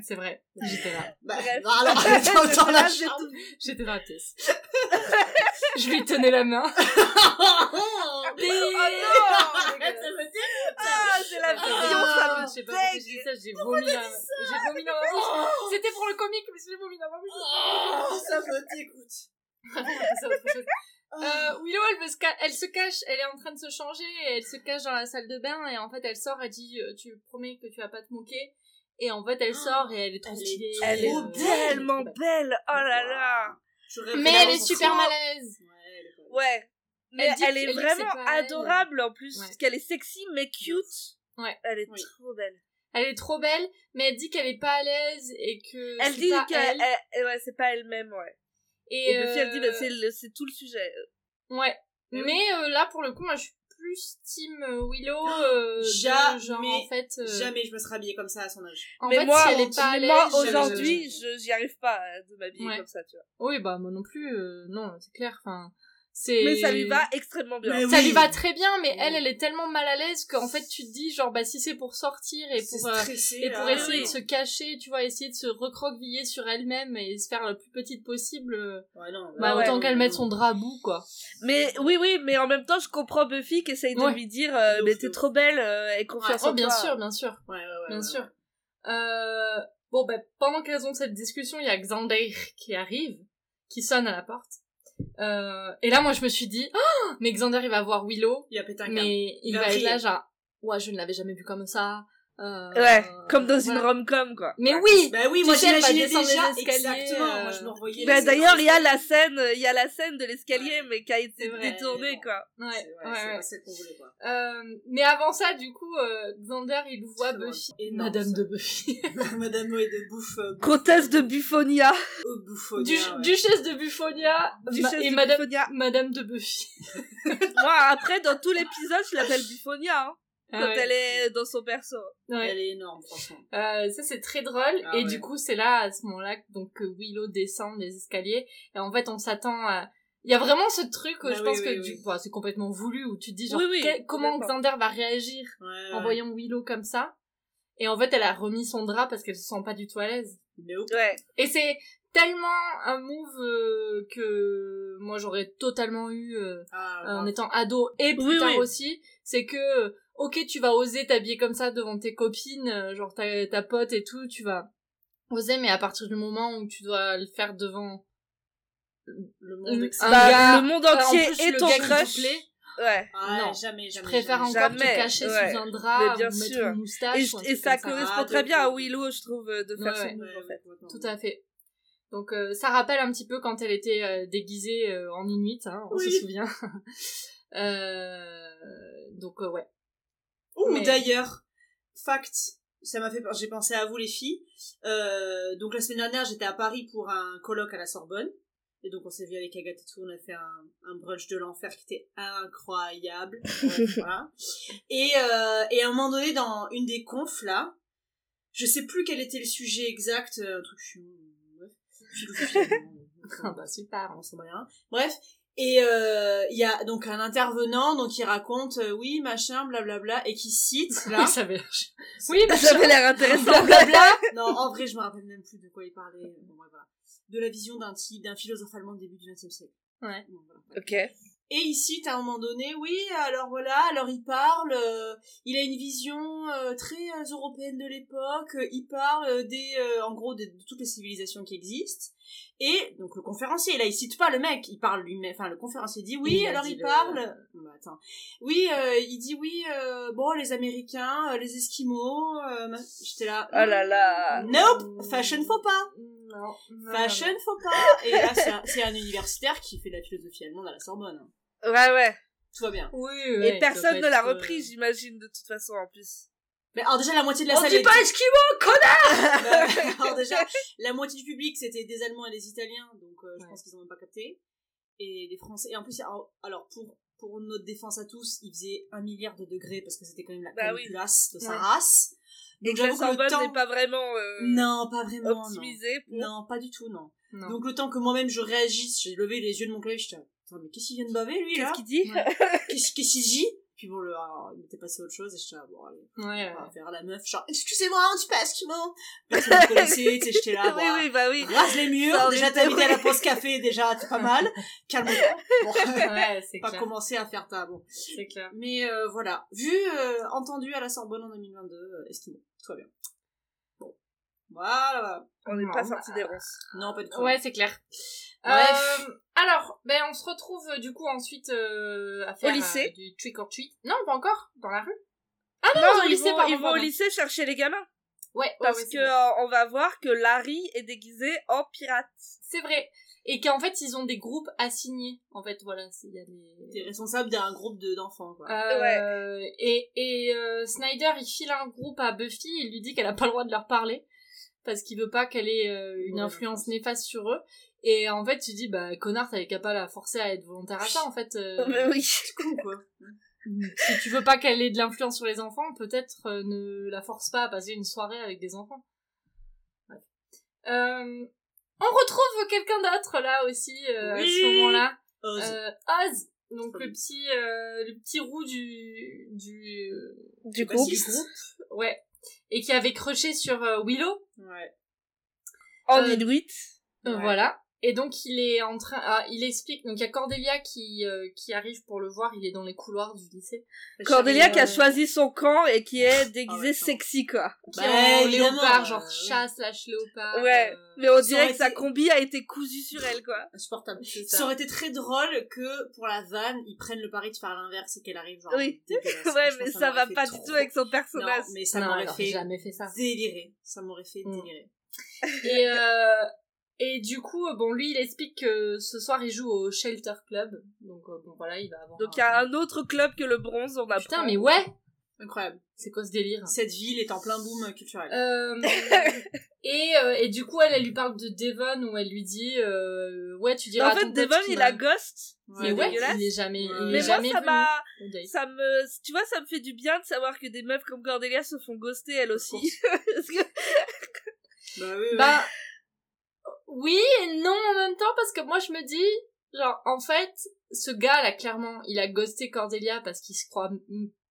Speaker 2: C'est vrai. J'étais là.
Speaker 3: Bah,
Speaker 4: Bref.
Speaker 3: non, alors, attends,
Speaker 4: Là,
Speaker 3: la
Speaker 4: tout-
Speaker 2: J'étais dans la pièce. je lui tenais la main.
Speaker 4: Oh non. Ah, c'est la vision,
Speaker 3: Ah,
Speaker 4: ça
Speaker 2: je sais pas pourquoi j'ai dit ça, j'ai vomi dans J'ai vomi dans ma bouche. C'était pour le comique, mais j'ai vomi dans ma bouche.
Speaker 3: Oh, ça me dégoûte.
Speaker 2: Autre chose. Euh, Willow, elle, se elle se cache, elle est en train de se changer, et elle se cache dans la salle de bain, et en fait, elle sort, elle dit, euh, tu promets que tu vas pas te moquer. Et en fait, elle sort, et elle est trop stylée.
Speaker 4: Elle est
Speaker 2: euh,
Speaker 4: tellement
Speaker 2: trop belle.
Speaker 4: belle. Oh là là.
Speaker 2: Mais elle est super
Speaker 3: sang.
Speaker 2: mal à l'aise.
Speaker 3: Ouais.
Speaker 4: Mais
Speaker 2: Elle
Speaker 4: est vraiment adorable en plus. Parce qu'elle est sexy mais cute.
Speaker 2: Ouais.
Speaker 4: Elle est trop belle.
Speaker 2: Elle est trop belle, mais elle dit qu'elle est pas à l'aise, et que
Speaker 4: Elle
Speaker 2: c'est
Speaker 4: dit
Speaker 2: pas
Speaker 4: qu'elle,
Speaker 2: elle.
Speaker 4: elle- ouais, c'est pas elle-même, ouais.
Speaker 2: Et,
Speaker 4: Et elle dit, bah,
Speaker 2: euh,
Speaker 4: c'est, le- c'est tout le sujet.
Speaker 2: Ouais.
Speaker 3: Mais
Speaker 2: Mais
Speaker 3: oui.
Speaker 2: euh, là, pour le coup, moi, je suis plus team Willow. Euh, de
Speaker 3: Jamais,
Speaker 2: genre, en fait, euh,
Speaker 3: Jamais je me serais habillée comme ça à son âge.
Speaker 2: en
Speaker 4: mais
Speaker 2: fait,
Speaker 4: moi,
Speaker 2: si elle est pas
Speaker 4: mais moi aujourd'hui, je, j'y arrive pas de m'habiller
Speaker 2: Ouais.
Speaker 4: comme ça, tu vois.
Speaker 2: Oui, bah moi non plus. euh, non, c'est clair. Enfin.
Speaker 4: Mais ça lui va extrêmement bien.
Speaker 3: Mais
Speaker 2: Ça
Speaker 3: oui.
Speaker 2: lui va très bien, mais elle,
Speaker 3: Oui.
Speaker 2: elle est tellement mal à l'aise qu'en fait, tu te dis genre, bah si c'est pour sortir et
Speaker 3: C'est
Speaker 2: pour euh, et pour
Speaker 3: là.
Speaker 2: essayer
Speaker 4: oui.
Speaker 2: de se cacher, tu vois, essayer de se recroqueviller sur elle-même et se faire le plus petite possible. euh,
Speaker 3: Ouais, non,
Speaker 2: bah
Speaker 4: ouais,
Speaker 2: autant qu'elle mette
Speaker 3: non.
Speaker 2: son drap bout, quoi.
Speaker 4: Mais oui, oui, mais en même temps, je comprends Buffy qui essaye de lui dire, euh, mais t'es trop belle, euh, et confiance
Speaker 2: Oh,
Speaker 4: en
Speaker 2: bien
Speaker 4: toi.
Speaker 2: sûr, bien sûr.
Speaker 3: Ouais, ouais, ouais.
Speaker 2: Bien
Speaker 3: ouais,
Speaker 2: sûr. Euh, bon, ben, pendant qu'elles ont cette discussion, il y a Xander qui arrive, qui sonne à la porte. Euh, et là, moi, je me suis dit, oh, mais Xander, il va voir Willow,
Speaker 3: Il a pété un câble.
Speaker 2: mais il
Speaker 3: Il va
Speaker 2: être là, genre, ouais, je ne l'avais jamais vu comme ça. Euh,
Speaker 4: Ouais, comme dans une rom-com, quoi.
Speaker 2: Mais oui!
Speaker 3: Bah oui, moi j'imaginais
Speaker 2: descendre
Speaker 3: déjà exactement.
Speaker 2: euh,
Speaker 3: Moi je me revoyais.
Speaker 4: Bah, d'ailleurs, il y a la scène, euh, il y a la scène de l'escalier,
Speaker 3: Ouais.
Speaker 4: mais qui a été
Speaker 2: vrai,
Speaker 4: détournée,
Speaker 3: bon.
Speaker 4: quoi.
Speaker 2: Ouais, ouais,
Speaker 3: ouais, c'est
Speaker 2: ouais.
Speaker 3: qu'on voulait quoi.
Speaker 2: Euh, mais avant ça, du coup, euh, Xander, il voit. Buffy.
Speaker 3: Énorme,
Speaker 2: Madame
Speaker 3: ça.
Speaker 2: de Buffy.
Speaker 3: Madame Noé de bouffe. euh,
Speaker 4: Comtesse de Buffonia.
Speaker 2: Du-
Speaker 3: ouais.
Speaker 2: Duchesse de Buffonia.
Speaker 4: Duchesse
Speaker 2: et
Speaker 4: de
Speaker 2: Madame,
Speaker 4: Buffonia.
Speaker 2: Madame de Buffy.
Speaker 4: Moi, après, dans tout l'épisode, je l'appelle Buffonia, hein, quand
Speaker 2: Ah ouais.
Speaker 4: elle est dans son perso.
Speaker 2: Ouais.
Speaker 3: Elle est énorme, franchement.
Speaker 2: Euh, ça c'est très drôle
Speaker 3: Ah
Speaker 2: et
Speaker 3: ouais.
Speaker 2: du coup c'est là à ce moment-là donc que Willow descend des escaliers et en fait on s'attend à il y a vraiment ce truc
Speaker 3: Ah
Speaker 2: je
Speaker 3: oui,
Speaker 2: pense
Speaker 3: oui,
Speaker 2: que
Speaker 3: oui.
Speaker 2: c'est complètement voulu où tu te dis genre
Speaker 4: Oui, oui,
Speaker 2: quel- comment. Xander va réagir
Speaker 3: Ouais,
Speaker 2: en voyant Willow comme ça et en fait elle a remis son drap parce qu'elle se sent pas du tout à l'aise
Speaker 3: Nope.
Speaker 4: Ouais.
Speaker 2: et c'est tellement un move euh, que moi j'aurais totalement eu euh,
Speaker 3: Ah,
Speaker 2: en étant ado et plus
Speaker 4: Oui,
Speaker 2: tard
Speaker 4: oui.
Speaker 2: aussi, c'est que euh, ok tu vas oser t'habiller comme ça devant tes copines, euh, genre ta, ta pote et tout, tu vas oser, mais à partir du moment où tu dois le faire devant
Speaker 3: le monde.
Speaker 4: Bah,
Speaker 2: gars,
Speaker 4: le monde
Speaker 2: euh, en
Speaker 4: entier
Speaker 2: plus,
Speaker 4: et
Speaker 2: le
Speaker 4: ton
Speaker 2: te
Speaker 4: crush. Ouais.
Speaker 3: Ah,
Speaker 2: Non.
Speaker 3: jamais,
Speaker 2: Je
Speaker 3: jamais.
Speaker 2: préfère
Speaker 3: jamais.
Speaker 2: encore te
Speaker 4: Jamais,
Speaker 2: cacher
Speaker 4: ouais.
Speaker 2: sous un drap
Speaker 4: Mais bien
Speaker 2: ou mettre
Speaker 4: sûr.
Speaker 2: une moustache.
Speaker 4: Et, ça correspond
Speaker 3: Ah,
Speaker 4: très bien à Willow, je trouve, euh, de faire
Speaker 2: Ouais,
Speaker 4: en fait.
Speaker 2: Tout à fait. Donc euh, ça rappelle un petit peu quand elle était euh, déguisée euh, en Inuit, hein, on
Speaker 3: Oui.
Speaker 2: se souvient. Euh, donc euh, ouais. Mais-
Speaker 3: d'ailleurs, fact, ça m'a fait, j'ai pensé à vous les filles. Euh, donc la semaine dernière, j'étais à Paris pour un colloque à la Sorbonne. Et donc on s'est vu avec Agathe et tout, on a fait un, un brunch de l'enfer qui était incroyable. Bref, voilà. Et, euh, et à un moment donné, dans une des confs là, je sais plus quel était le sujet exact, euh, un truc euh, philosophie, euh,
Speaker 2: Ah bah super.
Speaker 3: on s'en bat rien. Bref. Et euh, il y a donc un intervenant donc qui raconte euh, oui machin blablabla et qui cite là
Speaker 2: ça avait. Oui,
Speaker 4: Ça avait l'air intéressant.
Speaker 3: blablabla non en vrai je me rappelle même plus de quoi il parlait bon, ouais, voilà. de la vision d'un type d'un philosophe allemand du début du XXe siècle
Speaker 2: Ouais.
Speaker 3: Bon, voilà.
Speaker 4: ok.
Speaker 3: Et il cite à un moment donné, oui, alors voilà, alors il parle, euh, il a une vision euh, très euh, européenne de l'époque, il parle des, en gros, de, de toutes les civilisations qui existent. Et donc le conférencier, là, il cite pas le mec, il parle lui-même. Enfin, le conférencier dit oui,
Speaker 2: Il
Speaker 3: alors
Speaker 2: dit
Speaker 3: il
Speaker 2: le-
Speaker 3: parle. Bah, attends. Oui, il dit oui. bon, les Américains, les Esquimaux. ma- J'étais là.
Speaker 4: Oh là là.
Speaker 3: Nope, fashion faut pas.
Speaker 2: Non. non,
Speaker 3: Fashion
Speaker 2: non,
Speaker 3: pas. Et là, c'est un, c'est un universitaire qui fait de la philosophie allemande à la Sorbonne.
Speaker 4: Ouais, ouais.
Speaker 3: Tout va bien.
Speaker 2: Oui,
Speaker 4: Et
Speaker 2: ouais, il
Speaker 4: personne ne l'a
Speaker 2: euh,
Speaker 4: repris, j'imagine, de toute façon, en plus.
Speaker 3: Mais alors déjà la moitié de la
Speaker 4: On
Speaker 3: salle
Speaker 4: dit
Speaker 3: était-
Speaker 4: pas Eskimo, connard
Speaker 3: Bah, alors déjà la moitié du public c'était des Allemands et des Italiens donc euh, je
Speaker 2: Ouais.
Speaker 3: pense qu'ils ont même pas capté et les Français et en plus alors, alors, pour pour notre défense à tous il faisait un milliard de degrés parce que c'était quand même la
Speaker 4: Bah oui.
Speaker 3: de sa
Speaker 2: Ouais.
Speaker 3: race donc j'avoue que le temps
Speaker 4: n'est pas vraiment euh,
Speaker 3: non pas vraiment non.
Speaker 4: optimisée pour...
Speaker 3: non pas du tout non.
Speaker 2: Non.
Speaker 3: donc le temps que moi-même je réagisse j'ai levé les yeux de mon clavier j'étais Attends, mais qu'est-ce qu'il vient de baver lui
Speaker 4: Qu'est-ce
Speaker 3: là
Speaker 4: qu'il dit
Speaker 3: qu'est-ce qu'est-ce qu'il dit puis bon le alors, il m'était passé à autre chose et j'étais là bon allez
Speaker 2: Ouais,
Speaker 3: on
Speaker 2: ouais.
Speaker 3: va faire la meuf genre excusez-moi on dit pas Eskimo personne ne connaissait tu sais j'étais là bon,
Speaker 4: oui, oui, bah oui.
Speaker 3: rase les murs,
Speaker 4: Ça
Speaker 3: déjà t'as invité à la pause café, déjà c'est pas mal, calme-toi. Bon,
Speaker 2: Ouais, c'est
Speaker 3: pas
Speaker 2: clair.
Speaker 3: commencer à faire ta bon.
Speaker 2: C'est clair.
Speaker 3: Mais euh, voilà, vu, euh, entendu à la Sorbonne en 2022, euh, Eskimo, tout va bien. Bon, voilà.
Speaker 4: On n'est pas sorti des ronces.
Speaker 3: Non, pas du tout.
Speaker 2: Ouais, c'est clair.
Speaker 3: Bref.
Speaker 2: Euh, alors, ben on se retrouve euh, du coup ensuite euh, à faire
Speaker 4: lycée.
Speaker 2: euh, du trick or treat. Non, pas encore, dans la rue. Ah non,
Speaker 4: Non,
Speaker 2: au
Speaker 4: ils
Speaker 2: lycée,
Speaker 4: vont,
Speaker 2: pardon,
Speaker 4: ils vont au lycée chercher les gamins.
Speaker 2: Ouais, ouais,
Speaker 4: Parce
Speaker 2: ouais,
Speaker 4: que euh, on va voir que Larry est déguisé en pirate.
Speaker 2: c'est vrai. Et qu'en fait, ils ont des groupes assignés. En fait, voilà, c'est- il y a des...
Speaker 3: T'es responsable d'un groupe de- d'enfants, quoi.
Speaker 2: Euh, Et, et euh, Snyder, il file un groupe à Buffy, il lui dit qu'elle a pas le droit de leur parler parce qu'il veut pas qu'elle ait euh, une
Speaker 3: Ouais,
Speaker 2: influence néfaste sur eux. Et en fait, tu dis, bah, connard, t'avais qu'à pas la forcer à être volontaire à ça, en fait. euh,
Speaker 4: Mais oui.
Speaker 3: C'est con, quoi.
Speaker 2: si tu veux pas qu'elle ait de l'influence sur les enfants, peut-être euh, ne la force pas à passer une soirée avec des enfants. Ouais. Euh, on retrouve quelqu'un d'autre là aussi euh, à ce moment-là.
Speaker 3: Oz.
Speaker 2: Euh, Oz, donc le petit euh, le petit roux du du
Speaker 4: Du groupe.
Speaker 2: ouais, et qui avait croché sur euh, Willow,
Speaker 3: Ouais.
Speaker 4: En Inuit.
Speaker 2: Euh,
Speaker 3: Ouais.
Speaker 2: voilà. Et donc il est en train, ah, il explique. Donc il y a Cordelia qui euh, qui arrive pour le voir. Il est dans les couloirs du lycée.
Speaker 4: Cordelia qui a
Speaker 2: euh,
Speaker 4: choisi son camp et qui est déguisée
Speaker 3: Ah ouais,
Speaker 4: sexy, quoi.
Speaker 2: Qui
Speaker 3: Bah,
Speaker 2: est en
Speaker 3: évidemment,
Speaker 2: léopard,
Speaker 3: euh,
Speaker 2: genre
Speaker 3: oui.
Speaker 2: chasse slash léopard.
Speaker 4: Ouais,
Speaker 2: euh,
Speaker 4: mais on
Speaker 3: ça
Speaker 4: dirait que sa combi a été cousue sur elle, quoi.
Speaker 3: Insupportable.
Speaker 2: c'est
Speaker 3: Ça
Speaker 2: ça.
Speaker 3: aurait été très drôle que, pour la vanne, ils prennent le pari de faire l'inverse et qu'elle arrive genre...
Speaker 4: Oui. Ouais, mais ça,
Speaker 3: m'aurait
Speaker 4: va pas du tout avec son
Speaker 3: Non,
Speaker 4: personnage.
Speaker 3: mais ça
Speaker 2: non,
Speaker 3: m'aurait fait
Speaker 2: jamais fait ça.
Speaker 3: délirer. Ça m'aurait fait
Speaker 2: Mm.
Speaker 3: délirer.
Speaker 2: Et euh, et du coup, euh, bon, lui, il explique que ce soir, il joue au Shelter Club. Donc euh, bon, voilà, il va avoir.
Speaker 4: Donc il y a un autre club que le bronze, on apprend.
Speaker 2: Putain, mais ouais,
Speaker 3: Incroyable.
Speaker 2: c'est quoi ce délire?
Speaker 3: Cette ville est en plein boom culturel.
Speaker 2: Euh, et, euh, et du coup, elle, elle lui parle de Devon où elle lui dit euh, Ouais, tu diras
Speaker 4: en fait, Devon, il a ghost.
Speaker 2: Mais ouais, il est jamais, il est
Speaker 3: Mais
Speaker 4: Mais moi,
Speaker 2: jamais
Speaker 4: ça m'a, ça me, tu vois, ça me fait du bien de savoir que des meufs comme Cordelia se font ghoster elles aussi. Parce que-
Speaker 3: Bah oui, oui.
Speaker 2: Bah, oui et non en même temps parce que moi je me dis, genre, en fait, ce gars là, clairement, il a ghosté Cordelia parce qu'il se croit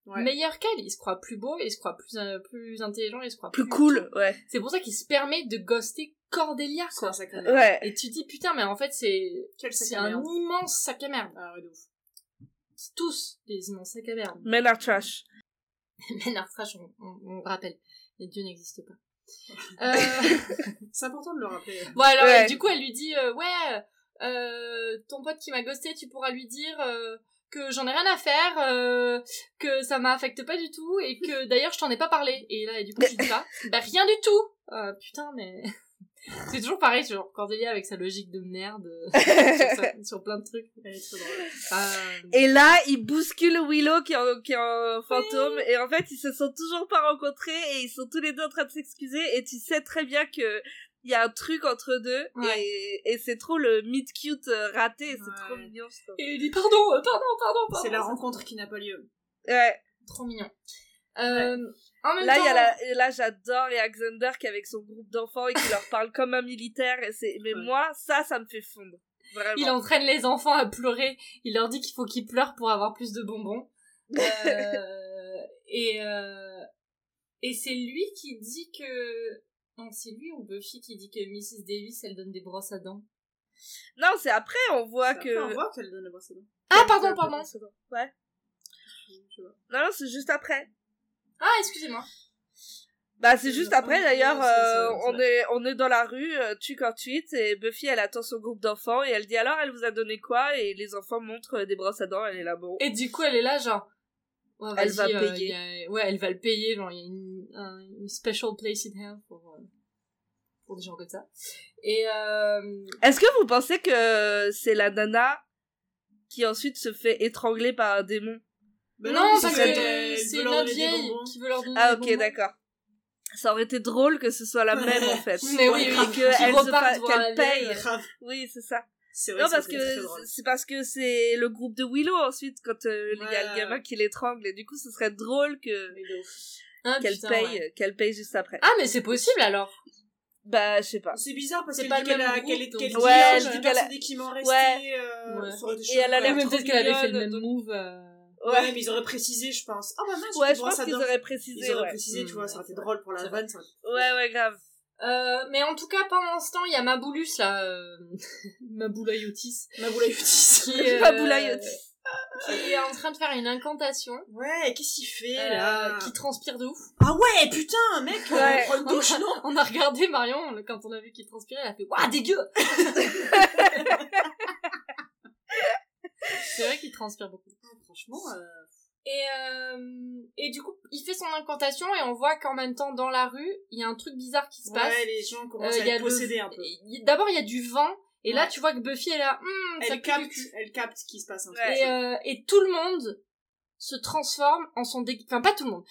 Speaker 3: Ouais.
Speaker 2: meilleur qu'elle, il se croit plus beau, il se croit plus, euh, plus intelligent, il se croit
Speaker 4: plus cool, ouais.
Speaker 2: C'est pour ça qu'il se permet de ghoster Cordelia,
Speaker 3: C'est
Speaker 2: quoi.
Speaker 3: un.
Speaker 4: Ouais.
Speaker 2: Et tu dis, putain, mais en fait, c'est, c'est un immense sac à merde.
Speaker 3: Ah ouais, de ouf.
Speaker 2: C'est tous des immenses sacs à merde.
Speaker 4: Men are trash.
Speaker 2: Men are trash, on, on, on rappelle. Les dieux n'existent pas. Euh,
Speaker 3: C'est important de le rappeler.
Speaker 2: bon alors,
Speaker 4: Ouais.
Speaker 2: du coup, elle lui dit, euh, ouais, euh, ton pote qui m'a ghosté, tu pourras lui dire, euh, que j'en ai rien à faire, euh, que ça m'affecte pas du tout et que d'ailleurs je t'en ai pas parlé. Et là, et du coup, je dis ça. Bah rien du tout. Euh, putain, mais c'est toujours pareil, genre Cordelia avec sa logique de merde euh, sur, sa- sur plein de trucs. Euh,
Speaker 4: Et là, il bouscule Willow qui est en, qui est en fantôme et en fait, ils se sont toujours pas rencontrés et ils sont tous les deux en train de s'excuser et tu sais très bien que il y a un truc entre deux
Speaker 2: Ouais.
Speaker 4: et, et c'est trop le meet cute euh, raté, c'est
Speaker 3: Ouais.
Speaker 4: trop mignon. je trouve.
Speaker 2: Et il dit pardon, pardon, pardon, pardon.
Speaker 3: C'est la rencontre qui n'a pas lieu.
Speaker 4: Ouais.
Speaker 2: Trop mignon. Euh, En même
Speaker 4: Là,
Speaker 2: temps,
Speaker 4: il y a la, et là, j'adore Alexander qui est avec son groupe d'enfants et qui leur parle comme un militaire. Et c'est, mais
Speaker 3: Ouais.
Speaker 4: moi, ça, ça me fait fondre. Vraiment.
Speaker 2: il entraîne les enfants à pleurer. Il leur dit qu'il faut qu'ils pleurent pour avoir plus de bonbons. Euh, et euh, et c'est lui qui dit que non, c'est lui ou Buffy qui dit que Mrs Davis elle donne des brosses à dents.
Speaker 4: Non, c'est après, on voit
Speaker 3: Après,
Speaker 4: que.
Speaker 3: On voit qu'elle donne la brosse à dents.
Speaker 2: Ah pardon, pardon.
Speaker 4: Ouais. Non, non, c'est juste après.
Speaker 2: Ah excusez-moi.
Speaker 4: Bah, c'est juste après, d'ailleurs, euh, on est, on est dans la rue, euh, trick or treat, et Buffy, elle attend son groupe d'enfants, et elle dit alors, elle vous a donné quoi? Et les enfants montrent euh, des brosses à dents, elle est là, bon.
Speaker 2: Et du coup elle est là genre. Ouais,
Speaker 4: Elle va
Speaker 2: euh,
Speaker 4: payer.
Speaker 2: a- Ouais, elle va le payer. Genre il y a une, un- une special place in hell pour euh, pour des gens comme ça. Et euh,
Speaker 4: Est-ce que vous pensez que c'est la nana qui ensuite se fait étrangler par un démon?
Speaker 3: Bah
Speaker 2: non,
Speaker 3: parce
Speaker 2: que c'est
Speaker 3: veut
Speaker 2: une
Speaker 3: leur
Speaker 2: autre
Speaker 3: donner des
Speaker 2: vieille
Speaker 3: bonbons.
Speaker 2: qui veut leur donner
Speaker 4: Ah, ok, d'accord. Ça aurait été drôle que ce soit la même, en fait.
Speaker 2: Mais oui,
Speaker 4: Et
Speaker 2: oui,
Speaker 4: qu'elle paye.
Speaker 2: vieille.
Speaker 3: Grave.
Speaker 4: Oui, c'est ça.
Speaker 3: C'est vrai
Speaker 4: Non, parce que c'est parce que c'est le groupe de Willow ensuite quand euh, il y a le gamin qui l'étrangle et du coup ce serait drôle que.
Speaker 2: Ah,
Speaker 4: qu'elle paye
Speaker 2: ouais.
Speaker 4: qu'elle paye juste après.
Speaker 2: Ah, mais c'est possible alors.
Speaker 4: Bah je sais pas.
Speaker 3: C'est bizarre parce
Speaker 2: C'est
Speaker 3: qu'elle
Speaker 2: pas
Speaker 3: dit
Speaker 2: le
Speaker 3: qu'elle
Speaker 2: même
Speaker 3: a
Speaker 2: groupe,
Speaker 3: qu'elle est qu'elle dit
Speaker 4: Ouais, elle dit qu'elle a-
Speaker 3: qui m'ont resté
Speaker 4: Ouais.
Speaker 3: euh,
Speaker 2: Ouais.
Speaker 3: été
Speaker 4: Et elle a l'air
Speaker 2: peut-être qu'elle avait fait le même move. euh,
Speaker 3: Ouais, mais ils auraient précisé, je pense. Ah bah mince,
Speaker 4: Ouais, je pense qu'ils auraient précisé.
Speaker 3: Ils auraient
Speaker 4: ouais.
Speaker 3: précisé, tu vois,
Speaker 2: ouais,
Speaker 3: ça aurait été drôle pour la vanne. ça
Speaker 4: Ouais ouais grave.
Speaker 2: Euh, mais en tout cas, pendant ce temps, il y a Maboulus, là, euh... Maboulayotis,
Speaker 3: Maboulayotis.
Speaker 2: qui, euh,
Speaker 4: Maboulayotis.
Speaker 2: qui est en train de faire une incantation,
Speaker 3: Ouais, qu'est-ce qu'il fait
Speaker 2: euh,
Speaker 3: là?
Speaker 2: qui transpire de ouf.
Speaker 3: Ah ouais, putain, mec,
Speaker 4: Ouais.
Speaker 3: euh, prends une douche, non?
Speaker 2: On a regardé Marion, quand on a vu qu'il transpirait, elle a fait « Waouh, dégueu !» C'est vrai qu'il transpire beaucoup.
Speaker 3: Franchement, euh,
Speaker 2: Et, euh, et du coup, il fait son incantation et on voit qu'en même temps, dans la rue, il y a un truc bizarre qui se passe.
Speaker 3: ouais, les gens commencent
Speaker 2: Euh,
Speaker 3: à être
Speaker 2: le-
Speaker 3: possédés un peu.
Speaker 2: D'abord, il y a du vent, et là, tu vois que Buffy est là,
Speaker 3: Elle
Speaker 2: du
Speaker 3: capte, elle capte ce qui se passe un peu.
Speaker 4: Ouais.
Speaker 2: Et, euh, et tout le monde se transforme en son déguisement. Enfin, pas tout le monde.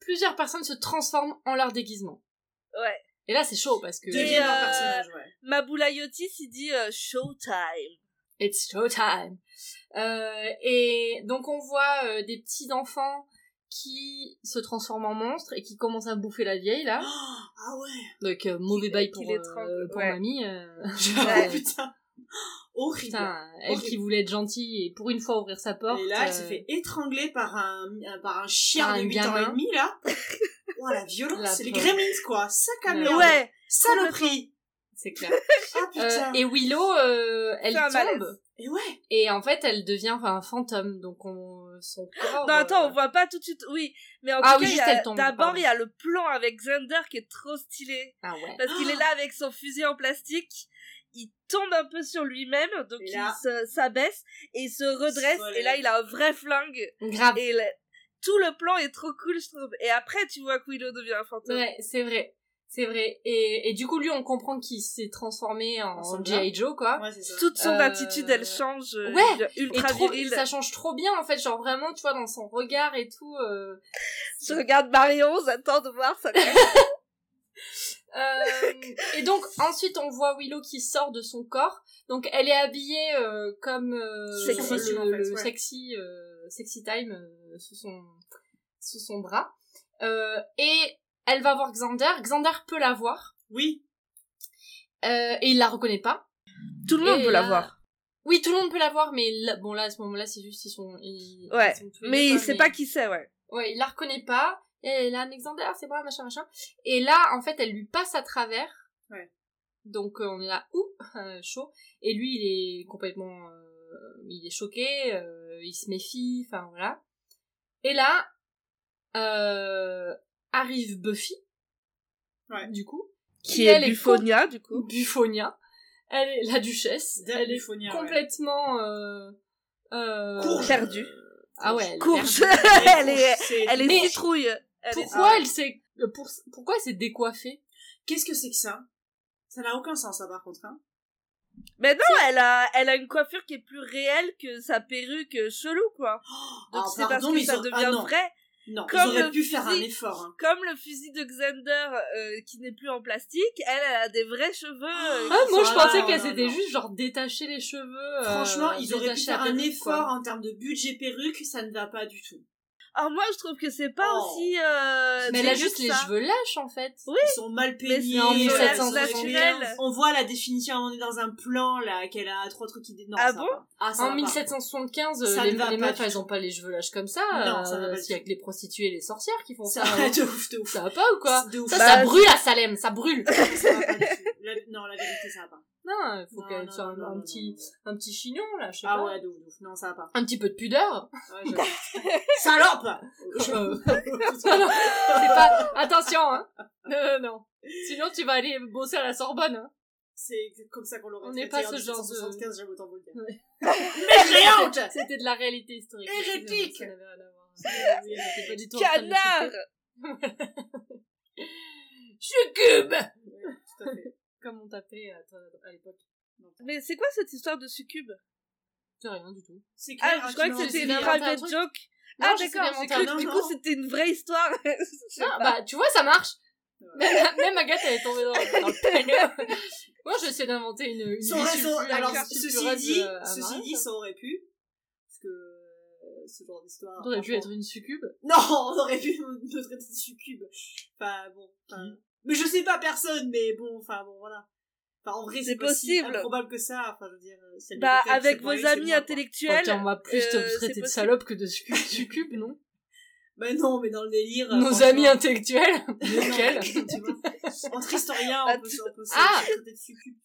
Speaker 2: Plusieurs personnes se transforment en leur déguisement.
Speaker 4: Ouais.
Speaker 2: Et là, c'est chaud parce que
Speaker 3: Devient
Speaker 4: Et,
Speaker 3: leur
Speaker 4: euh,
Speaker 3: personnage, ouais.
Speaker 4: Maboulayotis il dit euh, showtime.
Speaker 2: It's showtime. Euh, et donc, on voit euh, des petits enfants qui se transforment en monstres et qui commencent à bouffer la vieille, là.
Speaker 3: Ah ouais.
Speaker 2: Donc, euh, mauvais bail pour, euh, pour
Speaker 4: ouais.
Speaker 2: mamie. euh.
Speaker 3: Ouais, putain. Horrible.
Speaker 2: Putain, elle
Speaker 3: Horrible.
Speaker 2: qui voulait être gentille et pour une fois ouvrir sa porte.
Speaker 3: Et là, elle
Speaker 2: euh,
Speaker 3: s'est fait étrangler par un, par un chien
Speaker 2: Par
Speaker 3: de
Speaker 2: un
Speaker 3: 8 ans et demi, là. Oh, la violence, c'est les. Gremlins, quoi. Sac à.
Speaker 2: Ouais.
Speaker 3: Saloperie.
Speaker 2: C'est clair.
Speaker 3: Putain.
Speaker 2: Euh, et Willow, euh, elle tombe.
Speaker 4: malaise.
Speaker 3: Et ouais.
Speaker 2: Et en fait, elle devient enfin, un fantôme. Donc, on, son corps.
Speaker 4: Non attends,
Speaker 2: euh,
Speaker 4: on voit pas tout de suite. Oui, mais en
Speaker 2: Ah
Speaker 4: tout
Speaker 2: oui,
Speaker 4: cas, d'abord il y a le plan avec Xander qui est trop stylé.
Speaker 2: Ah ouais.
Speaker 4: parce qu'il est là avec son fusil en plastique. Il tombe un peu sur lui-même, donc il
Speaker 3: là-
Speaker 4: se- s'abaisse et il se redresse.
Speaker 3: Se
Speaker 4: Et là, il a un vrai flingue.
Speaker 2: Grave.
Speaker 4: Et le- tout le plan est trop cool, je trouve. Et après, tu vois que Willow devient un fantôme.
Speaker 2: Ouais, c'est vrai. C'est vrai. Et, et du coup, lui, on comprend qu'il s'est transformé en. G.I. Joe, quoi.
Speaker 3: Ouais, c'est ça.
Speaker 4: Toute son
Speaker 2: Euh,
Speaker 4: attitude, elle change. euh,
Speaker 2: Ouais, Et
Speaker 4: ultra
Speaker 2: trop,
Speaker 4: viril.
Speaker 2: ça change trop bien, en fait. Genre, vraiment, tu vois, dans son regard et tout. euh,
Speaker 4: Je regarde Marion, j'attends de voir ça.
Speaker 2: Euh, et donc ensuite on voit Willow qui sort de son corps. Donc elle est habillée euh, comme euh,
Speaker 4: Sexy.
Speaker 2: le,
Speaker 3: en fait,
Speaker 2: le
Speaker 3: ouais.
Speaker 2: sexy euh, sexy time euh, sous son sous son bras. Euh, et elle va voir Xander. Xander peut la voir
Speaker 3: Oui.
Speaker 2: euh, et il la reconnaît pas.
Speaker 4: Tout le monde
Speaker 2: Et
Speaker 4: peut la voir.
Speaker 2: Oui, tout le monde peut la voir, mais là, bon là à ce moment-là c'est juste ils sont ils,
Speaker 4: Ouais,
Speaker 2: ils sont tous les
Speaker 4: Mais il
Speaker 2: quoi,
Speaker 4: sait pas qui c'est, ouais.
Speaker 2: Ouais, il la reconnaît pas. Et là, Alexander, c'est moi, machin, machin. Et là, en fait, elle lui passe à travers.
Speaker 3: Ouais.
Speaker 2: Donc, euh, on est là, ouh, euh, chaud. Et lui, il est complètement, euh, il est choqué, euh, il se méfie, enfin, voilà. Et là, euh, arrive Buffy.
Speaker 3: Ouais.
Speaker 2: Du coup.
Speaker 4: Qui est Buffonia, du coup.
Speaker 2: Buffonia. Elle est la duchesse. Elle est
Speaker 3: Buffonia, ouais.
Speaker 2: complètement, euh, Euh...
Speaker 3: Courge.
Speaker 4: Perdue.
Speaker 2: Ah ouais. elle est
Speaker 4: Courge.
Speaker 2: perdue.
Speaker 4: elle est,
Speaker 3: C'est-
Speaker 4: elle est
Speaker 2: Mais-
Speaker 4: citrouille. Elle est-
Speaker 2: Pourquoi elle s'est, euh, pour... pourquoi elle s'est décoiffée?
Speaker 3: Qu'est-ce que c'est que ça? Ça n'a aucun sens, ça, par contre. Hein.
Speaker 4: Mais non, elle a, elle a une coiffure qui est plus réelle que sa perruque chelou, quoi. Donc
Speaker 3: Ah,
Speaker 4: c'est parce que
Speaker 3: mais
Speaker 4: ça devient
Speaker 3: ah,
Speaker 4: vrai.
Speaker 3: Non,
Speaker 4: Comme
Speaker 3: ils auraient pu faire un
Speaker 4: fusil.
Speaker 3: effort. Hein.
Speaker 4: Comme le fusil de Xander euh, qui n'est plus en plastique, elle, elle a des vrais cheveux. euh,
Speaker 2: Ah, moi je
Speaker 3: Ah,
Speaker 2: pensais qu'elle s'était
Speaker 3: non.
Speaker 2: juste genre détaché les cheveux. euh,
Speaker 3: Franchement, ils auraient pu faire un effort
Speaker 2: quoi.
Speaker 3: en termes de budget perruque, ça ne va pas du tout.
Speaker 4: Ah, moi, je trouve que c'est pas
Speaker 3: Oh.
Speaker 4: aussi. Euh,
Speaker 2: Mais elle a juste les cheveux lâches en fait.
Speaker 4: Oui.
Speaker 3: Ils sont mal peignés.
Speaker 2: en
Speaker 3: euh,
Speaker 2: 1775.
Speaker 4: naturel.
Speaker 3: On voit la définition, on est dans un plan là, qu'elle a trois trucs qui. Non,
Speaker 4: Ah
Speaker 3: ça
Speaker 4: bon
Speaker 3: va. Ah, ça
Speaker 2: En
Speaker 3: va pas.
Speaker 2: 1775,
Speaker 3: Ça
Speaker 2: les, les
Speaker 3: pas
Speaker 2: meufs elles ont pas les cheveux lâches comme ça.
Speaker 3: Non, ça va
Speaker 2: euh,
Speaker 3: pas du
Speaker 2: s'il y a
Speaker 3: tout.
Speaker 2: que les prostituées et les sorcières qui font ça.
Speaker 3: Ça va de ouf, de ouf.
Speaker 2: Ça va pas ou quoi
Speaker 3: De ouf.
Speaker 2: Ça,
Speaker 4: Bah,
Speaker 2: ça
Speaker 4: c'est-
Speaker 2: brûle à Salem, ça brûle.
Speaker 3: Ça va pas du tout. La- Non, la vérité, ça va pas.
Speaker 2: Non, il faut qu'elle soit un, un petit, un petit chignon là, je sais
Speaker 3: Ah
Speaker 2: pas.
Speaker 3: ouais, de ouf, de ouf. Non, ça va pas.
Speaker 2: Un petit peu de pudeur.
Speaker 3: Ouais. Salope
Speaker 2: non, c'est pas. Attention, hein. Euh, non. Sinon, tu vas aller bosser à la Sorbonne. Hein.
Speaker 3: C'est comme ça qu'on l'aurait
Speaker 2: On n'est pas ce genre de-
Speaker 3: 1775, j'aime autant vous le dire.
Speaker 2: Ouais.
Speaker 3: Mécréante
Speaker 2: C'était de la réalité historique.
Speaker 3: Hérétique
Speaker 4: Canard.
Speaker 2: Succube
Speaker 3: Ouais, tout à fait.
Speaker 2: Comme on tapait à, à l'époque.
Speaker 4: Mais c'est quoi cette histoire de succube?
Speaker 2: C'est rien du tout.
Speaker 3: C'est clair,
Speaker 4: Ah,
Speaker 3: hein,
Speaker 4: je crois
Speaker 3: tu
Speaker 4: que c'était une
Speaker 2: un
Speaker 4: private joke.
Speaker 2: Non,
Speaker 4: ah d'accord, j'ai cru que du coup c'était une vraie histoire.
Speaker 2: Non,
Speaker 4: pas.
Speaker 2: bah, tu vois, ça marche.
Speaker 3: Ouais.
Speaker 2: Même, même Agathe, elle est tombée dans, dans le panneau. Moi, j'essaie d'inventer une, une
Speaker 3: aurait- alors, ceci dit,
Speaker 2: euh,
Speaker 3: ceci
Speaker 2: Marais,
Speaker 3: dit,
Speaker 2: ça.
Speaker 3: ça aurait pu. Parce que euh, ce genre d'histoire.
Speaker 2: T'aurais pu
Speaker 3: franchement-
Speaker 2: être une succube?
Speaker 3: Non, on aurait pu me traiter de succube. Enfin, bon. enfin, Mais je sais pas personne, mais bon, enfin, bon, voilà. Enfin, en vrai,
Speaker 4: C'est possible.
Speaker 3: improbable que ça. Enfin, je veux dire, euh,
Speaker 4: Bah avec vos amis
Speaker 3: moi,
Speaker 4: intellectuels.
Speaker 2: on va plus te
Speaker 4: euh, c'est
Speaker 2: traiter de salope que de succube, non?
Speaker 3: Bah non, mais dans le délire. euh,
Speaker 2: Nos amis intellectuels Lesquels?
Speaker 3: Entre historiens,
Speaker 4: Bah,
Speaker 3: on peut se on peut se-
Speaker 2: Ah
Speaker 3: se traiter de succube.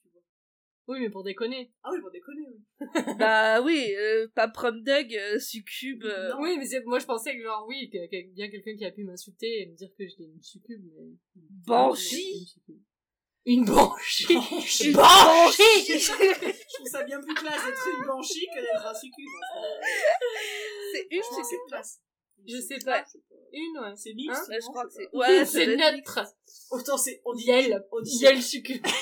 Speaker 2: Oui, mais pour déconner.
Speaker 3: Ah oui, pour déconner, oui.
Speaker 4: Bah oui, euh, pas prom euh, succube. euh,
Speaker 3: Non.
Speaker 2: Oui, mais c'est- moi je pensais que genre oui, que, que- bien quelqu'un qui a pu m'insulter et me dire que j'étais une succube, mais...
Speaker 4: Banshee.
Speaker 2: Une banshee
Speaker 3: Banshee.
Speaker 2: Une banshee
Speaker 3: Je trouve ça bien plus classe d'être une banshee que d'être un succube.
Speaker 4: C'est une
Speaker 3: Franchement,
Speaker 4: succube.
Speaker 3: classe.
Speaker 2: Je sais
Speaker 3: Ouais.
Speaker 2: pas. Une, ouais.
Speaker 3: C'est mixte.
Speaker 2: Hein?
Speaker 4: Ouais, je crois que c'est. Ouais,
Speaker 2: c'est neutre.
Speaker 3: Autant c'est. On dit
Speaker 2: Yel.
Speaker 3: On dit
Speaker 2: Yel succube.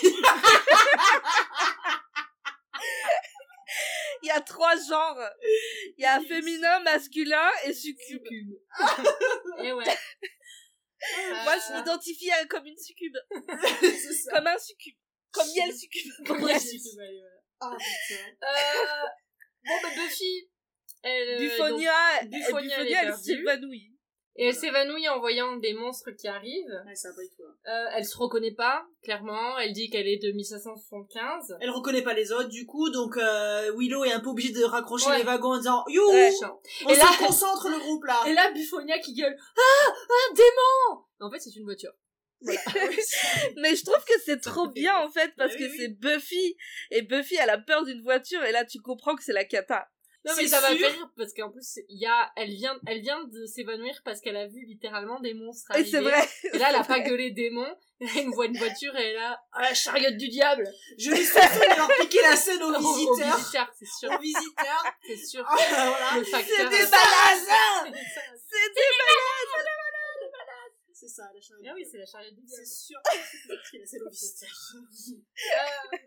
Speaker 4: Il y a trois genres. Il y a féminin, masculin et succube.
Speaker 2: Et ouais.
Speaker 4: Moi, je m'identifie à- comme une succube.
Speaker 3: ça.
Speaker 4: Comme un succube. Comme Yel succube.
Speaker 2: Comme la succube, allez, voilà.
Speaker 3: Ah, putain.
Speaker 2: Euh, bon, bah, Buffy, elle, euh,
Speaker 4: Buffonia,
Speaker 2: donc,
Speaker 4: euh,
Speaker 2: Buffonia, elle
Speaker 4: Buffonia, s'évanouit.
Speaker 2: Et elle s'évanouit en voyant des monstres qui arrivent.
Speaker 3: Ouais, ça va pas du tout. hein.
Speaker 2: Euh, elle se reconnaît pas, clairement. Elle dit qu'elle est de 1575.
Speaker 3: Elle reconnaît pas les autres, du coup, donc euh, Willow est un peu obligée de raccrocher
Speaker 2: Ouais.
Speaker 3: les wagons en disant You
Speaker 4: Ouais.
Speaker 3: On
Speaker 2: Et
Speaker 3: se
Speaker 2: là-
Speaker 3: concentre le groupe là
Speaker 2: Et là, Buffonia qui gueule Ah Un démon En fait, c'est une voiture.
Speaker 4: Mais je trouve que c'est trop bien, en fait, parce que
Speaker 3: oui.
Speaker 4: c'est Buffy. Et Buffy, elle a peur d'une voiture, et là, tu comprends que c'est la cata.
Speaker 2: Non mais
Speaker 3: C'est
Speaker 2: ça va
Speaker 3: sûr.
Speaker 2: faire rire parce qu'en plus il y a elle vient elle vient de s'évanouir parce qu'elle a vu littéralement des monstres
Speaker 4: Et
Speaker 2: arriver.
Speaker 4: c'est vrai.
Speaker 2: Et là elle a pas gueulé démon, elle voit une voiture et elle a ah, la chariote du diable.
Speaker 3: Je vais surtout leur piquer la scène aux
Speaker 2: Aux- aux
Speaker 3: visiteurs.
Speaker 2: visiteurs, c'est sûr,
Speaker 3: Aux visiteurs.
Speaker 2: c'est sûr.
Speaker 3: Ah, voilà.
Speaker 2: Facteur.
Speaker 3: des balades
Speaker 4: C'est des
Speaker 3: C'est ça, la chariote.
Speaker 2: Ah oui, c'est la chariote du
Speaker 3: C'est
Speaker 2: diable.
Speaker 3: sûr que c'est la scène aux visiteurs.
Speaker 2: Euh,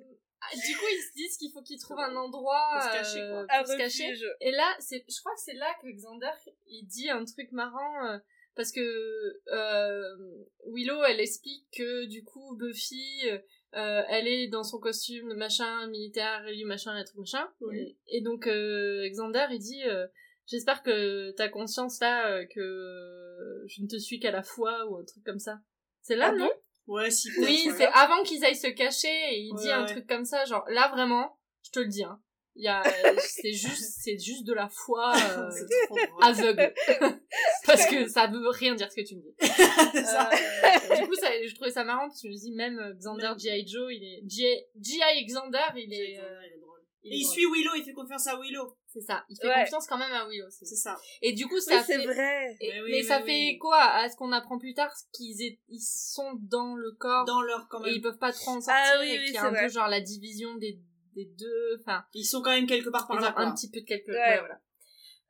Speaker 2: du coup, ils se disent qu'il faut qu'ils trouvent un endroit
Speaker 3: Pour se cacher, quoi.
Speaker 2: euh,
Speaker 4: Un
Speaker 2: pour se cacher. Et là, c'est, je crois que c'est là que Xander, il dit un truc marrant, euh, parce que euh, Willow, elle explique que du coup, Buffy, euh, elle est dans son costume de machin militaire, et lui machin, et truc machin.
Speaker 3: Oui.
Speaker 2: Et, et donc, euh, Xander, il dit, euh, j'espère que t'as conscience là euh, que je ne te suis qu'à la fois, ou un truc comme ça. C'est là,
Speaker 4: Ah
Speaker 2: non?
Speaker 3: Ouais, si.
Speaker 2: oui, c'est avant qu'ils aillent se cacher et il dit un
Speaker 3: ouais.
Speaker 2: truc comme ça, genre là vraiment, je te le dis, hein. Il y a, c'est juste, c'est juste de la foi euh, aveugle, parce que ça veut rien dire ce que tu me dis. Euh, du coup, ça, je trouvais ça marrant parce que je me dis même euh, Xander. G.I. Joe, il est G.I. Xander, il est, euh,
Speaker 3: Il est drôle.
Speaker 2: il
Speaker 3: Et
Speaker 2: est
Speaker 3: il
Speaker 2: drôle.
Speaker 3: suit Willow, il fait confiance à Willow.
Speaker 2: C'est ça. Il fait
Speaker 4: Ouais.
Speaker 2: confiance quand même à Willow. c'est-
Speaker 3: C'est ça.
Speaker 2: Et du coup,
Speaker 4: Oui,
Speaker 2: ça
Speaker 4: c'est
Speaker 2: fait.
Speaker 4: vrai.
Speaker 2: et-
Speaker 3: Mais oui,
Speaker 2: mais ça fait quoi à ce qu'on apprend plus tard, qu'ils est- ils sont dans le corps
Speaker 3: Dans leur, quand
Speaker 2: et ils peuvent pas trop en sortir
Speaker 4: Ah oui,
Speaker 2: et
Speaker 4: oui,
Speaker 2: qu'il y a
Speaker 4: c'est
Speaker 2: un
Speaker 4: vrai.
Speaker 2: peu genre la division des des deux. Enfin,
Speaker 3: Ils sont quand même quelque part par
Speaker 2: ils
Speaker 3: là.
Speaker 2: ont
Speaker 3: quoi.
Speaker 2: un petit peu de quelque.
Speaker 4: Ouais.
Speaker 2: Ouais, voilà.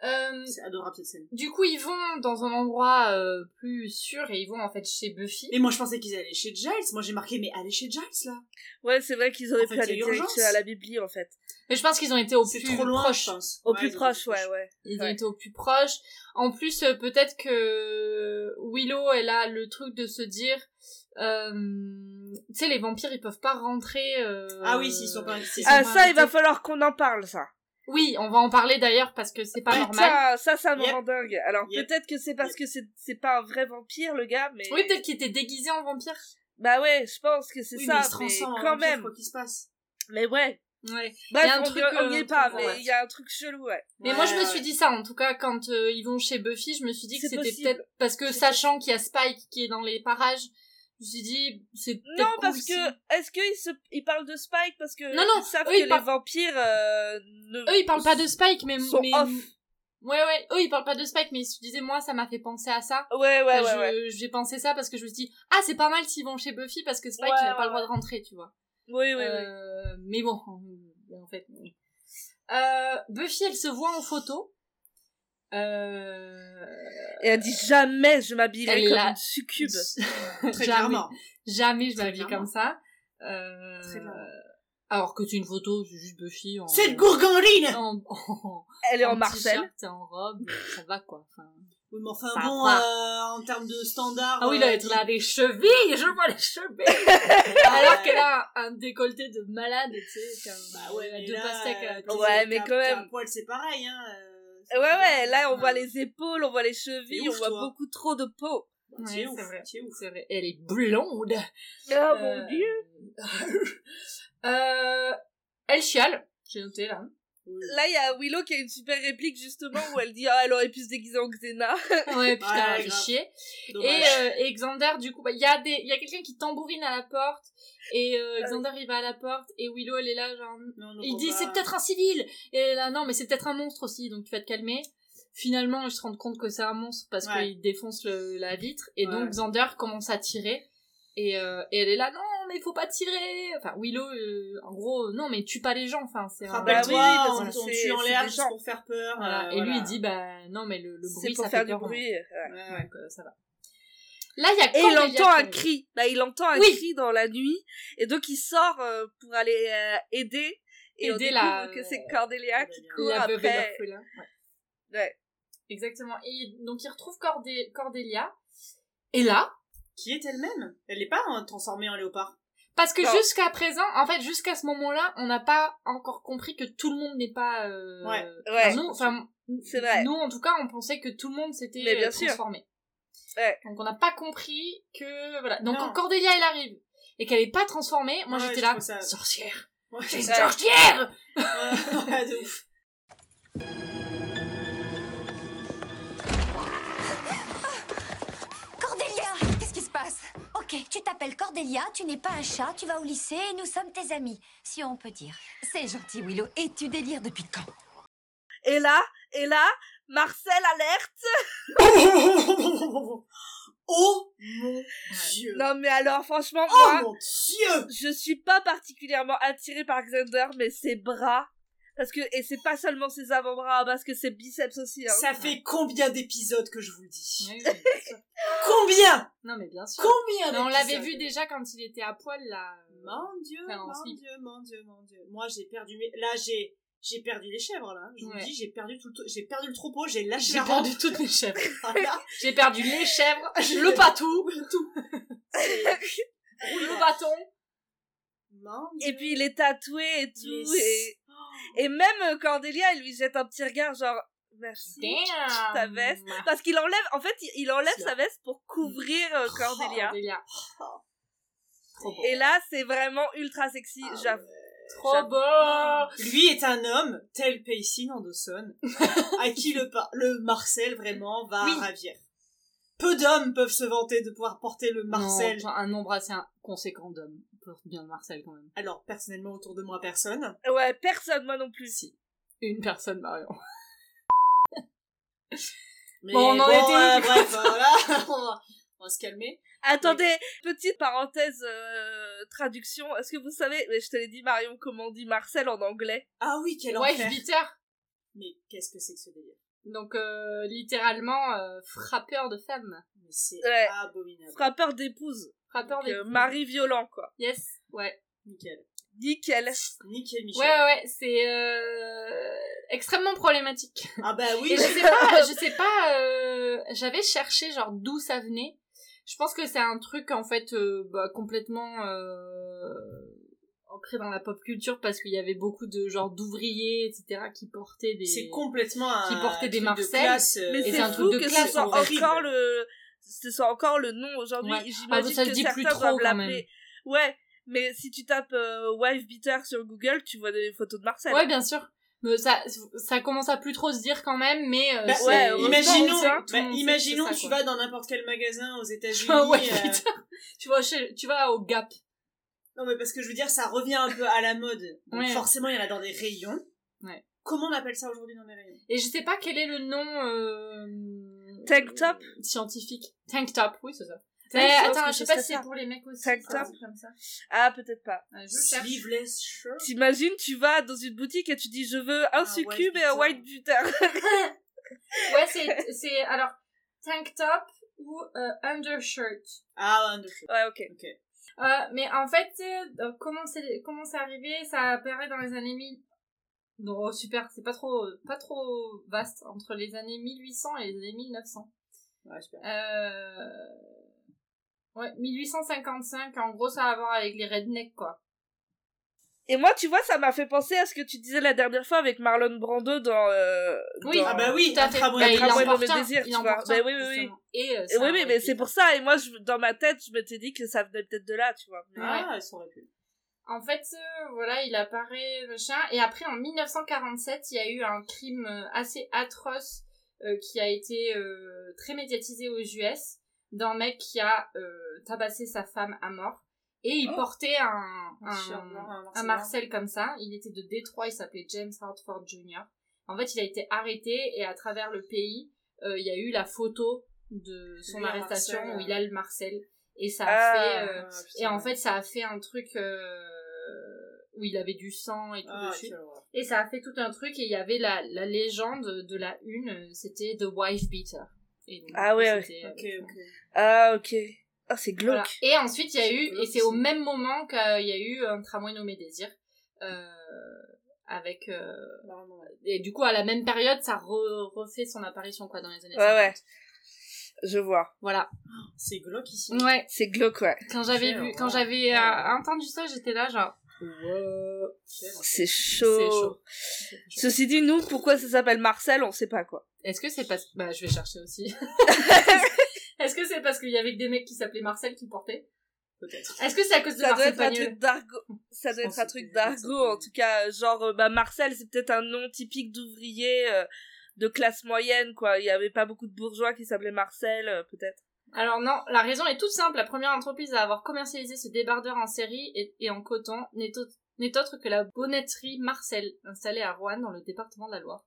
Speaker 2: Euh,
Speaker 3: C'est adorable cette scène.
Speaker 2: du coup, ils vont dans un endroit euh, plus sûr et ils vont en fait chez Buffy.
Speaker 3: Et moi je pensais qu'ils allaient chez Giles. Moi j'ai marqué mais allez chez Giles là.
Speaker 4: Ouais, c'est vrai qu'ils auraient
Speaker 3: En fait,
Speaker 4: pu aller
Speaker 3: il y a urgence.
Speaker 4: direct à la bibli, en fait.
Speaker 2: Mais je pense qu'ils ont été au
Speaker 3: C'est
Speaker 2: plus
Speaker 3: trop loin
Speaker 2: proche.
Speaker 3: je pense.
Speaker 4: Au
Speaker 3: Ouais,
Speaker 4: plus proche, ouais, ouais.
Speaker 2: Ils ont été au plus proche. En plus, euh, peut-être que Willow, elle a le truc de se dire, euh, tu sais, les vampires, ils peuvent pas rentrer. euh,
Speaker 3: Ah oui, s'ils sont pas- s'ils
Speaker 4: Ah,
Speaker 2: sont
Speaker 4: ça, il va falloir qu'on en parle, ça.
Speaker 2: Oui, on va en parler d'ailleurs parce que c'est pas normal.
Speaker 4: Putain, ça, ça me
Speaker 3: Yep.
Speaker 4: rend dingue. Alors,
Speaker 3: Yep.
Speaker 4: peut-être que c'est parce que c'est c'est pas un vrai vampire, le gars, mais...
Speaker 2: Oui, peut-être qu'il était déguisé en vampire.
Speaker 4: Bah ouais, je pense que c'est
Speaker 3: Oui,
Speaker 4: ça,
Speaker 3: mais ils se
Speaker 4: quand même.
Speaker 3: quoi qu'il se passe.
Speaker 4: Mais ouais.
Speaker 2: Ouais.
Speaker 4: Bref,
Speaker 2: Il y a un
Speaker 4: on
Speaker 2: truc,
Speaker 4: on y
Speaker 2: euh,
Speaker 4: est pas, mais
Speaker 2: ouais.
Speaker 4: il y a un truc chelou, ouais.
Speaker 2: Mais moi, je me
Speaker 3: Ouais,
Speaker 2: suis dit ça, en tout cas, quand euh, ils vont chez Buffy, je me suis dit que c'était peut-être parce que sachant qu'il y a Spike qui est dans les parages, je me suis dit, c'est peut-être
Speaker 4: Non,
Speaker 2: cool
Speaker 4: parce
Speaker 2: si-
Speaker 4: que, est-ce qu'ils se, ils parlent de Spike parce que
Speaker 2: Non, non,
Speaker 4: ils savent
Speaker 2: eux,
Speaker 4: que
Speaker 2: ils
Speaker 4: les
Speaker 2: parlent-
Speaker 4: vampires, euh, ne...
Speaker 2: Eux, ils parlent pas de Spike, mais...
Speaker 4: sont
Speaker 2: mais...
Speaker 4: off.
Speaker 2: Ouais, ouais, eux, ils parlent pas de Spike, mais je disais, moi, ça m'a fait penser à ça.
Speaker 4: Ouais, ouais,
Speaker 2: Enfin,
Speaker 4: ouais.
Speaker 2: J'ai pensé ça parce que je me suis dit, ah, c'est pas mal s'ils vont chez Buffy parce que Spike,
Speaker 4: Ouais,
Speaker 2: il a pas
Speaker 4: ouais,
Speaker 2: le droit de rentrer, tu vois.
Speaker 4: Oui, oui, oui.
Speaker 2: Euh, Mais bon, fait... Euh, Buffy, elle se voit en photo. Euh...
Speaker 4: Et elle dit jamais je m'habillerai
Speaker 2: est
Speaker 4: comme
Speaker 2: là.
Speaker 4: une succube.
Speaker 3: Très
Speaker 2: jamais,
Speaker 3: clairement.
Speaker 2: jamais je m'habille comme ça. Euh... Alors que c'est une photo, c'est juste Buffy en...
Speaker 3: Cette gourgandine
Speaker 2: en, en,
Speaker 4: Elle est en Marcel.
Speaker 2: t-shirt et en robe, ça va quoi. Enfin...
Speaker 3: Oui, mais enfin
Speaker 2: Ça
Speaker 3: bon, euh, en termes de standard.
Speaker 2: Ah oui,
Speaker 3: euh,
Speaker 2: là, elle a des chevilles, je vois les chevilles. Alors qu'elle a un décolleté de malade, tu sais, qu'un-
Speaker 3: Bah ouais,
Speaker 2: elle a
Speaker 3: mais
Speaker 2: deux
Speaker 3: là,
Speaker 2: pastèques
Speaker 3: euh.
Speaker 4: Ouais, mais quand même.
Speaker 3: Un poil, c'est pareil, hein. euh,
Speaker 4: Ouais, ouais, là, on
Speaker 3: Ouais.
Speaker 4: voit les épaules, on voit les chevilles,
Speaker 3: ouf,
Speaker 4: on voit
Speaker 3: toi.
Speaker 4: beaucoup trop de peau.
Speaker 2: Ouais,
Speaker 3: Tu es ouf,
Speaker 2: c'est vrai, c'est vrai. Elle est blonde.
Speaker 4: Oh
Speaker 2: Euh,
Speaker 4: mon dieu.
Speaker 2: euh, elle chiale, j'ai noté là.
Speaker 4: Là, il y a Willow qui a une super réplique, justement, où elle dit, ah, elle aurait pu se déguiser en Xena.
Speaker 2: Ouais, putain,
Speaker 3: Ouais,
Speaker 2: elle fait
Speaker 3: grave.
Speaker 2: chier. Et, euh, et Xander, du coup, bah, il y a des, il y a quelqu'un qui tambourine à la porte, et euh, Xander, il va à la porte, et Willow, elle est là, genre,
Speaker 3: Non, non,
Speaker 2: il dit, c'est peut-être un civil! Et elle est là, non, mais c'est peut-être un monstre aussi, donc tu vas te calmer. Finalement, ils se rendent compte que c'est un monstre parce
Speaker 3: Ouais.
Speaker 2: qu'il défonce le, la vitre, et
Speaker 3: Ouais.
Speaker 2: donc Xander commence à tirer, et, euh, et elle est là, non, mais il faut pas tirer! Enfin, Willow, euh, en gros, non, mais tue pas les gens, enfin, c'est un...
Speaker 3: Rappelle-toi,
Speaker 4: Bah oui,
Speaker 3: on,
Speaker 4: parce
Speaker 3: on
Speaker 4: c'est-
Speaker 3: tue en l'air juste
Speaker 4: gens.
Speaker 3: pour faire peur.
Speaker 2: Voilà.
Speaker 3: euh,
Speaker 2: et lui, il dit, bah, non, mais le, le
Speaker 4: C'est
Speaker 2: bruit,
Speaker 4: pour
Speaker 2: ça
Speaker 4: faire
Speaker 2: fait
Speaker 4: du
Speaker 2: peur.
Speaker 4: bruit.
Speaker 2: gens.
Speaker 4: ouais.
Speaker 3: Ouais, ouais.
Speaker 2: Donc, euh, ça va. Là, il y a
Speaker 4: Et il entend un cri. Bah, il entend un
Speaker 2: Oui.
Speaker 4: cri dans la nuit. Et donc, il sort euh, pour aller euh, aider. Et on
Speaker 2: Aider
Speaker 4: découvre
Speaker 2: la-
Speaker 4: que c'est Cordelia qui court
Speaker 2: la
Speaker 4: après.
Speaker 2: Ouais.
Speaker 4: Ouais.
Speaker 2: Exactement. Et donc, il retrouve Cordé- Cordelia. Et là,
Speaker 3: Qui est elle-même? Elle n'est pas hein, transformée en léopard.
Speaker 2: Parce que
Speaker 4: Non.
Speaker 2: jusqu'à présent, en fait, jusqu'à ce moment-là, on n'a pas encore compris que tout le monde n'est pas... euh,
Speaker 3: Ouais.
Speaker 2: enfin,
Speaker 4: Ouais.
Speaker 2: nous, enfin,
Speaker 4: C'est vrai.
Speaker 2: Nous, en tout cas, on pensait que tout le monde s'était
Speaker 4: Mais bien
Speaker 2: euh,
Speaker 4: sûr.
Speaker 2: transformé.
Speaker 4: Ouais.
Speaker 2: Donc, on n'a pas compris que... Voilà. Donc,
Speaker 3: Non.
Speaker 2: quand Cordelia, elle arrive, et qu'elle est pas transformée, moi,
Speaker 3: Ouais,
Speaker 2: j'étais là,
Speaker 3: ça-
Speaker 2: sorcière
Speaker 3: Ouais,
Speaker 2: C'est une sorcière
Speaker 3: Ouais, ouais, de ouf.
Speaker 8: Cordelia Qu'est-ce qui se passe? Ok, tu t'appelles Cordelia, tu n'es pas un chat, tu vas au lycée et nous sommes tes amis, si on peut dire. C'est gentil, Willow. Et tu délires depuis quand?
Speaker 4: Et là, et là, Marcel alerte.
Speaker 3: oh mon dieu
Speaker 4: Non, mais alors, franchement,
Speaker 3: Oh
Speaker 4: moi,
Speaker 3: mon dieu
Speaker 4: je suis pas particulièrement attirée par Xander, mais ses bras. Parce que, et c'est pas seulement ses avant-bras, parce que ses biceps aussi. Hein.
Speaker 3: Ça fait combien d'épisodes que je vous le dis?
Speaker 2: Oui, oui.
Speaker 3: Combien?
Speaker 2: Non, mais bien sûr.
Speaker 3: Combien
Speaker 2: Mais on l'avait vu déjà quand il était à poil, là.
Speaker 3: Mon dieu,
Speaker 2: Enfin, en
Speaker 3: mon
Speaker 2: slip.
Speaker 3: dieu, mon dieu, mon dieu. Moi, j'ai perdu mes... Là, j'ai... J'ai perdu les chèvres, là. Je vous
Speaker 2: Ouais.
Speaker 3: dis, j'ai perdu tout le... J'ai perdu le troupeau, j'ai lâché
Speaker 2: J'ai perdu toutes mes chèvres.
Speaker 3: Voilà.
Speaker 2: J'ai perdu les chèvres, le patou,
Speaker 3: tout.
Speaker 2: le bâton.
Speaker 4: Et puis il est tatoué et tout.
Speaker 3: Les-
Speaker 4: Et, et même euh, Cordelia, elle lui jette un petit regard, genre, merci.
Speaker 2: Damn.
Speaker 4: Ta veste. Parce qu'il enlève, en fait, il- enlève sa veste pour couvrir euh,
Speaker 3: Oh,
Speaker 4: Cordelia.
Speaker 2: Cordelia. Trop beau.
Speaker 4: Et là, c'est vraiment ultra sexy,
Speaker 3: Ah
Speaker 4: j'avoue.
Speaker 2: Trop beau.
Speaker 3: Lui est un homme, tel Payson en Dawson, à qui le, le Marcel vraiment va
Speaker 2: Oui.
Speaker 3: ravir. Peu d'hommes peuvent se vanter de pouvoir porter le Marcel.
Speaker 2: Non, un nombre assez conséquent d'hommes. Porte bien le Marcel quand même.
Speaker 3: Alors, personnellement, autour de moi, personne.
Speaker 4: Ouais, personne, moi non plus.
Speaker 2: Si. Une personne, Marion.
Speaker 3: Mais
Speaker 2: Bon, on en était où,
Speaker 3: euh, bref, voilà. On va se calmer.
Speaker 4: Attendez, petite parenthèse euh, traduction. Est-ce que vous savez, mais je te l'ai dit Marion, comment on dit Marcel en anglais?
Speaker 3: Ah oui, quel
Speaker 2: Wife
Speaker 3: enfer.
Speaker 2: beater.
Speaker 3: Mais qu'est-ce que c'est que ce délire?
Speaker 2: Donc, euh, littéralement, euh, frappeur de femmes.
Speaker 3: Mais c'est
Speaker 4: Ouais.
Speaker 3: abominable.
Speaker 4: Frappeur d'épouse.
Speaker 2: Frappeur
Speaker 4: euh, mari violent, quoi.
Speaker 2: Yes, ouais.
Speaker 3: Nickel.
Speaker 4: Nickel.
Speaker 3: Nickel, Michel.
Speaker 2: Ouais, ouais, ouais, c'est euh, extrêmement problématique.
Speaker 3: Ah bah oui.
Speaker 2: Et je sais pas, je sais pas, euh, j'avais cherché genre d'où ça venait. Je pense que c'est un truc en fait euh, bah, complètement euh, ancré dans la pop culture parce qu'il y avait beaucoup de genre d'ouvriers etc qui portaient des.
Speaker 3: C'est complètement un
Speaker 2: Qui portait des
Speaker 3: de
Speaker 2: Marcel.
Speaker 3: classe, euh,
Speaker 4: Mais
Speaker 2: Et
Speaker 4: c'est
Speaker 2: un truc de
Speaker 4: que
Speaker 2: classe,
Speaker 4: ce soit encore le, ce soit encore le nom aujourd'hui.
Speaker 2: Ouais.
Speaker 4: J'imagine
Speaker 2: Ah, ça se
Speaker 4: que
Speaker 2: dit plus
Speaker 4: certains
Speaker 2: trop,
Speaker 4: doivent l'appeler. Ouais, mais si tu tapes euh, wife beater sur Google, tu vois des photos de Marcel.
Speaker 2: Ouais, bien sûr. Mais ça, ça commence à plus trop se dire quand même, mais euh,
Speaker 3: Bah,
Speaker 2: c'est-
Speaker 4: ouais,
Speaker 3: imaginons, bah, imaginons
Speaker 2: ça,
Speaker 3: tu vas dans n'importe quel magasin aux États-Unis.
Speaker 2: Ouais,
Speaker 3: euh,
Speaker 2: tu vas chez, tu vas au Gap.
Speaker 3: Non, mais parce que je veux dire, ça revient un peu à la mode. Donc
Speaker 2: Ouais.
Speaker 3: forcément, il y en a dans des rayons.
Speaker 2: Ouais.
Speaker 3: Comment on appelle ça aujourd'hui dans les rayons?
Speaker 2: Et je sais pas quel est le nom euh,
Speaker 4: Tank top?
Speaker 2: scientifique. Tank top, oui, c'est ça.
Speaker 4: Tank
Speaker 2: Mais attends, je sais pas si c'est pour les mecs aussi.
Speaker 4: Tank top.
Speaker 2: comme ça.
Speaker 4: Ah, peut-être pas.
Speaker 2: Euh, je.
Speaker 3: Sleeveless shirt.
Speaker 4: T'imagines, tu vas dans une boutique et tu dis je veux un
Speaker 3: Un
Speaker 4: succube
Speaker 3: white
Speaker 4: et un white beater.
Speaker 2: Ouais, c'est, c'est, alors, tank top ou euh, undershirt.
Speaker 3: Ah, undershirt.
Speaker 4: ouais, ok.
Speaker 3: Ok.
Speaker 2: Euh, mais en fait, euh, comment c'est, comment c'est arrivé? Ça apparaît dans les années 1000. Non, oh, super, c'est pas trop, pas trop vaste entre les années 1800 et les années 1900.
Speaker 3: Ouais, super.
Speaker 2: Euh... Ouais, 1855, en gros, ça a à voir avec les rednecks, quoi.
Speaker 4: Et moi, tu vois, ça m'a fait penser à ce que tu disais la dernière fois avec Marlon Brando dans. Euh,
Speaker 2: Oui,
Speaker 4: dans-
Speaker 3: Ah bah oui, un
Speaker 2: fait. Bah,
Speaker 3: de
Speaker 2: il il
Speaker 4: tu
Speaker 2: en
Speaker 4: vois.
Speaker 2: porte
Speaker 4: Bah
Speaker 2: un,
Speaker 4: oui, oui, oui.
Speaker 2: Et, euh,
Speaker 4: Et oui, mais c'est pour ça. Et moi, je, dans ma tête, je m'étais dit que ça venait peut-être de là, tu vois. Mais-
Speaker 3: Ah, elles sont pu.
Speaker 2: En fait, euh, voilà, il apparaît, machin. Et après, en 1947, il y a eu un crime euh, assez atroce euh, qui a été euh, très médiatisé aux US d'un mec qui a euh, tabassé sa femme à mort. Et il
Speaker 3: Oh.
Speaker 2: portait un,
Speaker 3: Un Marcel.
Speaker 2: Comme ça. Il était de Détroit, il s'appelait James Hartford Jr. En fait, il a été arrêté et à travers le pays, euh, il y a eu la photo de son arrestation
Speaker 3: Marcel,
Speaker 2: où il a le Marcel. Et ça a
Speaker 4: Ah.
Speaker 2: fait... euh, et en fait, ça a fait un truc euh, où il avait du sang et tout
Speaker 3: Ah,
Speaker 2: dessus. Et ça a fait tout un truc et il y avait la, la légende de la une, euh, c'était The Wife Beater. Et donc,
Speaker 4: Ah ouais,
Speaker 2: c'était, euh,
Speaker 3: Ok, ok.
Speaker 4: Ah, ok. Ah, c'est glauque.
Speaker 2: voilà. Et ensuite, il y a eu, et c'est au même moment qu'il y a eu un tramway nommé Désir, euh, avec, euh, et du coup, à la même période, ça re- refait son apparition, quoi, dans les années
Speaker 4: Ouais,
Speaker 2: 50.
Speaker 4: ouais. Je vois.
Speaker 2: Voilà.
Speaker 3: C'est glauque ici.
Speaker 2: Ouais.
Speaker 4: C'est glauque, ouais.
Speaker 2: Quand j'avais vu, quand j'avais euh, entendu ça, j'étais là, genre,
Speaker 4: c'est chaud.
Speaker 2: chaud.
Speaker 4: Ceci dit, nous, pourquoi ça s'appelle Marcel, on sait pas quoi.
Speaker 2: Est-ce que c'est parce bah je vais chercher aussi. Est-ce que c'est parce qu'il y avait que des mecs qui s'appelaient Marcel qui portaient?
Speaker 3: Peut-être.
Speaker 2: Est-ce que c'est à cause de
Speaker 4: Ça doit être un truc d'argot. Ça doit être un truc d'argot, en tout cas, genre, euh, bah, Marcel, c'est peut-être un nom typique d'ouvrier euh, de classe moyenne, quoi. Il y avait pas beaucoup de bourgeois qui s'appelaient Marcel, euh, peut-être.
Speaker 2: Alors non, la raison est toute simple. La première entreprise à avoir commercialisé ce débardeur en série et, et en coton n'est au- n'est autre que la bonnetterie Marcel, installée à Rouen dans le département de la Loire.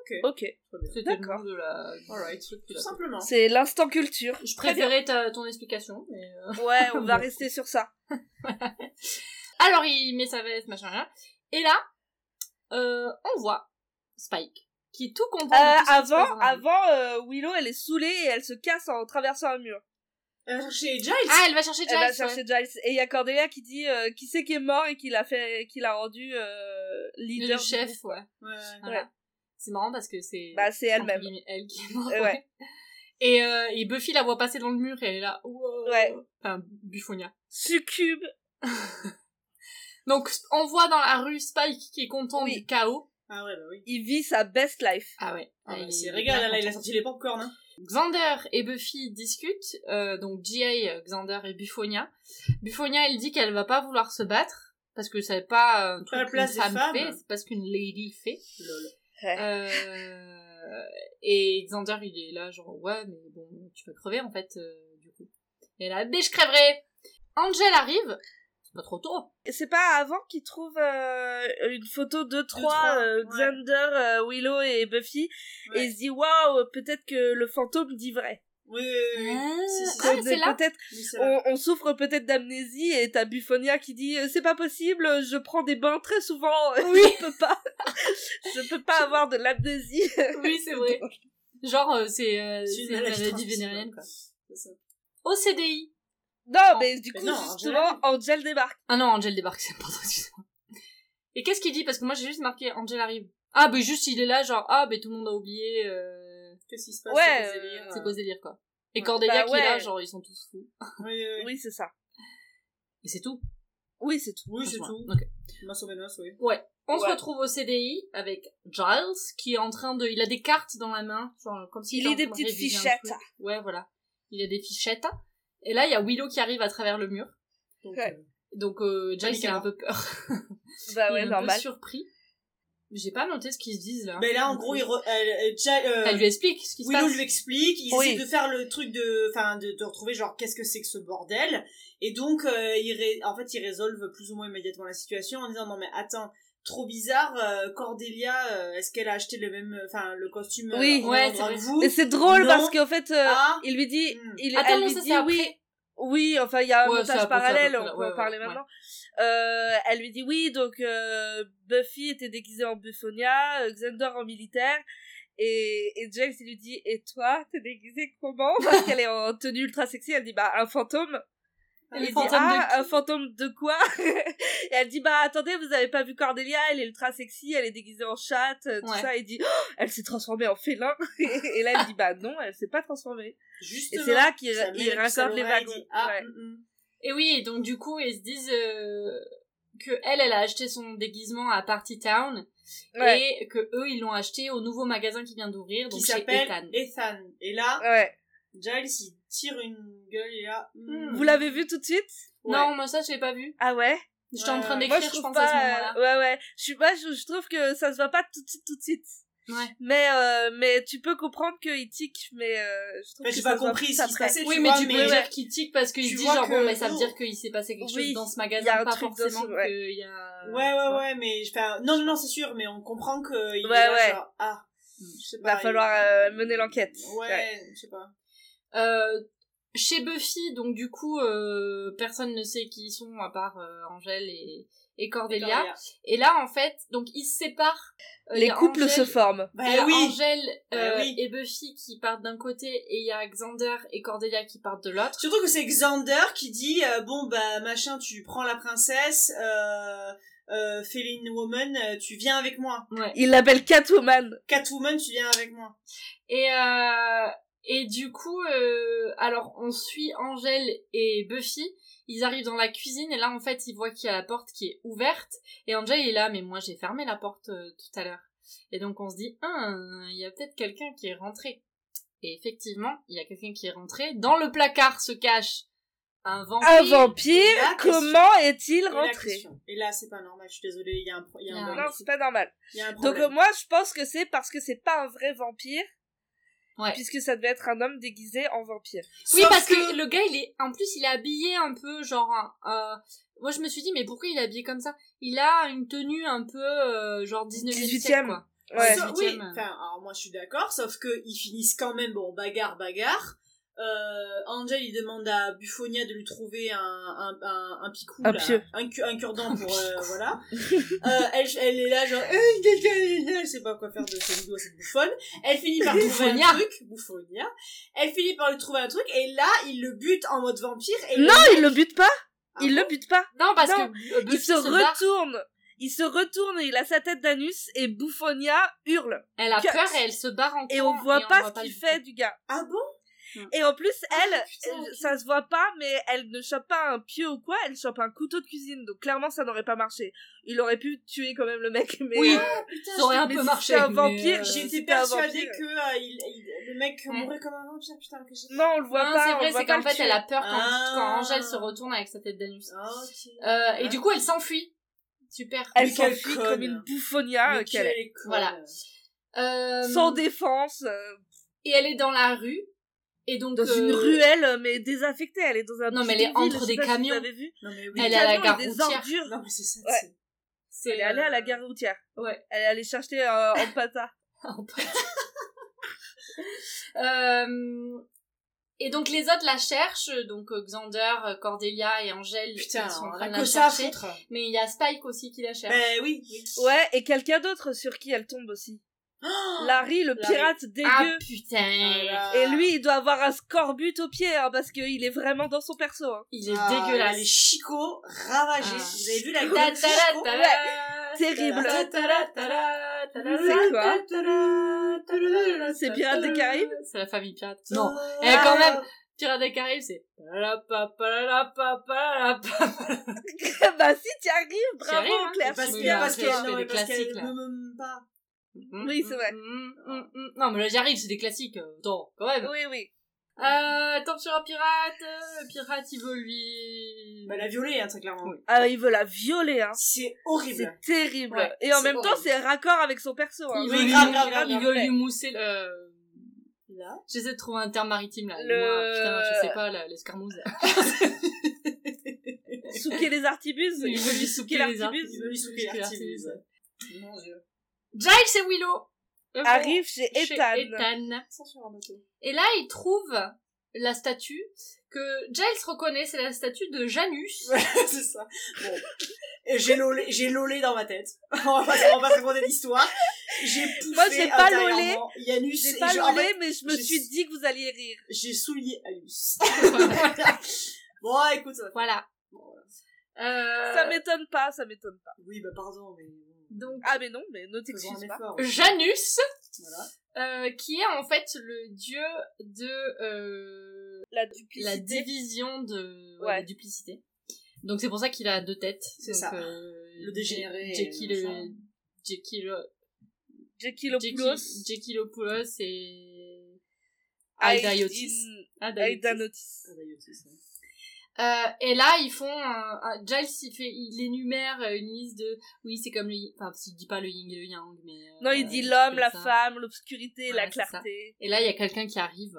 Speaker 3: Ok.
Speaker 4: Ok.
Speaker 2: C'était le
Speaker 4: D'accord.
Speaker 2: nom de la...
Speaker 3: Alright. Tout simplement.
Speaker 4: C'est l'instant culture.
Speaker 2: Je préférais ta- ton explication, mais... euh,
Speaker 4: Ouais, on va rester sur ça.
Speaker 2: Alors il met sa veste, machin, machin. Et là, euh, on voit Spike, qui est tout content de
Speaker 4: Euh,
Speaker 2: tout passe
Speaker 4: avant, avant, euh, Willow, elle est saoulée et elle se casse en traversant un mur.
Speaker 3: Elle va chercher Giles.
Speaker 2: Ah, elle va chercher Giles,
Speaker 4: Elle va
Speaker 2: ouais.
Speaker 4: chercher Giles. Et il y a Cordelia qui dit euh, qui c'est qui est mort et qui l'a fait, qui l'a rendu euh,
Speaker 2: Le
Speaker 4: leader. du
Speaker 2: chef, ouais.
Speaker 3: Ouais.
Speaker 2: Voilà. C'est marrant parce que c'est...
Speaker 4: Bah, c'est elle-même.
Speaker 2: Elle qui est morte.
Speaker 4: Euh, ouais.
Speaker 2: Et, euh, et Buffy la voit passer dans le mur et elle est là. Wow.
Speaker 4: Ouais.
Speaker 2: Enfin, Buffonia.
Speaker 4: Succube.
Speaker 2: Donc, on voit dans la rue Spike qui est content
Speaker 4: Oui.
Speaker 2: du chaos.
Speaker 3: Ah ouais, bah oui.
Speaker 4: Il vit sa best life.
Speaker 2: Ah ouais.
Speaker 3: Ah
Speaker 2: Il
Speaker 3: bah,
Speaker 2: est
Speaker 3: c'est régal, là, il a sorti les popcorn. Hein.
Speaker 2: Xander et Buffy discutent, euh, donc G.A., Xander et Buffonia. Buffonia, elle dit qu'elle va pas vouloir se battre, parce que c'est pas un
Speaker 3: Pas
Speaker 2: truc qu'une femme fait, c'est parce qu'une lady fait.
Speaker 3: Lol.
Speaker 2: Euh, et Xander, il est là, genre, ouais, mais bon, tu vas crever, en fait, euh, du coup. Et là, mais je crèverai! Angel arrive, c'est pas trop tôt.
Speaker 4: Et c'est pas avant qu'ils trouvent euh, une photo de trois,
Speaker 3: ouais.
Speaker 4: Xander, euh, Willow et Buffy,
Speaker 3: Ouais.
Speaker 4: et il se dit waouh, peut-être que le fantôme dit vrai.
Speaker 3: Oui, oui, oui.
Speaker 2: Ah, Ah, c'est
Speaker 4: peut-être, on, on souffre peut-être d'amnésie et t'as Buffonia qui dit euh, c'est pas possible, je prends des bains très souvent,
Speaker 2: Oui.
Speaker 4: je peux pas, je peux pas avoir de l'amnésie.
Speaker 2: Oui, c'est vrai. Genre, euh, c'est euh,
Speaker 3: une maladie
Speaker 2: vénérienne, quoi.
Speaker 3: C'est ça.
Speaker 2: Au CDI.
Speaker 4: Non,
Speaker 2: Oh,
Speaker 4: mais du
Speaker 3: mais
Speaker 4: coup,
Speaker 3: non,
Speaker 4: justement, Angel débarque.
Speaker 2: Ah non, Angel débarque, c'est important, excuse-moi. Et qu'est-ce qu'il dit? Parce que moi, j'ai juste marqué Angel arrive. Ah, bah juste, il est là, genre, ah, bah tout le monde a oublié, euh...
Speaker 3: Qu'est-ce qui se passe
Speaker 4: Ouais,
Speaker 3: c'est quoi ce
Speaker 4: euh,
Speaker 3: délire,
Speaker 2: c'est
Speaker 3: euh,
Speaker 2: quoi délire. Et
Speaker 3: Ouais.
Speaker 2: Cordelia
Speaker 4: Bah
Speaker 2: qui est là, genre, ils sont tous fous.
Speaker 3: Oui, oui, oui.
Speaker 4: Oui, c'est ça.
Speaker 2: Et c'est tout.
Speaker 4: Oui, c'est tout.
Speaker 3: Oui, c'est tout. Oui.
Speaker 2: Ouais. On se retrouve au CDI avec Giles, qui est en train de... Il a des cartes dans la main, genre, comme s'il
Speaker 4: Il
Speaker 2: était
Speaker 4: lit
Speaker 2: en
Speaker 4: des petites fichettes.
Speaker 2: Ouais, voilà. Il a des fichettes. Et là, il y a Willow qui arrive à travers le mur.
Speaker 3: Donc,
Speaker 4: Ouais.
Speaker 3: euh,
Speaker 2: Donc, euh, Giles, il a un peu peur.
Speaker 4: Bah
Speaker 2: il
Speaker 4: ouais,
Speaker 2: est un
Speaker 4: normal.
Speaker 2: peu surpris. J'ai pas noté ce qu'ils se disent, là.
Speaker 3: Mais là, en gros, il re- elle, elle- euh,
Speaker 2: Elle lui explique ce qui se
Speaker 3: Willow
Speaker 2: passe.
Speaker 3: lui explique, ils
Speaker 4: Oui.
Speaker 3: essaient de faire le truc de, enfin, de, de retrouver genre qu'est-ce que c'est que ce bordel, et donc euh, ils ré- en fait ils résolvent plus ou moins immédiatement la situation en disant non mais attends, trop bizarre, euh, Cordelia, euh, est-ce qu'elle a acheté le même, enfin le costume euh,
Speaker 4: Oui.
Speaker 3: en
Speaker 2: Ouais, c'est
Speaker 3: vous?
Speaker 4: Mais c'est drôle
Speaker 3: Non.
Speaker 4: parce qu'en fait, euh,
Speaker 3: Ah.
Speaker 4: il lui dit,
Speaker 3: Hmm.
Speaker 4: il,
Speaker 2: Attends,
Speaker 4: elle
Speaker 2: non,
Speaker 4: lui
Speaker 2: ça,
Speaker 4: dit oui.
Speaker 2: après.
Speaker 4: Oui, enfin, il y a un
Speaker 2: Ouais,
Speaker 4: montage parallèle, on peut
Speaker 2: ouais,
Speaker 4: en
Speaker 2: ouais,
Speaker 4: parler
Speaker 2: ouais.
Speaker 4: maintenant. Euh, elle lui dit oui, donc euh, Buffy était déguisée en Buffonia, euh, Xander en militaire, et, et James il lui dit et toi t'es déguisée comment? Parce qu'elle est en tenue ultra sexy, elle dit bah un fantôme.
Speaker 3: Ah,
Speaker 4: Il
Speaker 2: Un
Speaker 4: dit
Speaker 2: fantôme de
Speaker 4: ah
Speaker 2: qui?
Speaker 4: un fantôme de quoi? Et elle dit bah attendez vous avez pas vu Cordelia, elle est ultra sexy, elle est déguisée en chatte, euh, tout
Speaker 2: Ouais.
Speaker 4: ça. Il dit Oh, elle s'est transformée en félin. et là elle dit bah non elle s'est pas transformée. Et
Speaker 3: Justement,
Speaker 4: c'est là qu'il il raccorde les wagons.
Speaker 3: dit, ah,
Speaker 4: Ouais.
Speaker 3: mm, mm.
Speaker 2: Et oui, donc du coup, ils se disent euh, que elle, elle a acheté son déguisement à Party Town
Speaker 4: Ouais.
Speaker 2: et que eux, ils l'ont acheté au nouveau magasin qui vient d'ouvrir,
Speaker 3: qui
Speaker 2: donc chez
Speaker 3: s'appelle
Speaker 2: Ethan.
Speaker 3: Ethan. Et là,
Speaker 4: Ouais.
Speaker 3: Giles il tire une gueule et là, mm.
Speaker 4: Vous l'avez vu tout de suite?
Speaker 3: Ouais.
Speaker 2: Non, moi ça, je l'ai pas vu.
Speaker 4: Ah ouais?
Speaker 2: J'étais en train
Speaker 3: ouais.
Speaker 2: d'écrire,
Speaker 4: Moi je
Speaker 2: je,
Speaker 4: trouve
Speaker 2: pense,
Speaker 4: pas.
Speaker 2: à ce moment-là.
Speaker 4: euh, ouais ouais. Je suis pas. Je, je trouve que ça se voit pas tout de suite tout de suite.
Speaker 2: Ouais.
Speaker 4: Mais euh, mais tu peux comprendre qu'il tique. Mais euh, je trouve
Speaker 3: Mais
Speaker 4: que
Speaker 3: j'ai pas compris ce qui se passait,
Speaker 2: Oui,
Speaker 3: tu
Speaker 2: mais
Speaker 3: vois,
Speaker 2: tu peux
Speaker 3: mais-
Speaker 2: dire qu'il tique parce qu'il dit genre,
Speaker 3: que
Speaker 2: bon, mais ça veut dire qu'il s'est passé quelque chose dans ce
Speaker 4: il y a
Speaker 2: magasin,
Speaker 4: un
Speaker 2: pas forcément
Speaker 4: ouais.
Speaker 2: qu'il y a...
Speaker 3: Ouais, ouais, ouais, mais enfin, non, non, non, c'est sûr, mais on comprend que il
Speaker 4: Ouais,
Speaker 3: est là,
Speaker 4: ouais.
Speaker 3: genre, ah, je sais
Speaker 4: Il
Speaker 3: pas.
Speaker 4: va falloir euh, mener l'enquête.
Speaker 3: Ouais, je sais pas.
Speaker 2: Euh, chez Buffy, donc du coup, euh, personne ne sait qui ils sont à part euh, Angèle et, et Cordelia.
Speaker 3: Cordelia.
Speaker 2: Et là, en fait, donc ils se séparent. Euh,
Speaker 4: Les couples
Speaker 2: Angèle-
Speaker 4: se forment.
Speaker 3: Bah
Speaker 2: Il y a
Speaker 3: oui.
Speaker 2: Angèle euh,
Speaker 3: Bah oui.
Speaker 2: et Buffy qui partent d'un côté et il y a Xander et Cordelia qui partent de l'autre.
Speaker 3: Surtout que c'est Xander qui dit, euh, bon, bah, machin, tu prends la princesse, euh, euh, Feline Woman, tu viens avec moi.
Speaker 2: Ouais.
Speaker 4: Il l'appelle Catwoman.
Speaker 3: Catwoman, tu viens avec moi.
Speaker 2: Et euh, et du coup, euh, alors on suit Angèle et Buffy. Ils arrivent dans la cuisine et là en fait ils voient qu'il y a la porte qui est ouverte et Angèle est là mais moi j'ai fermé la porte euh, tout à l'heure. Et donc on se dit ah il y a peut-être quelqu'un qui est rentré. Et effectivement il y a quelqu'un qui est rentré. Dans le placard se cache un vampire.
Speaker 4: Un vampire, comment est-il rentré.
Speaker 3: Et là, c'est pas normal, je suis désolée, il y a un, y a un.
Speaker 4: Non, c'est pas normal.
Speaker 3: Y a un
Speaker 4: Donc
Speaker 3: problème.
Speaker 4: moi, je pense que c'est parce que c'est pas un vrai vampire,
Speaker 2: Ouais.
Speaker 4: puisque ça devait être un homme déguisé en vampire.
Speaker 2: Oui,
Speaker 3: Sauf
Speaker 2: parce que... le gars, il est, en plus, il est habillé un peu, genre, un- euh, moi, je me suis dit, mais pourquoi il est habillé comme ça? Il a une tenue un peu, euh, genre 19e
Speaker 4: 18e.
Speaker 2: siècle, quoi.
Speaker 4: Ouais.
Speaker 2: 18e.
Speaker 3: oui, enfin, alors moi je suis d'accord, sauf que ils finissent quand même, bon, bagarre, bagarre. Euh, Angel, il demande à Buffonia de lui trouver un, un, un, un picou,
Speaker 4: Un
Speaker 3: là, cure-dent pour, euh, voilà. Euh, elle, elle est là, genre, euh, elle sait pas quoi faire de cette vidéo, cette bouffonne. Elle finit par trouver un truc, Bouffonia. Elle finit par lui trouver un truc, et là, il le bute en mode vampire, et
Speaker 4: Non, il le bute pas.
Speaker 3: Ah
Speaker 4: il
Speaker 3: bon
Speaker 4: le bute pas.
Speaker 2: Non, parce
Speaker 4: Non,
Speaker 2: que euh, Buffy
Speaker 4: Il se retourne. Il se retourne et il a sa tête d'anus et Bouffonia hurle.
Speaker 2: Elle a
Speaker 4: Cut.
Speaker 2: peur et elle se barre en
Speaker 4: Et
Speaker 2: courant
Speaker 4: on voit pas ce qu'il fait du gars.
Speaker 3: Ah bon?
Speaker 4: Et en plus, elle,
Speaker 3: Ah, putain,
Speaker 4: euh, ça se voit pas, mais elle ne chope pas un pieu ou quoi, elle chope un couteau de cuisine. Donc clairement, ça n'aurait pas marché. Il aurait pu tuer quand même le mec, mais...
Speaker 2: Oui.
Speaker 4: euh,
Speaker 3: Putain,
Speaker 2: Ça aurait un peu
Speaker 4: si
Speaker 2: marché.
Speaker 4: un vampire,
Speaker 2: euh,
Speaker 4: j'ai-
Speaker 3: J'étais persuadée que euh, il, il- le mec
Speaker 4: Mm.
Speaker 3: mourrait comme un vampire, putain, que j'ai...
Speaker 4: Non, on le voit
Speaker 2: Non,
Speaker 4: pas.
Speaker 2: c'est vrai, c'est qu'en fait,
Speaker 4: tuer.
Speaker 2: elle a peur quand,
Speaker 3: Ah.
Speaker 2: quand Angèle se retourne avec sa tête d'anus.
Speaker 3: Ah.
Speaker 2: Euh, et du coup, elle s'enfuit. Super.
Speaker 4: Elle s'enfuit comme une euh, qu'elle est.
Speaker 2: Voilà. Euh,
Speaker 4: Sans défense, euh,
Speaker 2: et elle est dans la rue. Et donc,
Speaker 4: dans une
Speaker 2: euh,
Speaker 4: ruelle, mais désaffectée. Elle est dans un
Speaker 2: Non, mais elle est entre des
Speaker 4: pas si
Speaker 2: camions.
Speaker 4: Vous avez vu
Speaker 3: Non, mais oui.
Speaker 4: Des
Speaker 2: Elle est à la
Speaker 4: camions
Speaker 2: gare routière.
Speaker 3: Non, mais c'est ça,
Speaker 4: Ouais.
Speaker 3: c'est...
Speaker 4: Elle est allée à la
Speaker 2: euh,
Speaker 4: gare routière.
Speaker 2: Ouais.
Speaker 4: Elle est allée chercher euh, en pata.
Speaker 2: En fait. Euh, Et donc les autres la cherchent, donc euh, Xander, euh, Cordelia et Angèle
Speaker 3: Putain,
Speaker 2: ils sont en
Speaker 3: on
Speaker 2: train de la chercher. Mais il y a Spike aussi qui la cherche.
Speaker 3: Ben oui, oui.
Speaker 4: Ouais, et quelqu'un d'autre sur qui elle tombe aussi. Larry, le
Speaker 3: Larry.
Speaker 4: pirate dégueu.
Speaker 2: ah putain,
Speaker 3: Voilà.
Speaker 4: Et lui, il doit avoir un scorbut au pied, hein, parce qu'il est vraiment dans son perso. Hein.
Speaker 2: il est
Speaker 3: Ah,
Speaker 2: dégueulasse.
Speaker 3: Les chicots ravagés.
Speaker 2: Ah.
Speaker 3: Vous avez vu la gueule
Speaker 2: ta-
Speaker 4: Ouais, terrible. C'est quoi C'est Pirates des Caraïbes
Speaker 2: C'est la famille pirate.
Speaker 3: Ah.
Speaker 2: Non, eh, quand même. Pirates des Caraïbes, c'est...
Speaker 4: Bah si, t'y arrives, bravo
Speaker 2: arrives.
Speaker 4: Claire.
Speaker 3: Parce que, parce
Speaker 2: fais
Speaker 3: non, parce qu'elle pas.
Speaker 4: Oui, c'est vrai.
Speaker 2: Mm, mm, mm. Non, mais là, j'y arrive, c'est des classiques. euh, Attends, quand même.
Speaker 4: Oui, oui.
Speaker 2: Euh, tombe sur un pirate. euh, Le pirate, il veut lui...
Speaker 3: Bah, la violer, hein, très clairement.
Speaker 2: Oui.
Speaker 4: Ah, il veut la violer, hein.
Speaker 3: C'est horrible.
Speaker 4: C'est terrible.
Speaker 2: Ouais,
Speaker 4: et en même temps, c'est raccord avec son perso. Hein.
Speaker 2: Il veut, lui,
Speaker 3: grave, grave, grave,
Speaker 2: il veut lui mousser le...
Speaker 3: Là.
Speaker 2: J'essaie de trouver un terme maritime, là.
Speaker 4: Le-
Speaker 2: Moi, putain, je sais pas, l'escarmouze.
Speaker 4: Souquer les artibuses.
Speaker 2: Il veut lui souquer les
Speaker 4: l'artibuse.
Speaker 3: Il veut lui souquer l'artibuse.
Speaker 2: l'artibuse.
Speaker 3: Mon dieu.
Speaker 2: Giles et Willow euh,
Speaker 4: Arrive chez
Speaker 2: chez
Speaker 4: Ethan.
Speaker 2: Et là, il trouve la statue que Giles reconnaît, c'est la statue de Janus.
Speaker 3: Ouais, c'est ça. Bon. Et J'ai lolé, j'ai lolé dans ma tête. On va pas, on va pas se raconter l'histoire. J'ai poussé
Speaker 4: Moi, j'ai pas.
Speaker 3: Yanus,
Speaker 4: J'ai pas lolé, mais je me suis dit que vous alliez rire.
Speaker 3: J'ai souillé Anus. bon, écoute.
Speaker 2: Voilà.
Speaker 3: Bon, voilà.
Speaker 2: Euh,
Speaker 4: Ça m'étonne pas, ça m'étonne pas.
Speaker 3: Oui, bah pardon, mais.
Speaker 2: Donc,
Speaker 4: Ah, mais non, mais ne t'excuse pas.
Speaker 3: effort.
Speaker 2: Janus,
Speaker 3: Voilà.
Speaker 2: euh, qui est en fait le dieu de euh,
Speaker 4: La
Speaker 2: division de ouais,
Speaker 4: Ouais.
Speaker 2: la duplicité. Donc c'est pour ça qu'il a deux têtes.
Speaker 3: C'est ça.
Speaker 2: euh,
Speaker 3: Le dégénéré
Speaker 2: Jekyll,
Speaker 3: le.
Speaker 2: Jekyll,
Speaker 4: Jekyllopoulos.
Speaker 2: Jekyll- Jekyllopoulos et. Euh, et là, ils font un, un- Giles, il fait, il énumère une liste de, oui, c'est comme le, enfin, il dit pas le yin et le yang, mais. euh,
Speaker 4: Non, il dit
Speaker 2: euh,
Speaker 4: l'homme, la
Speaker 2: ça.
Speaker 4: femme, l'obscurité,
Speaker 2: Ouais,
Speaker 4: la clarté.
Speaker 2: Et là, il y a quelqu'un qui arrive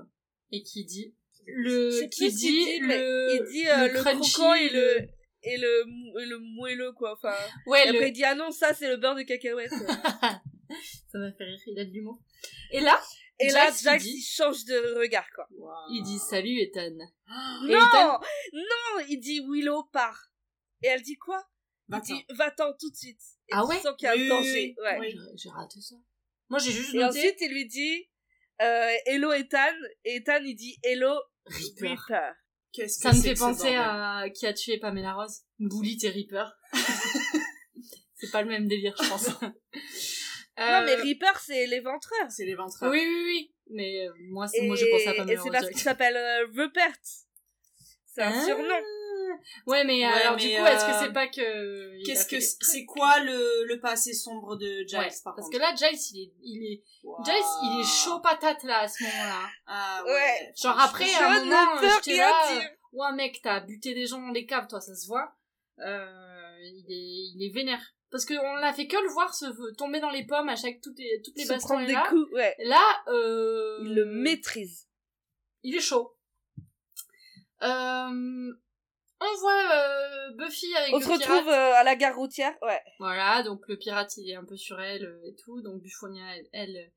Speaker 2: et qui dit le, qui dit,
Speaker 4: mais
Speaker 2: le,
Speaker 4: il dit euh, le,
Speaker 2: crunchy,
Speaker 4: croquant et le et le et le moelleux quoi. Enfin.
Speaker 2: ouais,
Speaker 4: Et
Speaker 2: le,
Speaker 4: après il dit ah non ça c'est le beurre de cacahuète.
Speaker 2: ça m'a fait rire, il a de l'humour. Et là,
Speaker 4: et là
Speaker 2: Giles, il
Speaker 4: Jack
Speaker 2: dit-
Speaker 4: il change de regard quoi.
Speaker 2: il dit salut Ethan. Et
Speaker 4: Non
Speaker 2: Ethan-
Speaker 4: non il dit Willow part. Et elle dit quoi? Il
Speaker 3: Va-t'en.
Speaker 4: dit va-t'en tout de suite. Et
Speaker 2: Ah
Speaker 4: tu
Speaker 2: ouais
Speaker 4: sens qu'il y a
Speaker 3: Oui,
Speaker 4: un danger.
Speaker 3: oui,
Speaker 4: Ouais.
Speaker 3: oui.
Speaker 2: J'ai- raté ça. Moi, j'ai juste
Speaker 4: Et
Speaker 2: noté
Speaker 4: ensuite il lui dit euh, hello Ethan et Ethan il dit hello
Speaker 2: Reaper.
Speaker 4: Reaper.
Speaker 3: Qu'est-ce que
Speaker 2: Ça me fait penser à qui a tué Pamela Rose. Bully et Reaper. c'est pas le même délire, je pense.
Speaker 4: Non mais
Speaker 2: Euh,
Speaker 4: Reaper c'est l'éventreur.
Speaker 3: C'est les ventres.
Speaker 2: Oui, oui, oui. Mais euh, moi, c'est-
Speaker 4: Et,
Speaker 2: moi, je pense à
Speaker 4: et
Speaker 2: Pamela
Speaker 4: c'est
Speaker 2: Rose.
Speaker 4: parce qu'il s'appelle euh, Rupert. C'est un
Speaker 2: Ah.
Speaker 4: surnom.
Speaker 2: Ouais, mais
Speaker 3: Ouais,
Speaker 2: alors
Speaker 3: mais,
Speaker 2: du coup, est-ce que
Speaker 3: euh,
Speaker 2: c'est pas que...
Speaker 3: Qu'est-ce que c'est c'est quoi le, le passé sombre de Giles
Speaker 2: Ouais,
Speaker 3: par
Speaker 2: parce
Speaker 3: contre
Speaker 2: que là, Giles, il est, il est. Giles, il est chaud patate là à ce moment-là.
Speaker 3: Ah
Speaker 4: Ouais.
Speaker 3: ouais.
Speaker 2: Genre après,
Speaker 4: Je
Speaker 2: un moment, j'étais là, euh, ouais mec, t'as buté des gens dans des caves, toi, ça se voit. Euh, il est, il est vénère. Parce qu'on l'a fait que le voir se tomber dans les pommes à chaque toutes les, toutes les
Speaker 4: Se
Speaker 2: bastons
Speaker 4: prendre des
Speaker 2: là.
Speaker 4: coups, ouais.
Speaker 2: Là, euh,
Speaker 4: Il le maîtrise.
Speaker 2: il est chaud. Euh, on voit euh, Buffy avec
Speaker 4: On
Speaker 2: le
Speaker 4: se
Speaker 2: pirate.
Speaker 4: retrouve euh, à la gare routière, ouais.
Speaker 2: Voilà, donc le pirate il est un peu sur elle euh, et tout, donc Buffonia elle, elle,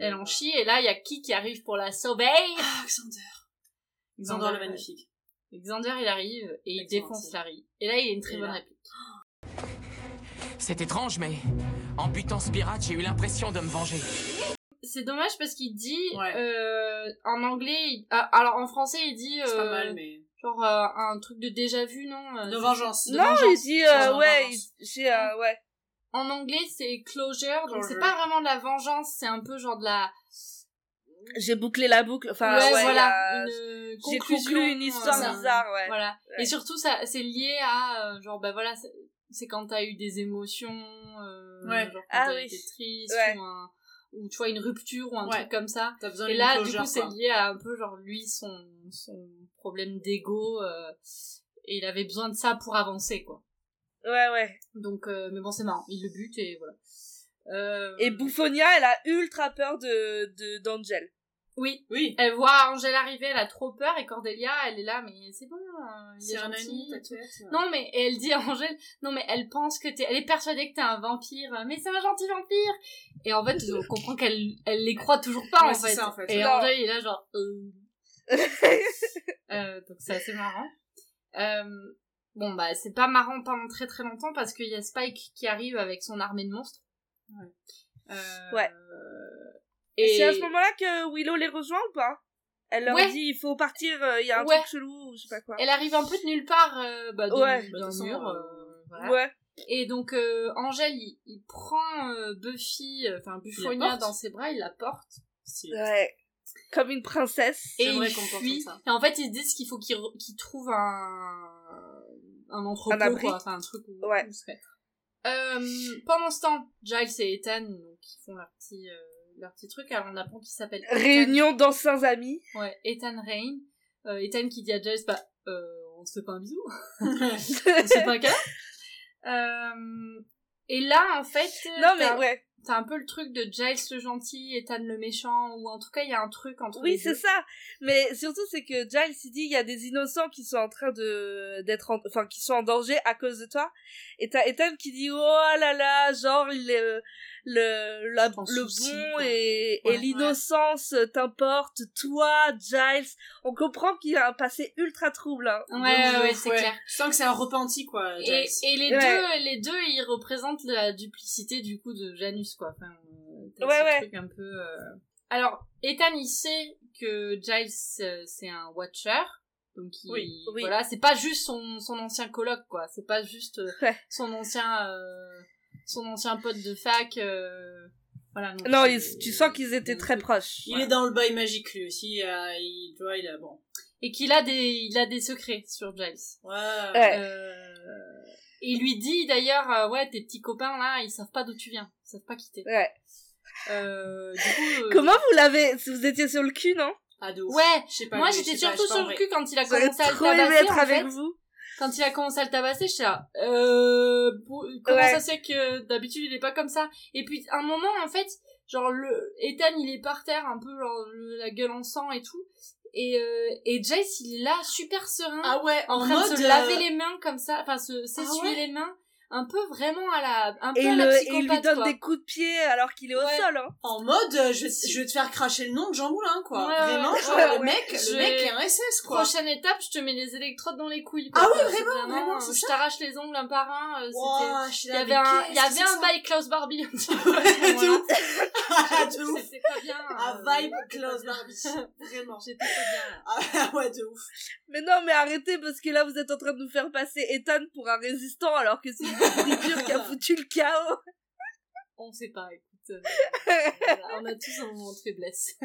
Speaker 2: elle en chie, et là il y a qui qui arrive pour la sauver?
Speaker 3: Ah, Xander. Xander le magnifique.
Speaker 2: Xander il arrive et il défonce Larry. Et là il a une très bonne
Speaker 3: là-
Speaker 2: réplique.
Speaker 6: C'est étrange, mais en butant ce pirate, j'ai eu l'impression de me venger.
Speaker 2: C'est dommage parce qu'il dit
Speaker 3: Ouais.
Speaker 2: euh, en anglais, il- ah, alors en français il dit
Speaker 3: C'est pas
Speaker 2: euh,
Speaker 3: mal, mais.
Speaker 2: genre euh, un truc de déjà vu non
Speaker 3: De vengeance. de
Speaker 4: non, il dit, euh, ouais, j'ai, euh, ouais.
Speaker 2: En anglais c'est closure, donc c'est pas vraiment de la vengeance, c'est un peu genre de la
Speaker 4: J'ai bouclé la boucle, enfin,
Speaker 2: ouais,
Speaker 4: ouais,
Speaker 2: voilà,
Speaker 4: euh,
Speaker 2: une
Speaker 4: j'ai conclu une histoire
Speaker 2: euh,
Speaker 4: bizarre, ouais.
Speaker 2: Voilà.
Speaker 4: Ouais.
Speaker 2: Et surtout, ça, c'est lié à, euh, genre, bah voilà, c'est- quand t'as eu des émotions, euh,
Speaker 3: Ouais.
Speaker 2: genre quand
Speaker 4: Ah
Speaker 2: t'as
Speaker 4: oui.
Speaker 2: été triste,
Speaker 4: Ouais.
Speaker 2: ou, un, ou tu vois, une rupture, ou un
Speaker 3: Ouais.
Speaker 2: truc comme ça.
Speaker 3: T'as besoin
Speaker 2: Et là, du coup, c'est lié à un peu, genre, lui, son, son problème d'ego, euh, et il avait besoin de ça pour avancer, quoi.
Speaker 4: Ouais, ouais.
Speaker 2: Donc, euh, mais bon, c'est marrant, il le bute, et voilà. Euh,
Speaker 4: Et Bouffonia, elle a ultra peur de, de, d'Angel.
Speaker 2: Oui.
Speaker 3: Oui.
Speaker 2: Elle voit Angèle arriver, elle a trop peur, et Cordelia, elle est là, mais c'est bon, euh, il est
Speaker 3: C'est un
Speaker 2: gentil,
Speaker 3: ami,
Speaker 2: et tout.
Speaker 3: t'inquiète.
Speaker 2: Non, mais elle dit à Angèle, non, mais elle pense que t'es, elle est persuadée que t'es un vampire, mais c'est un gentil vampire. Et en fait, on comprend qu'elle, elle les croit toujours pas,
Speaker 3: Ouais,
Speaker 2: en
Speaker 3: c'est
Speaker 2: fait.
Speaker 3: ça, en fait.
Speaker 2: Et
Speaker 4: Non.
Speaker 2: Angèle, il est là, genre, euh... Euh, donc c'est assez marrant. Euh, bon bah c'est pas marrant pendant très très longtemps parce qu'il y a Spike qui arrive avec son armée de monstres.
Speaker 3: Ouais.
Speaker 2: Euh,
Speaker 4: Ouais.
Speaker 2: Et
Speaker 4: C'est à ce moment-là que Willow les rejoint ou pas? Elle leur
Speaker 2: Ouais.
Speaker 4: dit il faut partir, euh, il y a un
Speaker 2: Ouais.
Speaker 4: truc chelou ou je sais pas quoi.
Speaker 2: elle arrive un peu de nulle part euh, bah, de-
Speaker 4: Ouais.
Speaker 3: Toute façon,
Speaker 2: mur.
Speaker 3: euh,
Speaker 2: voilà.
Speaker 4: Ouais.
Speaker 2: Et donc euh, Angèle il, il prend euh, Buffy, euh, enfin Buffonia dans ses bras, il la porte.
Speaker 4: Ouais. Comme une princesse.
Speaker 2: et il
Speaker 3: qu'on porte
Speaker 2: fuit.
Speaker 3: ça.
Speaker 2: Et en fait ils se disent qu'il faut qu'ils re- qu'ils trouvent un un entrepôt
Speaker 4: Un abri.
Speaker 2: quoi, enfin un truc où,
Speaker 4: Ouais.
Speaker 2: où se mettre. Euh, pendant ce temps, Giles et Ethan donc ils font leur petit euh, leur petit truc. Alors on apprend qu'il s'appelle Ethan.
Speaker 4: Réunion d'anciens amis.
Speaker 2: Ouais, Ethan Rain. Euh, Ethan qui dit à Giles bah euh, on se fait pas un bisou, on se fait pas un câlin. Euh, et là en fait
Speaker 4: Non mais
Speaker 2: t'as-
Speaker 4: ouais.
Speaker 2: T'as un peu le truc de Giles le gentil, Ethan le méchant, ou en tout cas il y a un truc entre
Speaker 4: Oui,
Speaker 2: les
Speaker 4: c'est ça. Mais surtout, c'est que Giles, il dit, il y a des innocents qui sont en train de, d'être en, enfin, qui sont en danger à cause de toi. Et t'as Ethan qui dit, oh là là, genre, il est, le, la, le bon
Speaker 3: quoi.
Speaker 4: et,
Speaker 3: Ouais,
Speaker 4: et l'innocence t'importe, toi, Giles. On comprend qu'il a un passé ultra trouble, hein.
Speaker 2: Ouais, ouais, c'est clair.
Speaker 3: Tu sens que c'est un repenti, quoi,
Speaker 2: Et,
Speaker 3: Giles.
Speaker 2: et les
Speaker 4: Ouais.
Speaker 2: deux, les deux, ils représentent la duplicité du coup de Janus, quoi. Enfin, euh,
Speaker 4: Ouais,
Speaker 2: truc un peu. euh, Alors, Ethan, il sait que Giles euh, c'est un Watcher, donc il,
Speaker 3: Oui,
Speaker 4: oui.
Speaker 2: voilà, c'est pas juste son, son ancien coloc, quoi. C'est pas juste euh,
Speaker 4: Ouais.
Speaker 2: son ancien, euh, son ancien pote de fac. euh, Voilà. donc
Speaker 4: Non, ils- tu sens qu'ils étaient très proches.
Speaker 3: Il est dans le bail magique, lui aussi. euh, il, tu vois, il a... Bon.
Speaker 2: Et qu'il a des, il a des secrets sur Giles.
Speaker 3: Ouais.
Speaker 4: Ouais.
Speaker 2: Euh, il lui dit d'ailleurs, euh, ouais, tes petits copains là, ils savent pas d'où tu viens, ils savent pas qui t'es.
Speaker 4: Ouais.
Speaker 2: Euh, du coup, euh,
Speaker 4: Comment vous l'avez, vous étiez sur le cul, non?
Speaker 3: Ah, de ouf.
Speaker 2: Ouais,
Speaker 3: Je sais pas,
Speaker 2: moi j'étais surtout
Speaker 3: pas
Speaker 2: sur le cul quand il a commencé à le
Speaker 4: trop aimé
Speaker 2: tabasser.
Speaker 4: être
Speaker 2: en
Speaker 4: avec
Speaker 2: fait.
Speaker 4: vous.
Speaker 2: Quand il a commencé à le tabasser, j'étais là. Euh, comment
Speaker 4: Ouais.
Speaker 2: ça se fait que d'habitude il est pas comme ça? Et puis un moment en fait, genre le Ethan il est par terre un peu genre la gueule en sang et tout, et euh, et Jace il est là super serein.
Speaker 3: Ah ouais,
Speaker 2: en
Speaker 3: en,
Speaker 2: train
Speaker 3: mode...
Speaker 2: de se laver
Speaker 3: euh,
Speaker 2: les mains comme ça, enfin se s'essuyer
Speaker 3: ouais
Speaker 2: les mains, un peu vraiment à la, un peu
Speaker 4: Et,
Speaker 2: à
Speaker 4: il
Speaker 2: la
Speaker 4: le- et il lui donne
Speaker 2: quoi.
Speaker 4: des coups de pied alors qu'il est au sol, hein.
Speaker 3: En mode, euh, je, vais- je vais te faire cracher le nom de Jean Moulin, quoi.
Speaker 2: Ouais,
Speaker 3: Vraiment,
Speaker 2: ouais,
Speaker 3: genre, le
Speaker 2: ouais.
Speaker 3: mec,
Speaker 2: Je-
Speaker 3: le mec est un SS, quoi.
Speaker 2: Prochaine étape, je te mets les électrodes dans les couilles. quoi.
Speaker 3: Ah oui,
Speaker 2: c'est
Speaker 3: vraiment, vraiment,
Speaker 2: euh, Je t'arrache les ongles un par un. euh,
Speaker 3: je suis
Speaker 2: Il y avait un, il y avait un bail Klaus Barbie un petit peu.
Speaker 3: De ouf. Ah, de ouf.
Speaker 2: C'était pas bien. Euh,
Speaker 3: vibe Klaus. Barbie. Vraiment.
Speaker 2: J'étais pas bien. là.
Speaker 3: Ah ouais, de ouf.
Speaker 4: Mais non, mais arrêtez parce que là vous êtes en train de nous faire passer Ethan pour un résistant alors que c'est une figure qui a foutu le chaos.
Speaker 2: On sait pas, écoute. euh, voilà, on a tous un moment de faiblesse.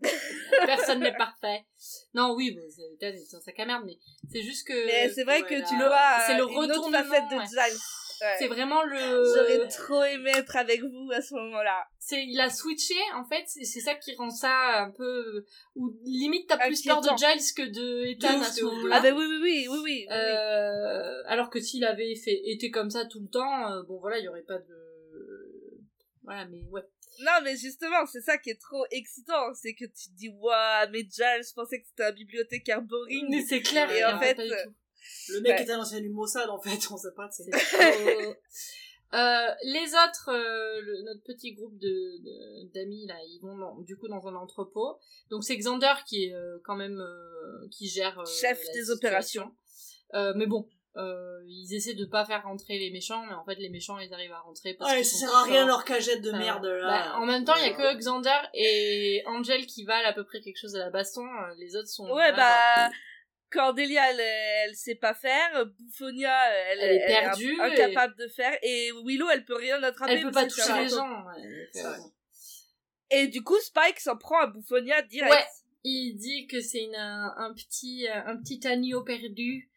Speaker 2: Personne n'est parfait. Non, oui, bon, c'est Ethan est dans sa merde, mais c'est juste que.
Speaker 4: Mais c'est vrai que tu vois
Speaker 2: c'est le
Speaker 4: une autre
Speaker 2: retournement,
Speaker 4: facette de
Speaker 2: ouais.
Speaker 4: Giles. Ouais.
Speaker 2: C'est vraiment le.
Speaker 4: J'aurais trop aimé être avec vous à ce moment-là.
Speaker 2: c'est il a switché en fait c'est c'est ça qui rend ça un peu ou limite t'as plus peur de. Giles que de Ethan
Speaker 3: ouf,
Speaker 2: à ce moment-là
Speaker 4: Ah ben oui, oui, oui, oui, oui.
Speaker 2: Euh, alors que s'il avait fait été comme ça tout le temps euh, bon voilà il y aurait pas de voilà mais ouais
Speaker 4: Non, mais justement, c'est ça qui est trop excitant. C'est que tu te dis, waouh, mais Giles, je pensais que c'était un bibliothécaire boring.
Speaker 2: mais c'est clair
Speaker 4: Et
Speaker 2: et
Speaker 4: en fait,
Speaker 3: Le mec
Speaker 4: Ouais.
Speaker 3: était un ancien du Mossad, en fait, on sait pas, c'est...
Speaker 2: Euh, les autres, euh, le- notre petit groupe de de- d'amis là, ils vont dans- du coup dans un entrepôt. Donc c'est Xander qui est euh, quand même euh, qui gère euh,
Speaker 4: Chef des
Speaker 2: situation.
Speaker 4: opérations.
Speaker 2: Euh, mais bon, euh, ils essaient de pas faire rentrer les méchants, mais en fait les méchants ils arrivent à rentrer parce
Speaker 3: Ouais,
Speaker 2: qu'ils
Speaker 3: ça sert à rien leur cagette de merde, là.
Speaker 2: bah, en même temps, il y a que Xander et Angel qui valent à peu près quelque chose à la baston. Les autres sont.
Speaker 4: Ouais, bah, Cordelia, elle, elle sait pas faire. Bouffonia, elle,
Speaker 2: Elle est perdue
Speaker 4: incapable de faire. Et Willow, elle peut rien attraper.
Speaker 2: Elle peut pas toucher les gens.
Speaker 4: Et du coup, Spike s'en prend à Bouffonia direct.
Speaker 2: Ouais. Il dit que c'est une- un, un petit euh, un petit agneau perdu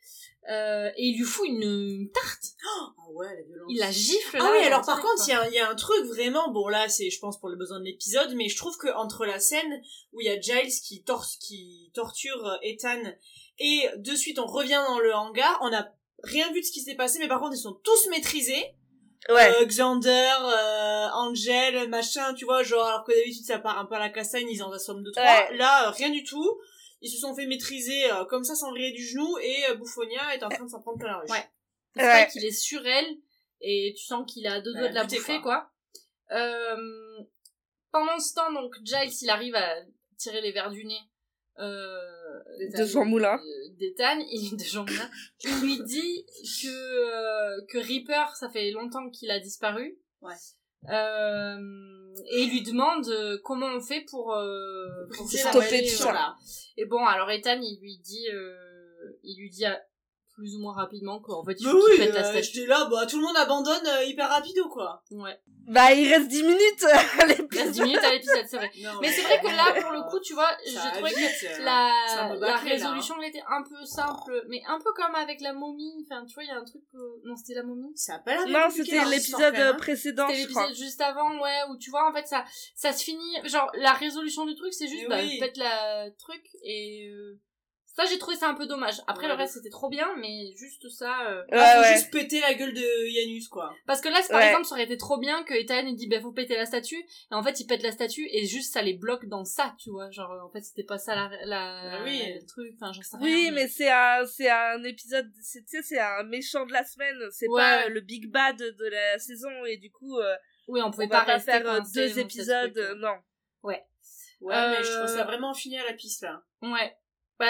Speaker 2: euh, et il lui fout une, une tarte.
Speaker 3: Ah ouais, la violence.
Speaker 2: Il la gifle.
Speaker 3: Ah
Speaker 2: là,
Speaker 3: oui, alors
Speaker 2: le
Speaker 3: par
Speaker 2: truc,
Speaker 3: contre, il y a, il y a un truc vraiment, bon là c'est je pense pour les besoins de l'épisode, mais je trouve que entre la scène où il y a Giles qui, tor qui torture euh, Ethan et de suite on revient dans le hangar, on n'a rien vu de ce qui s'est passé, mais par contre ils sont tous maîtrisés.
Speaker 4: Ouais.
Speaker 3: Euh, Xander, euh, Angel, machin, tu vois, genre alors que d'habitude ça part un peu à la castagne, ils en assomment deux trois.
Speaker 4: Ouais.
Speaker 3: Là, euh, rien du tout. Ils se sont fait maîtriser euh, comme ça sans vriller du genou et euh, Bouffonia est en train de s'en prendre plein la ruche.
Speaker 2: Ouais. C'est
Speaker 4: Ouais.
Speaker 2: vrai qu'il est sur elle et tu sens qu'il a deux
Speaker 3: Ouais,
Speaker 2: doigts de la bouffer quoi. Euh, pendant ce temps donc Giles il arrive à tirer les verres du nez euh,
Speaker 4: De Jean Moulin.
Speaker 2: euh, d'Ethan, il de Jean Moulin, il lui dit que euh, que Reaper, ça fait longtemps qu'il a disparu.
Speaker 3: Ouais.
Speaker 2: Euh, et il lui demande euh, comment on fait pour, euh, pour
Speaker 3: la malédiction,
Speaker 2: euh,
Speaker 3: là.
Speaker 2: Et bon, alors Ethan, il lui dit, euh, il lui dit plus ou moins rapidement qu'en fait, il faut
Speaker 3: oui,
Speaker 2: la
Speaker 3: euh,
Speaker 2: statue.
Speaker 3: j'étais là, bah, tout le monde abandonne euh, hyper rapido, quoi.
Speaker 2: Ouais.
Speaker 4: Bah, il reste 10 minutes à
Speaker 2: Il reste
Speaker 4: l'épisode.
Speaker 2: 10 minutes à l'épisode, c'est vrai.
Speaker 3: Non,
Speaker 2: Mais c'est vrai que là, pour le coup, tu vois, j'ai trouvé que
Speaker 3: euh,
Speaker 2: la, la
Speaker 3: bâclé, là,
Speaker 2: résolution, elle était un peu simple, mais un peu comme avec la momie. Enfin, tu vois, il y a un truc, euh, non, c'était la momie?
Speaker 3: Ça a pas l'air
Speaker 4: Non, c'était
Speaker 3: leur
Speaker 4: l'épisode
Speaker 3: hein.
Speaker 4: précédent,
Speaker 2: C'était
Speaker 4: je crois.
Speaker 2: l'épisode juste avant, ouais, où tu vois, en fait, ça, ça se finit, genre, la résolution du truc, c'est juste, bah,
Speaker 3: oui.
Speaker 2: faites la truc, et, euh, ça, j'ai trouvé ça un peu dommage. Après,
Speaker 3: Ouais,
Speaker 2: le reste, c'était trop bien, mais juste ça, euh,
Speaker 4: Ouais,
Speaker 3: Ah, faut
Speaker 4: ouais.
Speaker 3: juste péter la gueule de Yanus, quoi.
Speaker 2: Parce que là, par
Speaker 4: Ouais.
Speaker 2: exemple, ça aurait été trop bien que Ethan il dit, bah, faut péter la statue. Et en fait, il pète la statue et juste ça les bloque dans ça, tu vois. Genre, en fait, c'était pas ça la, la,
Speaker 3: Ah oui.
Speaker 2: le truc. Enfin, j'en sais rien.
Speaker 4: Oui, mais c'est un, c'est un épisode, c'est, tu sais, c'est un méchant de la semaine, c'est
Speaker 2: Ouais.
Speaker 4: pas euh, le big bad de la saison, et du coup, euh,
Speaker 2: Oui, on
Speaker 4: on
Speaker 2: pouvait
Speaker 4: va
Speaker 2: pas,
Speaker 4: pas
Speaker 2: rester
Speaker 4: faire euh, deux épisodes,
Speaker 2: truc.
Speaker 4: euh, non.
Speaker 3: Ouais,
Speaker 2: Euh,
Speaker 3: mais je trouve ça vraiment fini à la piste, là.
Speaker 2: Ouais. Bah,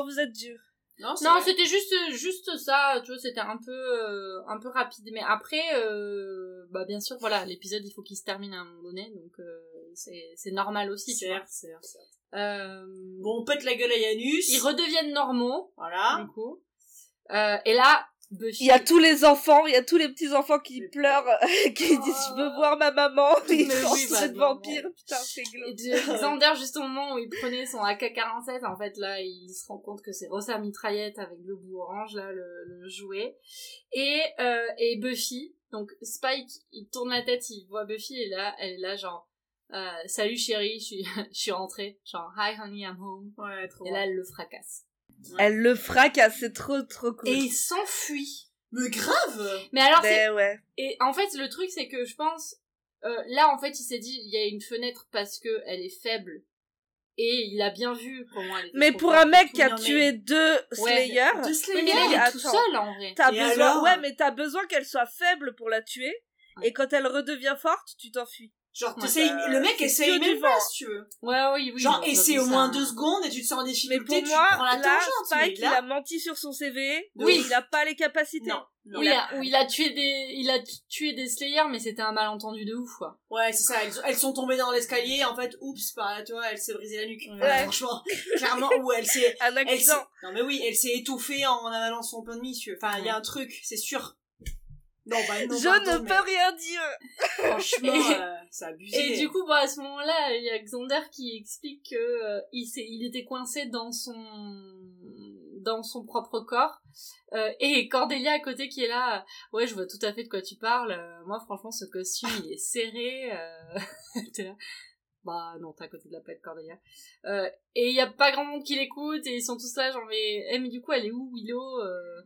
Speaker 4: Oh, vous êtes dur.
Speaker 3: Non, c'est
Speaker 2: non, c'était juste, juste ça, tu vois, c'était un peu, euh, un peu rapide. Mais après, euh, bah, bien sûr, voilà, l'épisode, il faut qu'il se termine à un moment donné, donc, euh, c'est, c'est normal aussi, tu vois.
Speaker 3: Certes, certes.
Speaker 2: Euh,
Speaker 3: Bon, on pète la gueule à Yanus.
Speaker 2: ils redeviennent normaux,
Speaker 3: Voilà.
Speaker 2: du coup. Euh, et là.
Speaker 4: Il y a tous les enfants, il y a tous les petits enfants qui
Speaker 3: Mais-
Speaker 4: pleurent, qui disent je veux voir ma maman, ils sont
Speaker 2: oui, bah,
Speaker 4: de vampires, putain c'est
Speaker 2: Et
Speaker 4: glauque.
Speaker 2: de- Xander, juste au moment où il prenait son AK-47, en fait, là, il se rend compte que c'est Rosa Mitraillette avec le bout orange, là, le, le jouet. Et, euh, et Buffy, donc Spike, il tourne la tête, il voit Buffy, et là, elle est là, genre, euh, salut chérie, je suis, je suis rentrée. Genre, hi honey, I'm home.
Speaker 3: Ouais, trop
Speaker 2: Et là, elle le fracasse.
Speaker 4: Elle le fracasse, c'est trop trop cool.
Speaker 2: Et il s'enfuit.
Speaker 3: Mais grave
Speaker 2: Mais alors, c'est,
Speaker 4: Mais ouais.
Speaker 2: Et en fait, le truc, c'est que je pense, euh, là, en fait, il s'est dit, il y a une fenêtre parce que elle est faible. Et il a bien vu comment elle était
Speaker 4: Mais pour un mec qui a tué deux
Speaker 2: Ouais.
Speaker 4: Slayers,
Speaker 3: Deux
Speaker 2: Oui,
Speaker 3: Slayers
Speaker 2: mais il est tout
Speaker 4: Attends.
Speaker 2: seul, en vrai.
Speaker 4: t'as besoin,
Speaker 3: alors?
Speaker 4: ouais, mais t'as besoin qu'elle soit faible pour la tuer.
Speaker 2: Ouais.
Speaker 4: Et quand elle redevient forte, tu t'enfuis.
Speaker 3: Genre,
Speaker 2: Ouais,
Speaker 3: t'essayes-
Speaker 4: bah,
Speaker 3: le mec essaye même pas, si tu veux.
Speaker 2: Ouais, oui, oui.
Speaker 3: Genre,
Speaker 2: bon,
Speaker 3: essaie
Speaker 2: ça,
Speaker 3: au moins
Speaker 2: ça-
Speaker 3: deux secondes et tu te sens en
Speaker 4: Mais
Speaker 3: difficulté,
Speaker 4: pour
Speaker 3: tu
Speaker 4: moi,
Speaker 3: prends la
Speaker 4: là,
Speaker 3: tangente, mais
Speaker 4: il a menti sur son CV.
Speaker 2: Oui.
Speaker 4: Il a pas les capacités.
Speaker 3: Non, non.
Speaker 2: Oui, où il a tué des, il a tué des Slayers, mais c'était un malentendu de ouf, quoi.
Speaker 3: Ouais, c'est ça, elles, elles sont tombées dans l'escalier, en fait, oups, bah, tu vois, elle s'est brisée la nuque.
Speaker 2: Ouais.
Speaker 3: Franchement, clairement, ou elle s'est... Elle s'est... Non mais oui, elle s'est étouffée en avalant son pain de mie. Enfin, il y a un truc, c'est sûr. Non, bah non,
Speaker 4: Je
Speaker 3: pardon,
Speaker 4: ne
Speaker 3: mais
Speaker 4: peux rien dire.
Speaker 3: Franchement,
Speaker 2: Et-
Speaker 3: euh, c'est abusé.
Speaker 2: Et du coup, bah, à ce moment-là, il y a Xander qui explique que euh, il, il était coincé dans son dans son propre corps. Euh, et Cordelia à côté qui est là, euh, ouais, je vois tout à fait de quoi tu parles. Euh, moi, franchement, ce costume, il est serré. Euh... T'es là. Bah non, t'es à côté de la pète Cordelia. Euh, et il y a pas grand monde qui l'écoute et ils sont tous là, genre mais, eh, mais du coup, elle est où Willow euh?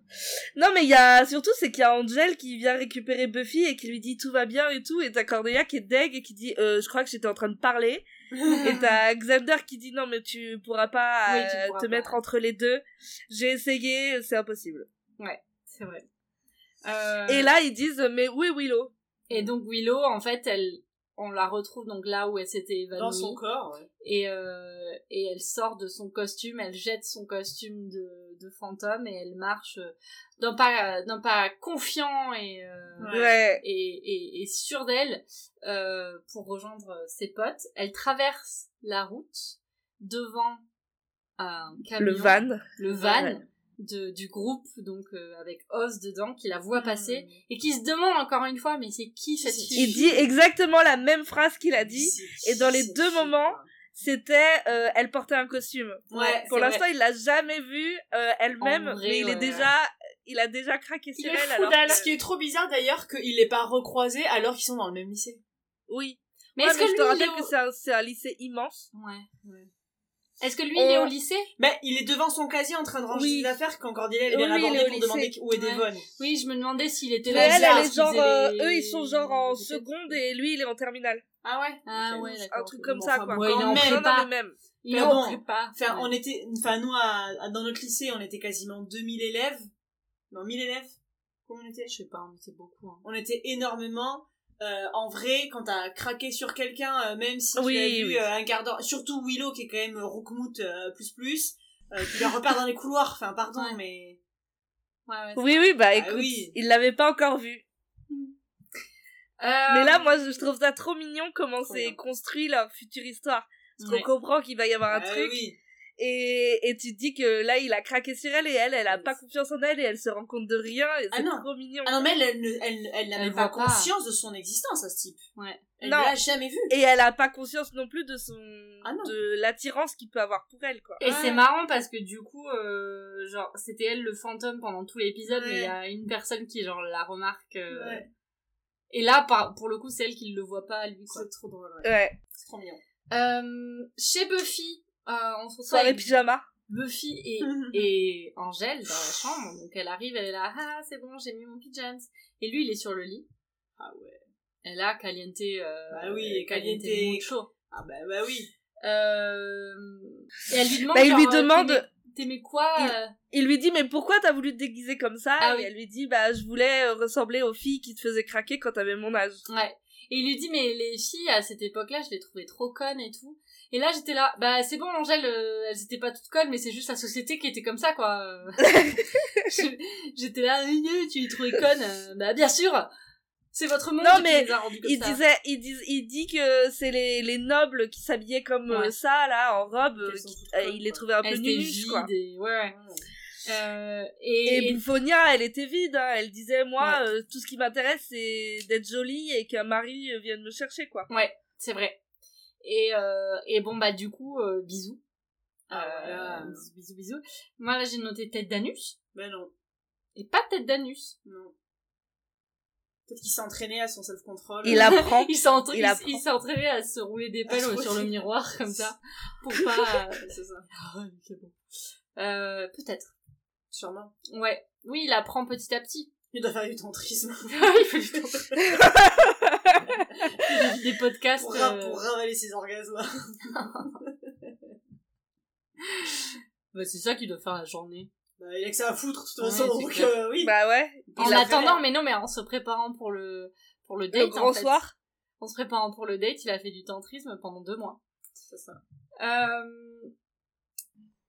Speaker 4: Non, mais il y a, surtout, c'est qu'il y a Angel qui vient récupérer Buffy et qui lui dit tout va bien et tout. Et t'as Cordelia qui est deg et qui dit, euh, je crois que j'étais en train de parler. et t'as Xander qui dit non, mais tu pourras pas
Speaker 2: Oui, tu pourras
Speaker 4: te
Speaker 2: pas.
Speaker 4: mettre entre les deux. J'ai essayé, c'est impossible.
Speaker 2: Ouais, c'est vrai.
Speaker 4: Et là, ils disent, mais où est Willow?
Speaker 2: Et donc Willow, en fait, elle, on la retrouve donc là où elle s'était évanouie.
Speaker 3: Dans son corps, ouais.
Speaker 2: Et, euh, et elle sort de son costume, elle jette son costume de, de fantôme et elle marche euh, d'un pas, d'un pas confiant et, euh,
Speaker 3: Ouais.
Speaker 4: Ouais.
Speaker 2: et, et, et sûr d'elle euh, pour rejoindre ses potes. Elle traverse la route devant un camion,
Speaker 4: Le van.
Speaker 2: le van
Speaker 4: Ouais.
Speaker 2: De, du groupe, donc euh, avec Oz dedans, qui la voit passer
Speaker 3: Hmm.
Speaker 2: et qui se demande encore une fois, mais c'est qui cette
Speaker 3: C'est
Speaker 2: fille?
Speaker 4: Il dit exactement la même phrase qu'il a dit. Et dans les deux moments, c'était euh, elle portait un costume.
Speaker 3: Ouais,
Speaker 4: Pour l'instant, il l'a jamais vue euh, elle-même, mais il est
Speaker 2: ouais.
Speaker 4: déjà, il a déjà craqué sur elle. alors que-
Speaker 3: Ce qui est trop bizarre d'ailleurs qu'il l'ait pas recroisé alors qu'ils sont dans le même lycée.
Speaker 4: Oui.
Speaker 2: Mais
Speaker 4: Ouais,
Speaker 2: est-ce que
Speaker 4: je
Speaker 2: lui,
Speaker 4: te rappelle
Speaker 2: au-
Speaker 4: que c'est un, c'est un lycée immense.
Speaker 2: Ouais, ouais. Est-ce que lui,
Speaker 4: On-
Speaker 2: il est au lycée?
Speaker 3: Mais il est devant son casier en train de ranger
Speaker 4: Oui.
Speaker 3: ses affaires quand Cordelia elle vient
Speaker 4: oui, il est
Speaker 3: l'aborder pour
Speaker 4: lycée.
Speaker 3: demander où est
Speaker 2: Ouais.
Speaker 3: Devon.
Speaker 2: Oui, je me demandais s'il était
Speaker 4: Mais
Speaker 2: là.
Speaker 4: elle, est genre, euh,
Speaker 2: les-
Speaker 4: eux, ils sont genre en seconde et lui, il est en terminale.
Speaker 3: Ah ouais?
Speaker 2: Ah
Speaker 3: Ok.
Speaker 2: ouais,
Speaker 4: Un truc comme
Speaker 3: Bon,
Speaker 4: ça, quoi.
Speaker 2: ouais, il est en
Speaker 4: non, mais même.
Speaker 2: Il
Speaker 3: Mais
Speaker 2: est en
Speaker 3: bon,
Speaker 2: prépa.
Speaker 3: Enfin,
Speaker 2: Ouais.
Speaker 3: on était, enfin, nous, dans notre lycée, on était quasiment 2000 élèves. Non, 1000 élèves. Combien on était?
Speaker 2: Je sais pas, on était beaucoup. Hein.
Speaker 3: On était énormément. Euh, en vrai, quand t'as craqué sur quelqu'un, euh, même si
Speaker 4: Oui,
Speaker 3: tu vu
Speaker 4: oui.
Speaker 3: euh, un quart d'heure, surtout Willow qui est quand même Roukmout euh, plus plus, qui la repère dans les couloirs, enfin pardon,
Speaker 2: Ouais.
Speaker 3: mais...
Speaker 2: Ouais, ouais,
Speaker 4: Oui, oui, bah
Speaker 3: Ah
Speaker 4: écoute,
Speaker 3: oui.
Speaker 4: il l'avait pas encore vu. Mais là, moi, je trouve ça trop mignon comment c'est construit leur future histoire. Parce qu'on comprend qu'il va y avoir un
Speaker 3: Ah
Speaker 4: truc. Et, et tu te dis que là, il a craqué sur elle et elle, elle a pas confiance en elle et elle se rend compte de rien et
Speaker 3: Ah
Speaker 4: c'est trop mignon.
Speaker 3: Ah non, mais elle, elle, elle, elle n'a
Speaker 2: Elle
Speaker 3: même pas conscience de son existence, à ce type.
Speaker 2: Ouais.
Speaker 3: Elle ne l'a jamais vu.
Speaker 4: Et elle a pas conscience non plus de son,
Speaker 3: Ah non.
Speaker 4: de l'attirance qu'il peut avoir pour elle, quoi.
Speaker 2: Et
Speaker 3: Ouais.
Speaker 2: c'est marrant parce que du coup, euh, genre, c'était elle le fantôme pendant tout l'épisode,
Speaker 3: Ouais.
Speaker 2: mais il y a une personne qui, genre, la remarque. euh,
Speaker 3: Ouais.
Speaker 2: Et là, par, pour le coup, c'est elle qui le voit pas, lui, quoi.
Speaker 3: C'est trop drôle, ouais.
Speaker 4: Ouais.
Speaker 3: C'est trop mignon.
Speaker 2: Euh, chez Buffy, on se retrouve
Speaker 4: Soirée
Speaker 2: avec
Speaker 4: pyjama.
Speaker 2: Buffy et, et Angèle dans la chambre. Donc elle arrive, elle est là, ah c'est bon, j'ai mis mon pyjamas. Et lui, il est sur le lit.
Speaker 3: Ah ouais.
Speaker 2: Elle a Caliente. Euh,
Speaker 3: Bah oui,
Speaker 2: Caliente.
Speaker 3: Caliente.
Speaker 2: Mucho.
Speaker 3: Ah bah, bah oui.
Speaker 2: Euh, et elle lui demande.
Speaker 4: Bah, il lui
Speaker 2: euh,
Speaker 4: demande-
Speaker 2: t'aimais- quoi
Speaker 4: Il-
Speaker 2: euh?
Speaker 4: Il lui dit, mais pourquoi t'as voulu te déguiser comme ça?
Speaker 2: Ah
Speaker 4: et
Speaker 2: oui.
Speaker 4: elle lui dit, bah, je voulais euh, ressembler aux filles qui te faisaient craquer quand t'avais mon âge.
Speaker 2: Ouais. Et il lui dit, mais les filles, à cette époque-là, je les trouvais trop connes et tout. Et là, j'étais là, bah, c'est bon, Angèle, euh, elles étaient pas toutes connes, mais c'est juste la société qui était comme ça, quoi. J'étais là, tu les trouvais connes. euh, bah, bien sûr! C'est votre monde
Speaker 4: Non,
Speaker 2: qui
Speaker 4: mais
Speaker 2: les a rendues comme
Speaker 4: Il
Speaker 2: ça.
Speaker 4: disait, il dit, il dit que c'est les, les nobles qui s'habillaient comme euh,
Speaker 2: Ouais.
Speaker 4: ça, là, en robe, qui- euh, il les trouvait un peu
Speaker 2: Elles
Speaker 4: nunuches, quoi.
Speaker 2: et- ouais. Euh,
Speaker 4: Et,
Speaker 2: et,
Speaker 4: Bouffonia, elle était vide, hein. elle disait, moi,
Speaker 2: Ouais.
Speaker 4: euh, tout ce qui m'intéresse, c'est d'être jolie et qu'un mari vienne me chercher, quoi.
Speaker 2: ouais, c'est vrai. Et, euh, et bon, bah, du coup, euh, bisous.
Speaker 3: Ah,
Speaker 2: Euh,
Speaker 3: voilà.
Speaker 2: bisous, bisous, bisous. Moi, là, j'ai noté tête d'anus.
Speaker 3: Ben non.
Speaker 2: Et pas tête d'anus.
Speaker 3: Non. Peut-être qu'il s'est entraîné à son self-control.
Speaker 4: Il apprend.
Speaker 2: il s'est entra-
Speaker 4: Il
Speaker 2: il s'est entraîné à se rouler des pelles sur le miroir comme ça pour pas
Speaker 3: C'est ça.
Speaker 2: Ah, ok, bon. euh, peut-être
Speaker 3: Sûrement.
Speaker 2: ouais oui il apprend petit à petit
Speaker 3: Il doit faire du tantrisme.
Speaker 2: il fait du temps des, des podcasts
Speaker 3: pour, ra-
Speaker 2: euh,
Speaker 3: pour ravaler ses orgasmes.
Speaker 2: bah, c'est ça qu'il doit faire la journée
Speaker 3: bah, il a que ça à foutre, de toute
Speaker 2: Ouais,
Speaker 3: façon. donc, euh, oui.
Speaker 4: Bah ouais.
Speaker 2: en attendant
Speaker 3: fait-
Speaker 2: mais non mais en se préparant pour le pour le date
Speaker 4: Le grand
Speaker 2: en fait.
Speaker 4: soir.
Speaker 2: en se préparant pour le date il a fait du tantrisme pendant deux mois
Speaker 3: C'est ça.
Speaker 2: euh,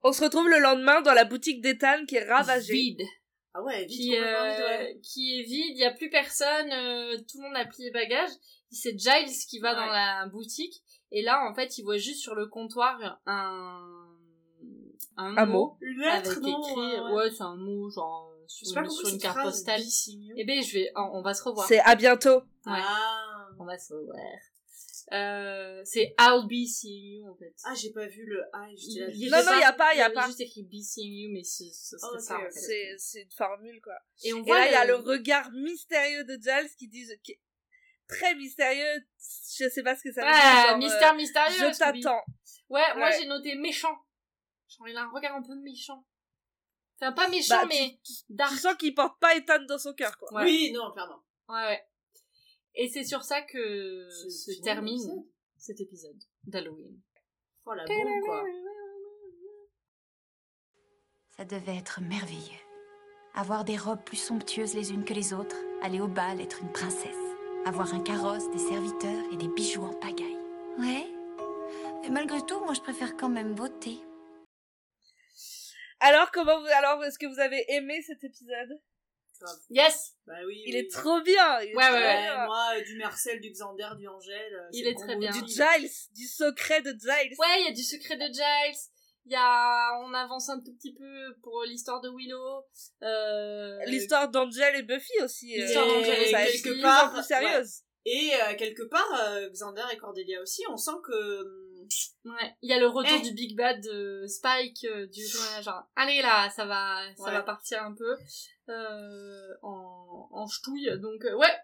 Speaker 4: On se retrouve le lendemain dans la boutique d'Ethan qui est ravagée.
Speaker 2: vide
Speaker 3: Ah ouais,
Speaker 2: qui, euh,
Speaker 3: ouais.
Speaker 2: qui est vide, il y a plus personne, euh, tout le monde a plié bagage. C'est Giles qui va
Speaker 3: Ouais.
Speaker 2: dans la boutique et là en fait il voit juste sur le comptoir un un,
Speaker 4: Un mot.
Speaker 3: Une
Speaker 2: avec
Speaker 3: lettre,
Speaker 2: écrit
Speaker 3: non
Speaker 2: ouais, c'est un mot genre
Speaker 3: Je
Speaker 2: sur,
Speaker 3: sais pas
Speaker 2: une,
Speaker 3: comment
Speaker 2: sur une carte postale.
Speaker 3: signe.
Speaker 2: Eh ben je vais on, on va se revoir.
Speaker 4: C'est à bientôt.
Speaker 2: Ouais.
Speaker 3: Ah.
Speaker 2: On va se revoir. Euh, c'est I'll be seeing you en fait.
Speaker 3: Ah, j'ai pas vu le là,
Speaker 2: Il- il
Speaker 4: Non, non, y a pas, y a pas.
Speaker 2: juste écrit be seeing you mais ce, ce serait
Speaker 3: Oh,
Speaker 2: ça en fait.
Speaker 4: C'est, c'est une formule, quoi.
Speaker 2: Et on
Speaker 4: Et
Speaker 2: voit
Speaker 4: là, il y a
Speaker 2: le-
Speaker 4: le regard mystérieux de Giles qui dit, qui très mystérieux. Je sais pas ce que ça veut
Speaker 2: Ouais,
Speaker 4: dire. genre,
Speaker 2: mystère
Speaker 4: euh,
Speaker 2: mystérieux.
Speaker 4: je t'attends.
Speaker 2: Ouais, moi j'ai noté méchant. Genre il a un regard un peu méchant. Enfin pas méchant
Speaker 4: Bah, tu-
Speaker 2: mais dark.
Speaker 4: Tu sens qu'il porte pas Ethan dans son cœur, quoi.
Speaker 2: Ouais.
Speaker 3: Oui, non, clairement.
Speaker 2: Ouais ouais. Et c'est sur ça que se termine cet épisode d'Halloween.
Speaker 3: Oh la bombe, quoi.
Speaker 8: Ça devait être merveilleux. Avoir des robes plus somptueuses les unes que les autres, aller au bal, être une princesse. Avoir un carrosse, des serviteurs et des bijoux en pagaille.
Speaker 9: Ouais. Mais malgré tout, moi je préfère quand même voter.
Speaker 4: Alors, comment vous, alors, est-ce que vous avez aimé cet épisode?
Speaker 2: Yes.
Speaker 3: Bah oui.
Speaker 4: Il
Speaker 3: oui.
Speaker 4: est trop bien. il
Speaker 2: Ouais, ouais, ouais.
Speaker 4: bien.
Speaker 3: Moi, euh, du Marcel, du Xander, du Angèle. euh,
Speaker 2: Il est très bien.
Speaker 4: Du. Giles, du secret de Giles.
Speaker 2: Ouais, il y a du secret de Giles. Il y a on avance un tout petit peu pour l'histoire de Willow. Euh...
Speaker 4: L'histoire d'Angel et Buffy aussi. euh,
Speaker 2: L'histoire d'Angel et
Speaker 4: de plus
Speaker 3: part,
Speaker 4: en plus sérieuse.
Speaker 3: Et euh, quelque part, euh, Xander et Cordelia aussi, on sent que... hum,
Speaker 2: Ouais, il y a le retour
Speaker 3: Eh.
Speaker 2: du Big Bad de Spike, euh, du ouais, genre, allez là, ça va, ça
Speaker 3: Ouais.
Speaker 2: va partir un peu euh, en, en ch'touille. Donc euh, ouais,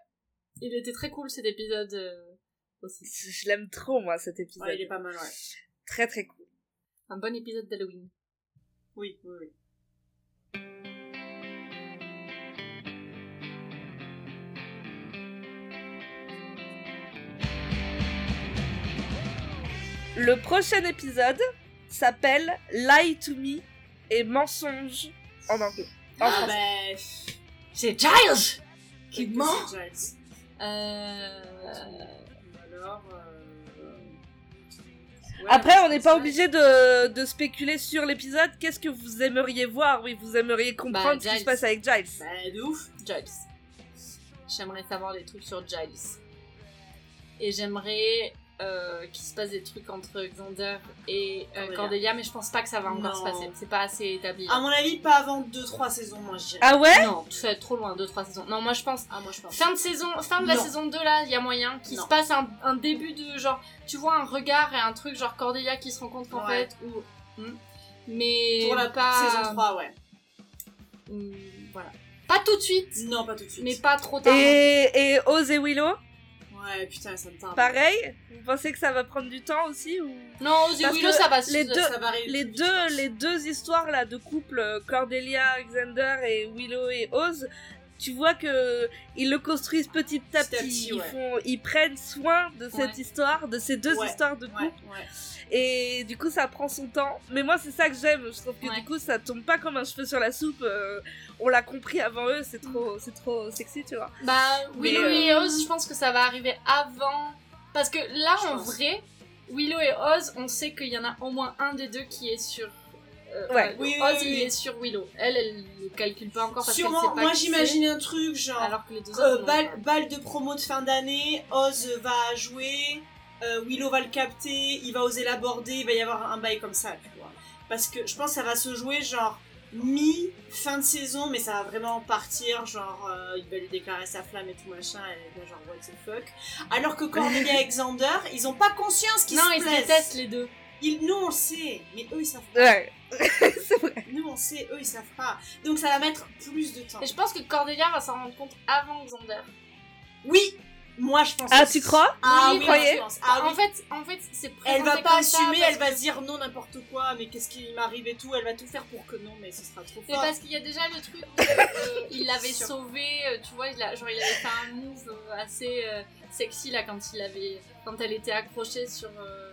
Speaker 2: il était très cool cet épisode euh, aussi.
Speaker 4: Je l'aime trop, moi, cet épisode.
Speaker 3: Ouais, il est pas mal, ouais.
Speaker 4: Très, très cool.
Speaker 2: Un bon épisode d'Halloween.
Speaker 3: Oui, oui, oui.
Speaker 4: Le prochain épisode s'appelle Lie to Me et mensonge en anglais. En
Speaker 3: Ah bah...
Speaker 2: C'est Giles qui ment. Euh...
Speaker 3: Alors. euh, ouais,
Speaker 4: Après, on n'est pas obligé de, de spéculer sur l'épisode. Qu'est-ce que vous aimeriez voir? Oui, vous aimeriez comprendre
Speaker 2: Bah,
Speaker 4: ce qui se
Speaker 2: Giles.
Speaker 4: passe avec Giles.
Speaker 3: Bah, de ouf.
Speaker 2: Giles. J'aimerais savoir des trucs sur Giles. Et j'aimerais euh, qu'il se passe des trucs entre Xander et euh,
Speaker 3: Cordelia.
Speaker 2: Cordelia, mais je pense pas que ça va encore
Speaker 3: Non.
Speaker 2: se passer. C'est pas assez établi.
Speaker 3: À mon avis, pas avant 2-3 saisons, moi, je dirais.
Speaker 4: Ah ouais?
Speaker 2: Non, c'est trop loin, 2-3 saisons. Non, moi je pense
Speaker 3: Ah, moi, je pense.
Speaker 2: fin de saison, fin de la saison 2 là, il y a moyen qu'il se passe un, un début de genre, tu vois un regard et un truc genre Cordelia qui se rend compte qu'en
Speaker 3: Ouais.
Speaker 2: fait ou Hmm. mais
Speaker 3: Pour la
Speaker 2: pas
Speaker 3: saison 3, ouais.
Speaker 2: Hmm, voilà. Pas tout de suite,
Speaker 3: Non, pas tout de suite.
Speaker 2: mais pas trop tard.
Speaker 4: Et, et Oz et Willow,
Speaker 3: Ouais, putain, ça me tarde.
Speaker 4: pareil? Vous pensez que ça va prendre du temps aussi ou...
Speaker 2: Non, The
Speaker 4: Parce
Speaker 2: Willow ça va
Speaker 4: les
Speaker 2: se-
Speaker 4: deux-
Speaker 3: Ça va
Speaker 4: les deux histoires là de couple euh, Cordelia, Xander et Willow et Oz, tu vois que ils le construisent petit à
Speaker 3: Petit
Speaker 4: Ils
Speaker 3: ouais.
Speaker 4: font, ils prennent soin de cette
Speaker 2: Ouais.
Speaker 4: histoire, de ces deux
Speaker 3: Ouais,
Speaker 4: histoires de couple. Et du coup, ça prend son temps. Mais moi, c'est ça que j'aime. Je trouve que du coup, ça tombe pas comme un cheveu sur la soupe. euh, on l'a compris avant eux. C'est trop, c'est trop sexy, tu vois.
Speaker 2: Bah, Willow et Oz, je pense que ça va arriver avant. Parce que là,
Speaker 3: Je
Speaker 2: en
Speaker 3: pense.
Speaker 2: vrai, Willow et Oz, on sait qu'il y en a au moins un des deux qui est sur. Euh,
Speaker 4: Ouais.
Speaker 2: enfin,
Speaker 3: Oui, oui,
Speaker 2: Oz,
Speaker 3: oui,
Speaker 2: il est sur Willow. Elle, elle ne calcule pas encore parce
Speaker 3: Sûrement,
Speaker 2: sait pas
Speaker 3: moi j'imagine un truc genre.
Speaker 2: Alors que les deux
Speaker 3: euh,
Speaker 2: autres. non,
Speaker 3: balle, de promo de fin d'année, Oz va jouer, euh, Willow va le capter, il va oser l'aborder, il va y avoir un bail comme ça, tu vois. Parce que je pense que ça va se jouer genre mi fin de saison, mais ça va vraiment partir, genre euh, il va lui déclarer sa flamme et tout machin, et là genre what the fuck. Alors que Cornelia et Xander, ils ont pas conscience qu'ils
Speaker 2: Non,
Speaker 3: se
Speaker 2: ils se détestent les deux.
Speaker 3: Ils, nous on sait, mais eux ils savent pas.
Speaker 4: Ouais. c'est vrai.
Speaker 3: Nous on sait, eux ils savent pas. Donc ça va mettre plus de temps.
Speaker 2: Et je pense que Cordelia va s'en rendre compte avant Xander.
Speaker 3: Oui, moi je pense.
Speaker 4: Ah, tu crois?
Speaker 3: Ah
Speaker 2: Oui,
Speaker 3: oui,
Speaker 4: croyez
Speaker 3: moi, je pense. Ah
Speaker 2: en
Speaker 3: oui.
Speaker 2: fait, en fait, c'est
Speaker 3: Elle va pas assumer, elle va
Speaker 2: que-
Speaker 3: dire non n'importe quoi, mais qu'est-ce qui m'arrive et tout, elle va tout faire pour que non, mais ce sera trop fort.
Speaker 2: parce qu'il y a déjà le truc où euh, il l'avait sauvé, euh, tu vois, il a, genre il avait fait un move euh, assez euh, sexy là quand il avait, quand elle était accrochée sur euh,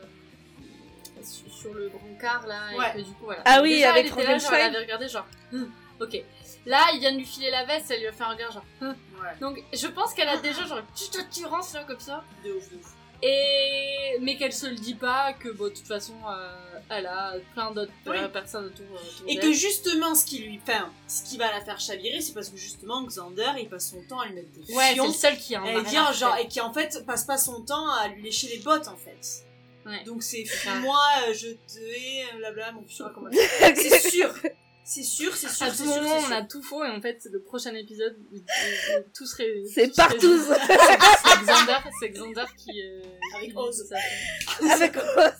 Speaker 2: sur, sur le brancard là, et
Speaker 3: Ouais.
Speaker 2: que du coup voilà.
Speaker 4: Ah oui,
Speaker 2: déjà,
Speaker 4: avec
Speaker 2: elle était là, genre, elle avait regardé genre, Hmm, ok. Là, il vient de lui filer la veste, elle lui a fait un regard genre. Hmm.
Speaker 3: Ouais,
Speaker 2: Donc je pense qu'elle a déjà genre une petite attirance là comme ça.
Speaker 3: de ouf, de ouf.
Speaker 2: Et mais qu'elle se le dit pas, que bon, de toute façon, euh, elle a plein d'autres
Speaker 3: Oui.
Speaker 2: euh, personnes autour. euh, autour
Speaker 3: Et que justement, ce qui lui, enfin, ce qui va la faire chavirer, c'est parce que justement, Xander, il passe son temps à lui mettre des
Speaker 2: Ouais, c'est
Speaker 3: fions.
Speaker 2: le seul qui a un
Speaker 3: et
Speaker 2: rien
Speaker 3: dire
Speaker 2: à
Speaker 3: genre
Speaker 2: faire.
Speaker 3: et qui en fait passe pas son temps à lui lécher les bottes en fait.
Speaker 2: Ouais.
Speaker 3: Donc c'est moi euh, je te hais blabla mon je sais pas comment. C'est sûr. C'est sûr, c'est sûr,
Speaker 2: À
Speaker 3: sûr,
Speaker 2: moment, on a tout faux et en fait, le prochain épisode, tout serait.
Speaker 4: C'est partout.
Speaker 2: C'est Xander, c'est Xander qui. euh,
Speaker 3: Avec Oz.
Speaker 4: Avec Oz.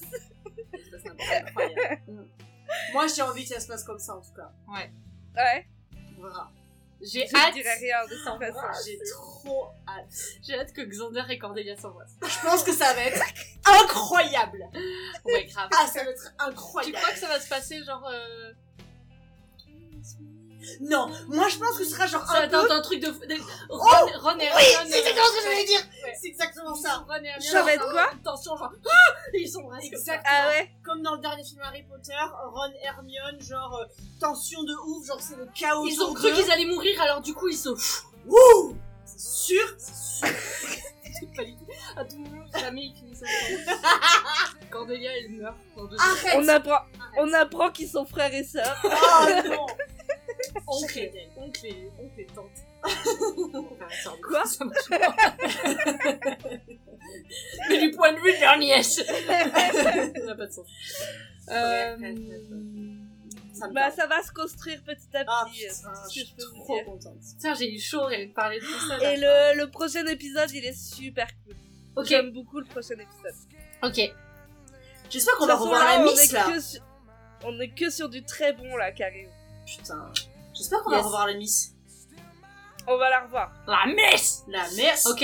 Speaker 3: Moi j'ai envie que ça se passe comme ça en tout cas.
Speaker 4: Ouais.
Speaker 3: On verra.
Speaker 2: J'ai
Speaker 4: Je
Speaker 2: hâte.
Speaker 4: dirais rien de toute façon.
Speaker 3: J'ai trop hâte.
Speaker 2: J'ai hâte que Xander et Cordelia s'embrassent.
Speaker 3: Je pense que ça va être incroyable.
Speaker 2: Ouais, grave.
Speaker 3: Ah, ça va être
Speaker 2: tu
Speaker 3: incroyable.
Speaker 2: crois que ça va se passer genre. Euh...
Speaker 3: Non, moi je pense que ce sera genre
Speaker 2: Ça
Speaker 3: un peu.
Speaker 2: être un truc de. de...
Speaker 3: Oh
Speaker 2: Ron, Ron et
Speaker 3: Oui,
Speaker 2: Hermione,
Speaker 3: c'est exactement ce que
Speaker 2: euh,
Speaker 3: je voulais dire.
Speaker 2: Ouais.
Speaker 3: C'est exactement ça.
Speaker 2: Ron et Hermione,
Speaker 4: Ça va être
Speaker 2: genre,
Speaker 4: quoi
Speaker 2: Tension, genre. Ah Et ils comme ça.
Speaker 3: Exactement.
Speaker 4: Ah ouais
Speaker 3: Comme dans le dernier film Harry Potter, Ron, Hermione, genre euh, tension de ouf, genre c'est le chaos.
Speaker 2: Ils ont cru qu'ils allaient mourir, alors du coup ils se.
Speaker 3: Wouh C'est sûr, c'est sûr.
Speaker 2: À tout moment, jamais ils finissent ensemble. Cordelia, elle meurt dans deux
Speaker 3: Arrête
Speaker 4: On apprend, on apprend qu'ils sont frères et sœurs.
Speaker 3: Oh non
Speaker 2: Oncle, oncle oncle tante.
Speaker 4: Quoi
Speaker 2: Ça marche pas. Mais du point de vue de leur nièce. Ça n'a pas de sens. Euh,
Speaker 3: Ça
Speaker 4: Bah, ça va se construire petit à
Speaker 3: Ah
Speaker 4: petit.
Speaker 3: putain,
Speaker 4: ce
Speaker 3: je
Speaker 4: que
Speaker 3: suis
Speaker 4: je peux vous
Speaker 3: trop
Speaker 4: dire.
Speaker 3: contente.
Speaker 2: Putain, j'ai eu chaud de parler de tout ça. là.
Speaker 4: Et le, le prochain épisode, il est super cool.
Speaker 2: Ok,
Speaker 4: J'aime beaucoup le prochain épisode.
Speaker 2: ok.
Speaker 3: J'espère qu'on va revoir la
Speaker 4: on
Speaker 3: Miss là.
Speaker 4: sur- On est que sur du très bon là arrive.
Speaker 3: Putain. J'espère qu'on
Speaker 2: Yes.
Speaker 3: va revoir la Miss.
Speaker 4: On va la revoir.
Speaker 2: La messe
Speaker 3: La Miss
Speaker 2: Ok.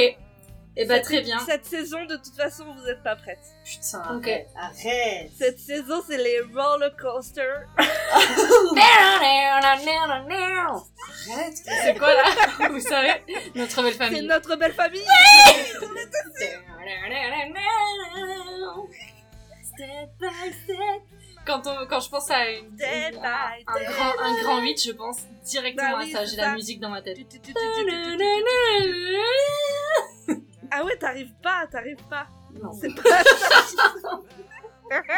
Speaker 2: Et bah très bien.
Speaker 4: Cette saison, de toute façon, vous êtes pas prêtes.
Speaker 3: Putain,
Speaker 2: Ok.
Speaker 3: arrête, arrête.
Speaker 4: Cette saison, c'est les roller coasters.
Speaker 3: Arrête.
Speaker 2: C'est quoi là? Vous savez? Notre belle
Speaker 4: C'est
Speaker 2: famille.
Speaker 4: notre belle famille.
Speaker 2: Step by step. Quand, on, quand je pense à une,
Speaker 4: Step
Speaker 2: une- un,
Speaker 4: step.
Speaker 2: grand, un grand 8, je pense directement
Speaker 4: Bah oui,
Speaker 2: à ça. J'ai la musique dans ma tête.
Speaker 4: Ah ouais, t'arrives pas, t'arrives pas.
Speaker 3: Non.
Speaker 4: C'est pas.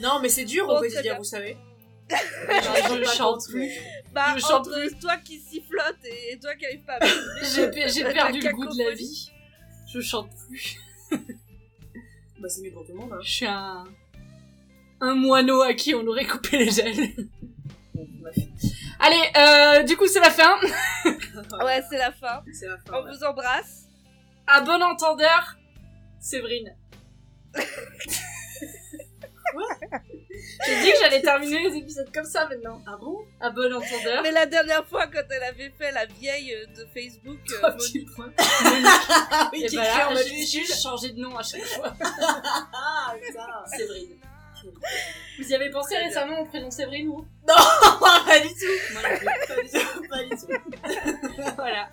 Speaker 3: Non, mais c'est dur
Speaker 4: Bon,
Speaker 3: au quotidien, vous savez.
Speaker 10: je chante plus.
Speaker 4: Bah,
Speaker 10: Je chante
Speaker 4: entre
Speaker 10: plus.
Speaker 4: toi qui sifflote et toi qui arrives pas à
Speaker 10: J'ai perdu le goût de la vie. Je chante plus.
Speaker 3: Bah, c'est mieux pour tout le monde. Hein.
Speaker 10: Je suis un un moineau à qui on aurait coupé les ailes. Allez, euh, du coup c'est la fin.
Speaker 4: Ouais, c'est la fin.
Speaker 3: C'est la fin.
Speaker 4: On
Speaker 3: ouais.
Speaker 4: vous embrasse.
Speaker 10: À bon entendeur, Séverine. J'ai dit que j'allais terminer les épisodes comme ça maintenant.
Speaker 3: Ah bon
Speaker 10: À bon entendeur.
Speaker 4: Mais la dernière fois, quand elle avait fait la vieille euh, de Facebook, euh,
Speaker 10: Trois petits
Speaker 4: Monique-
Speaker 10: points.
Speaker 3: Ah oui,
Speaker 10: Et
Speaker 3: qui
Speaker 10: j'ai
Speaker 3: majuscule.
Speaker 10: juste changé de nom à chaque fois.
Speaker 3: Ah, ça.
Speaker 10: Séverine. Vous y avez pensé récemment au prénom Séverine ou
Speaker 3: pas du tout. Moi, non pas du tout. Pas du tout.
Speaker 10: Voilà.